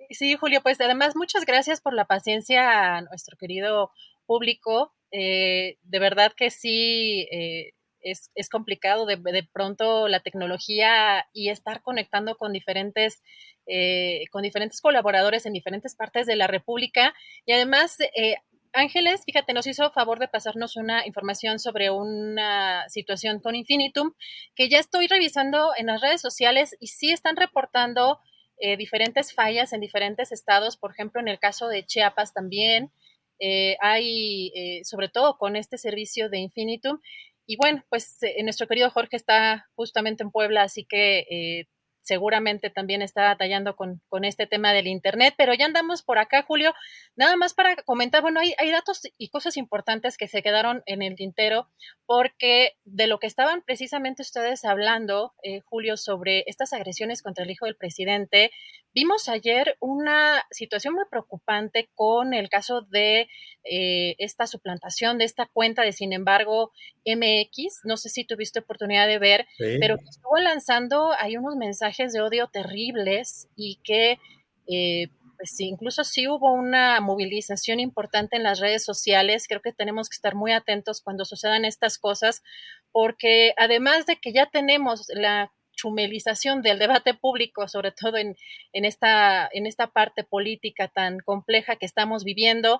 Sí, Julio, pues además muchas gracias por la paciencia a nuestro querido público. Eh, de verdad que sí, eh, es, complicado de, de, pronto la tecnología y estar conectando con diferentes, eh, con diferentes colaboradores en diferentes partes de la República. Y además, eh, Ángeles, fíjate, nos hizo favor de pasarnos una información sobre una situación con Infinitum que ya estoy revisando en las redes sociales y sí están reportando eh, diferentes fallas en diferentes estados, por ejemplo, en el caso de Chiapas también. Eh, hay, eh, sobre todo con este servicio de Infinitum. Y bueno, pues eh, nuestro querido Jorge está justamente en Puebla, así que seguramente también está batallando con, con, este tema del Internet, pero ya andamos por acá, Julio. Nada más para comentar, bueno, hay, hay, datos y cosas importantes que se quedaron en el tintero, porque de lo que estaban precisamente ustedes hablando, eh, Julio, sobre estas agresiones contra el hijo del presidente, vimos ayer una situación muy preocupante con el caso de eh, esta suplantación de esta cuenta de, sin embargo, MX. No sé si tuviste oportunidad de ver, sí. pero estuvo lanzando, hay unos mensajes de odio terribles y que eh, pues incluso sí hubo una movilización importante en las redes sociales. Creo que tenemos que estar muy atentos cuando sucedan estas cosas, porque además de que ya tenemos la chumelización del debate público, sobre todo en, en, esta, en esta parte política tan compleja que estamos viviendo,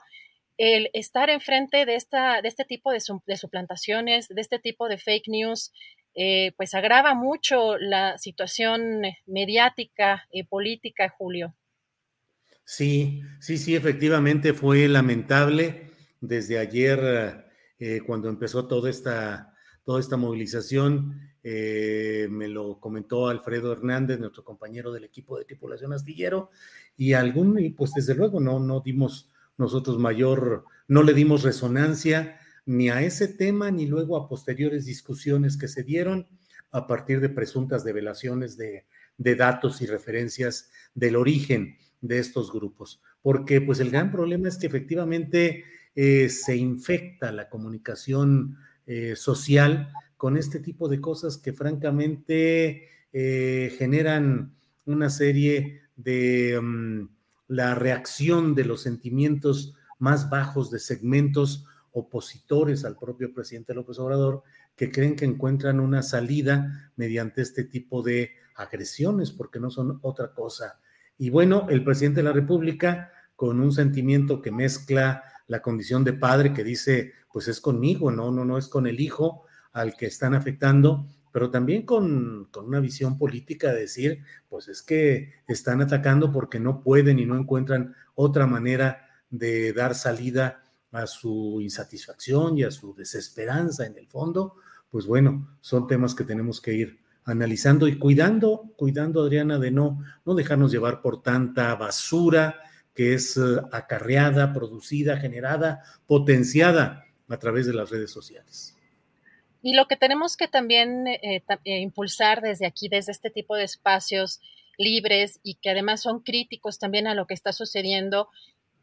el estar enfrente de, esta, de este tipo de, de suplantaciones, de este tipo de fake news, eh, pues agrava mucho la situación mediática y política, Julio. Sí, sí, sí, efectivamente fue lamentable desde ayer eh, cuando empezó toda esta, toda esta movilización. Eh, me lo comentó Alfredo Hernández, nuestro compañero del equipo de tripulación astillero, y algún, pues desde luego no, no dimos nosotros mayor, no le dimos resonancia ni a ese tema, ni luego a posteriores discusiones que se dieron a partir de presuntas develaciones de, datos y referencias del origen de estos grupos. Porque pues el gran problema es que efectivamente eh, se infecta la comunicación eh, social con este tipo de cosas que francamente eh, generan una serie de um, la reacción de los sentimientos más bajos de segmentos opositores al propio presidente López Obrador que creen que encuentran una salida mediante este tipo de agresiones, porque no son otra cosa. Y bueno, el presidente de la República, con un sentimiento que mezcla la condición de padre, que dice, pues es conmigo, no, no, no es con el hijo al que están afectando, pero también con, con una visión política de decir, pues es que están atacando porque no pueden y no encuentran otra manera de dar salida a su insatisfacción y a su desesperanza en el fondo, pues bueno, son temas que tenemos que ir analizando y cuidando, cuidando, Adriana, de no, no dejarnos llevar por tanta basura que es uh, acarreada, producida, generada, potenciada a través de las redes sociales. Y lo que tenemos que también eh, eh, impulsar desde aquí, desde este tipo de espacios libres y que además son críticos también a lo que está sucediendo,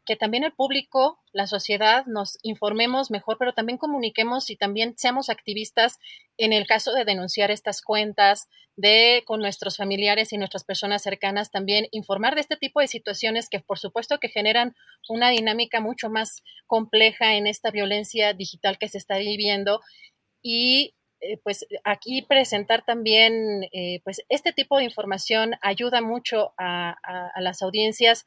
que también el público, la sociedad, nos informemos mejor, pero también comuniquemos y también seamos activistas en el caso de denunciar estas cuentas, de con nuestros familiares y nuestras personas cercanas también informar de este tipo de situaciones que por supuesto que generan una dinámica mucho más compleja en esta violencia digital que se está viviendo. Y eh, pues aquí presentar también eh, pues este tipo de información ayuda mucho a, las audiencias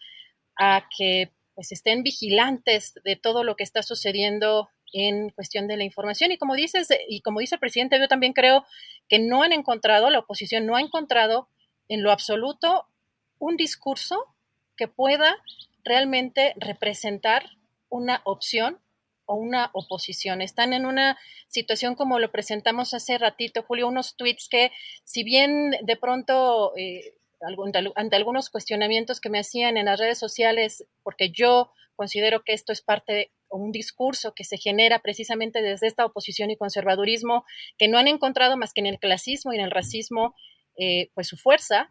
a que pues estén vigilantes de todo lo que está sucediendo en cuestión de la información. Y como dices, y como dice el presidente, yo también creo que no han encontrado, la oposición no ha encontrado en lo absoluto un discurso que pueda realmente representar una opción o una oposición. Están en una situación como lo presentamos hace ratito, Julio, unos tweets que si bien de pronto eh, ante algunos cuestionamientos que me hacían en las redes sociales, porque yo considero que esto es parte de un discurso que se genera precisamente desde esta oposición y conservadurismo, que no han encontrado más que en el clasismo y en el racismo, eh, pues su fuerza.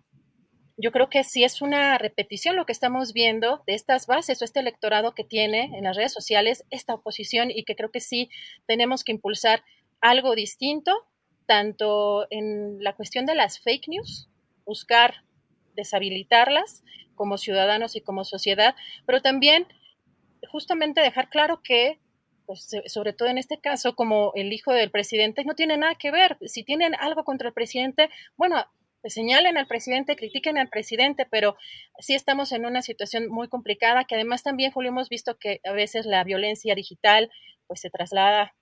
yo creo que sí es una repetición lo que estamos viendo de estas bases o este electorado que tiene en las redes sociales esta oposición y que creo que sí tenemos que impulsar algo distinto, tanto en la cuestión de las fake news, buscar deshabilitarlas como ciudadanos y como sociedad, pero también justamente dejar claro que, pues, sobre todo en este caso, como el hijo del presidente, no tiene nada que ver. Si tienen algo contra el presidente, bueno, pues señalen al presidente, critiquen al presidente, pero sí estamos en una situación muy complicada, que además también, Julio, hemos visto que a veces la violencia digital pues se traslada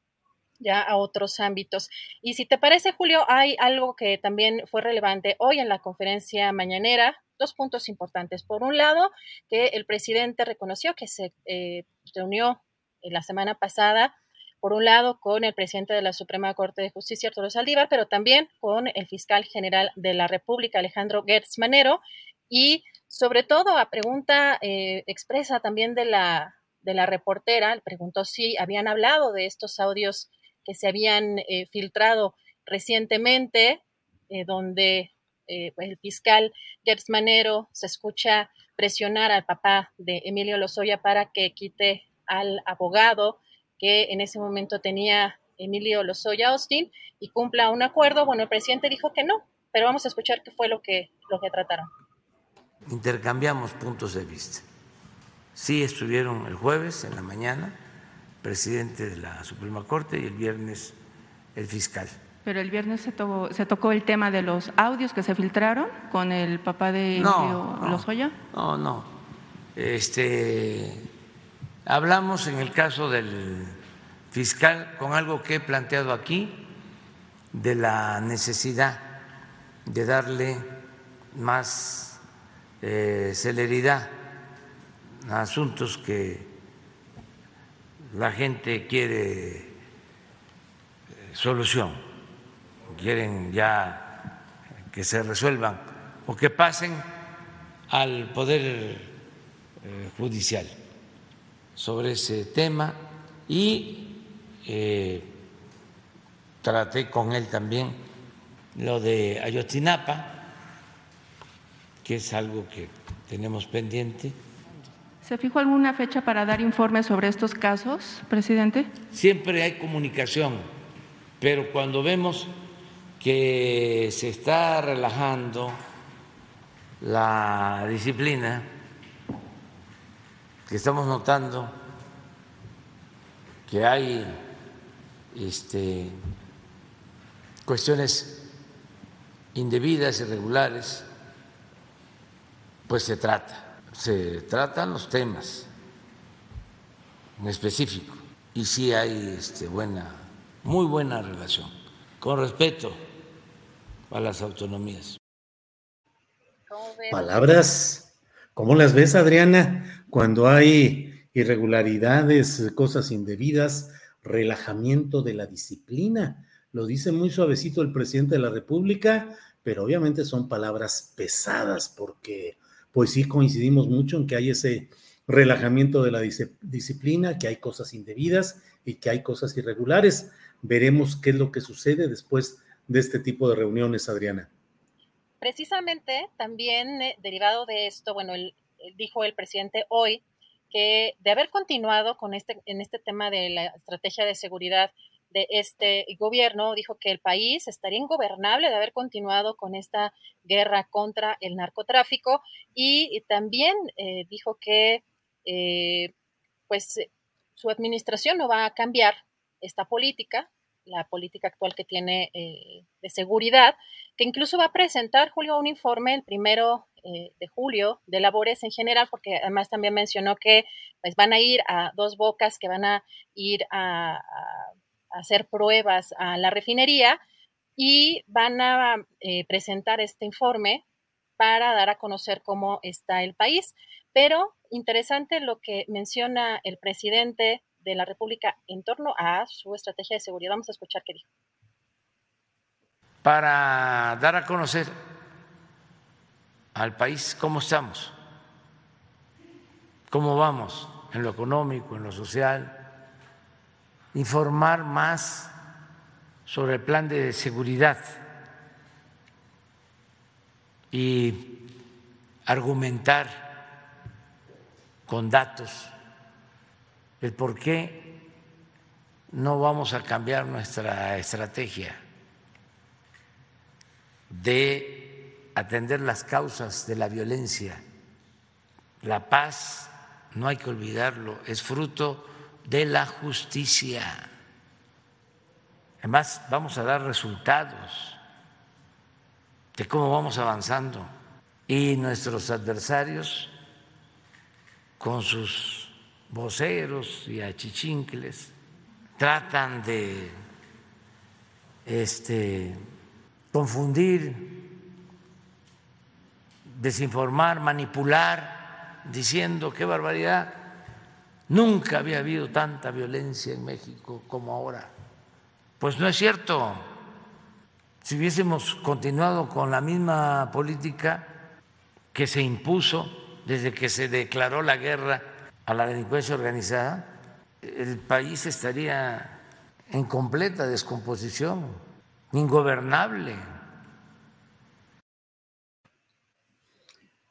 ya a otros ámbitos. Y si te parece, Julio, hay algo que también fue relevante hoy en la conferencia mañanera, dos puntos importantes. Por un lado, que el presidente reconoció que se eh, reunió la semana pasada por un lado, con el presidente de la Suprema Corte de Justicia, Arturo Saldívar, pero también con el fiscal general de la República, Alejandro Gertz Manero, y sobre todo a pregunta eh, expresa también de la, de la reportera, preguntó si habían hablado de estos audios que se habían eh, filtrado recientemente, eh, donde pues, el fiscal Gertz Manero se escucha presionar al papá de Emilio Lozoya para que quite al abogado que en ese momento tenía Emilio Lozoya Austin y cumpla un acuerdo. Bueno, el presidente dijo que no, pero vamos a escuchar qué fue lo que, lo que trataron. Intercambiamos puntos de vista. Sí estuvieron el jueves en la mañana presidente de la Suprema Corte y el viernes el fiscal. Pero el viernes se, se tocó el tema de los audios que se filtraron con el papá de no, Lozoya. No, no. Este, Hablamos en el caso del fiscal con algo que he planteado aquí, de la necesidad de darle más eh, celeridad a asuntos que la gente quiere eh, solución, quieren ya que se resuelvan o que pasen al Poder eh, Judicial sobre ese tema y eh, traté con él también lo de Ayotzinapa, que es algo que tenemos pendiente. ¿Se fijó alguna fecha para dar informes sobre estos casos, presidente? Siempre hay comunicación, pero cuando vemos que se está relajando la disciplina, que estamos notando que hay este, cuestiones indebidas, irregulares, pues se trata, se tratan los temas en específico y sí hay este, buena, muy buena relación, con respeto a las autonomías. Palabras, ¿cómo las ves, Adriana? cuando hay irregularidades, cosas indebidas, relajamiento de la disciplina. Lo dice muy suavecito el presidente de la República, pero obviamente son palabras pesadas porque pues sí coincidimos mucho en que hay ese relajamiento de la disciplina, que hay cosas indebidas y que hay cosas irregulares. Veremos qué es lo que sucede después de este tipo de reuniones, Adriana. Precisamente también eh, derivado de esto, bueno, el, dijo el presidente hoy que de haber continuado con este, en este tema de la estrategia de seguridad de este gobierno, dijo que el país estaría ingobernable de haber continuado con esta guerra contra el narcotráfico y, también eh, dijo que eh, pues su administración no va a cambiar esta política, la política actual que tiene eh, de seguridad, que incluso va a presentar, Julio, un informe el primero eh, de julio de labores en general, porque además también mencionó que pues, van a ir a dos bocas, que van a ir a, hacer pruebas a la refinería y van a eh, presentar este informe para dar a conocer cómo está el país. Pero interesante lo que menciona el presidente de la República en torno a su estrategia de seguridad. Vamos a escuchar qué dijo. Para dar a conocer al país cómo estamos, cómo vamos en lo económico, en lo social, informar más sobre el plan de seguridad y argumentar con datos el por qué no vamos a cambiar nuestra estrategia de atender las causas de la violencia. La paz, no hay que olvidarlo, es fruto de la justicia. Además, vamos a dar resultados de cómo vamos avanzando. Y nuestros adversarios, con sus voceros y achichincles, tratan de este, confundir, desinformar, manipular, diciendo qué barbaridad. Nunca había habido tanta violencia en México como ahora. Pues no es cierto. Si hubiésemos continuado con la misma política que se impuso desde que se declaró la guerra a la delincuencia organizada, el país estaría en completa descomposición, ingobernable.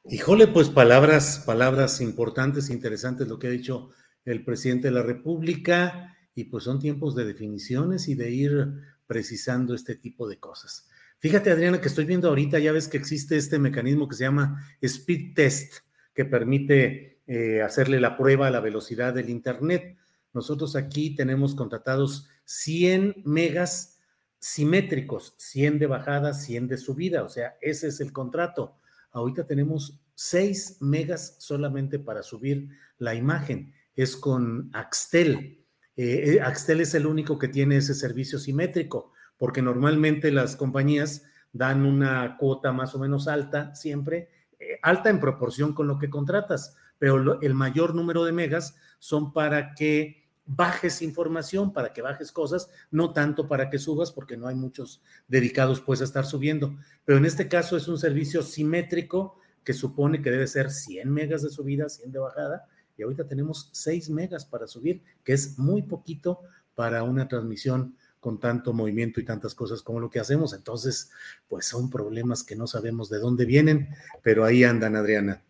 Híjole, pues palabras, palabras importantes, interesantes lo que ha dicho el presidente de la República y pues son tiempos de definiciones y de ir precisando este tipo de cosas. Fíjate, Adriana, que estoy viendo ahorita, ya ves que existe este mecanismo que se llama speed test, que permite eh, hacerle la prueba a la velocidad del Internet. Nosotros aquí tenemos contratados 100 megas simétricos, 100 de bajada, 100 de subida, o sea, ese es el contrato. Ahorita tenemos 6 megas solamente para subir la imagen, es con Axtel. Eh, eh, Axtel es el único que tiene ese servicio simétrico, porque normalmente las compañías dan una cuota más o menos alta siempre, eh, alta en proporción con lo que contratas, pero el mayor número de megas son para que bajes información, para que bajes cosas, no tanto para que subas, porque no hay muchos dedicados pues a estar subiendo. Pero en este caso es un servicio simétrico que supone que debe ser 100 megas de subida, 100 de bajada, y ahorita tenemos 6 megas para subir, que es muy poquito para una transmisión con tanto movimiento y tantas cosas como lo que hacemos. Entonces, pues son problemas que no sabemos de dónde vienen, pero ahí andan, Adriana.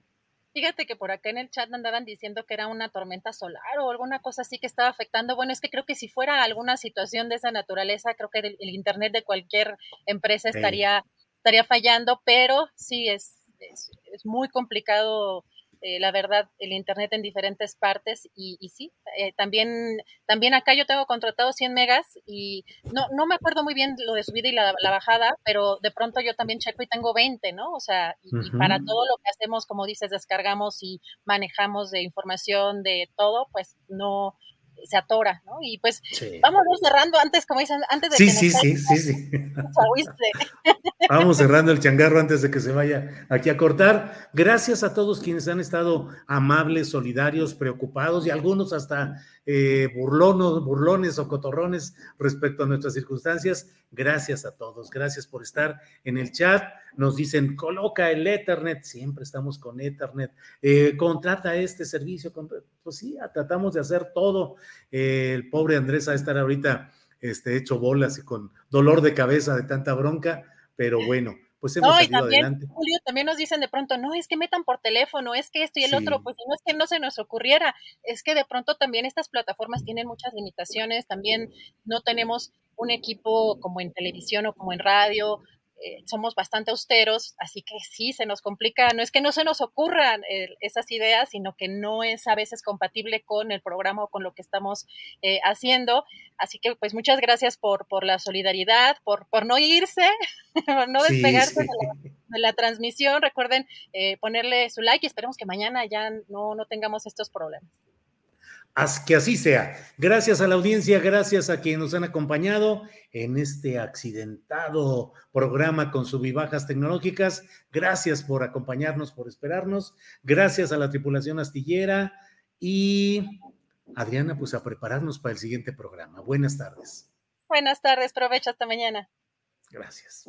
Fíjate que por acá en el chat andaban diciendo que era una tormenta solar o alguna cosa así que estaba afectando. Bueno, es que creo que si fuera alguna situación de esa naturaleza, creo que el, internet de cualquier empresa estaría, estaría fallando, pero sí es, es, es muy complicado eh, la verdad, el Internet en diferentes partes y, sí, eh, también, también acá yo tengo contratado 100 megas y no, no me acuerdo muy bien lo de subida y la, bajada, pero de pronto yo también checo y tengo 20, ¿no? O sea, y, para todo lo que hacemos, como dices, descargamos y manejamos de información, de todo, pues no, se atora, ¿no? Y pues vamos cerrando antes, como dicen, antes de sí, que sí, sí, sí, sí. Vamos cerrando el changarro antes de que se vaya aquí a cortar. Gracias a todos quienes han estado amables, solidarios, preocupados y algunos hasta eh, burlonos, burlones o cotorrones respecto a nuestras circunstancias. Gracias a todos, gracias por estar en el chat. Nos dicen, coloca el Ethernet, siempre estamos con Ethernet, eh, contrata este servicio. Pues sí, tratamos de hacer todo. Eh, el pobre Andrés va a estar ahorita este, hecho bolas y con dolor de cabeza de tanta bronca, pero bueno, pues hemos no, también, adelante. Julio, también nos dicen de pronto, no, es que metan por teléfono, es que esto y el otro, pues no es que no se nos ocurriera, es que de pronto también estas plataformas tienen muchas limitaciones, también no tenemos un equipo como en televisión o como en radio, eh, somos bastante austeros, así que sí, se nos complica, no es que no se nos ocurran eh, esas ideas, sino que no es a veces compatible con el programa o con lo que estamos eh, haciendo. Así que pues muchas gracias por, por la solidaridad, por, por no irse, por no despegarse De, la, transmisión. Recuerden ponerle su like y esperemos que mañana ya no, no tengamos estos problemas que así sea. Gracias a la audiencia, gracias a quienes nos han acompañado en este accidentado programa con subibajas tecnológicas. Gracias por acompañarnos, por esperarnos. Gracias a la tripulación astillera y Adriana, pues a prepararnos para el siguiente programa. Buenas tardes. Buenas tardes, provecho hasta mañana. Gracias.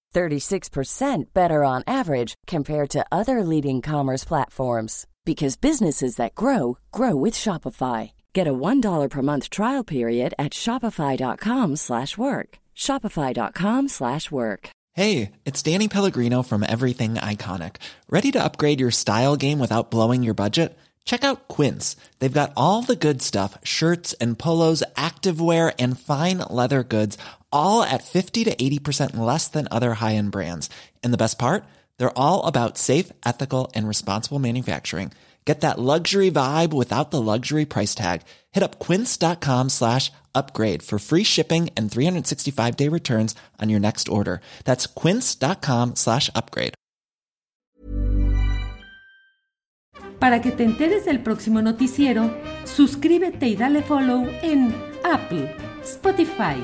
36% better on average compared to other leading commerce platforms because businesses that grow grow with Shopify. Get a $1 per month trial period at shopify.com/work. shopify.com/work. Hey, it's Danny Pellegrino from Everything Iconic. Ready to upgrade your style game without blowing your budget? Check out Quince. They've got all the good stuff, shirts and polos, activewear and fine leather goods, all at 50 to 80% less than other high-end brands. And the best part? They're all about safe, ethical, and responsible manufacturing. Get that luxury vibe without the luxury price tag. Hit up quince.com slash upgrade for free shipping and 365 day returns on your next order. That's quince.com slash upgrade. Para que te enteres del próximo noticiero, suscríbete y dale follow en Apple, Spotify,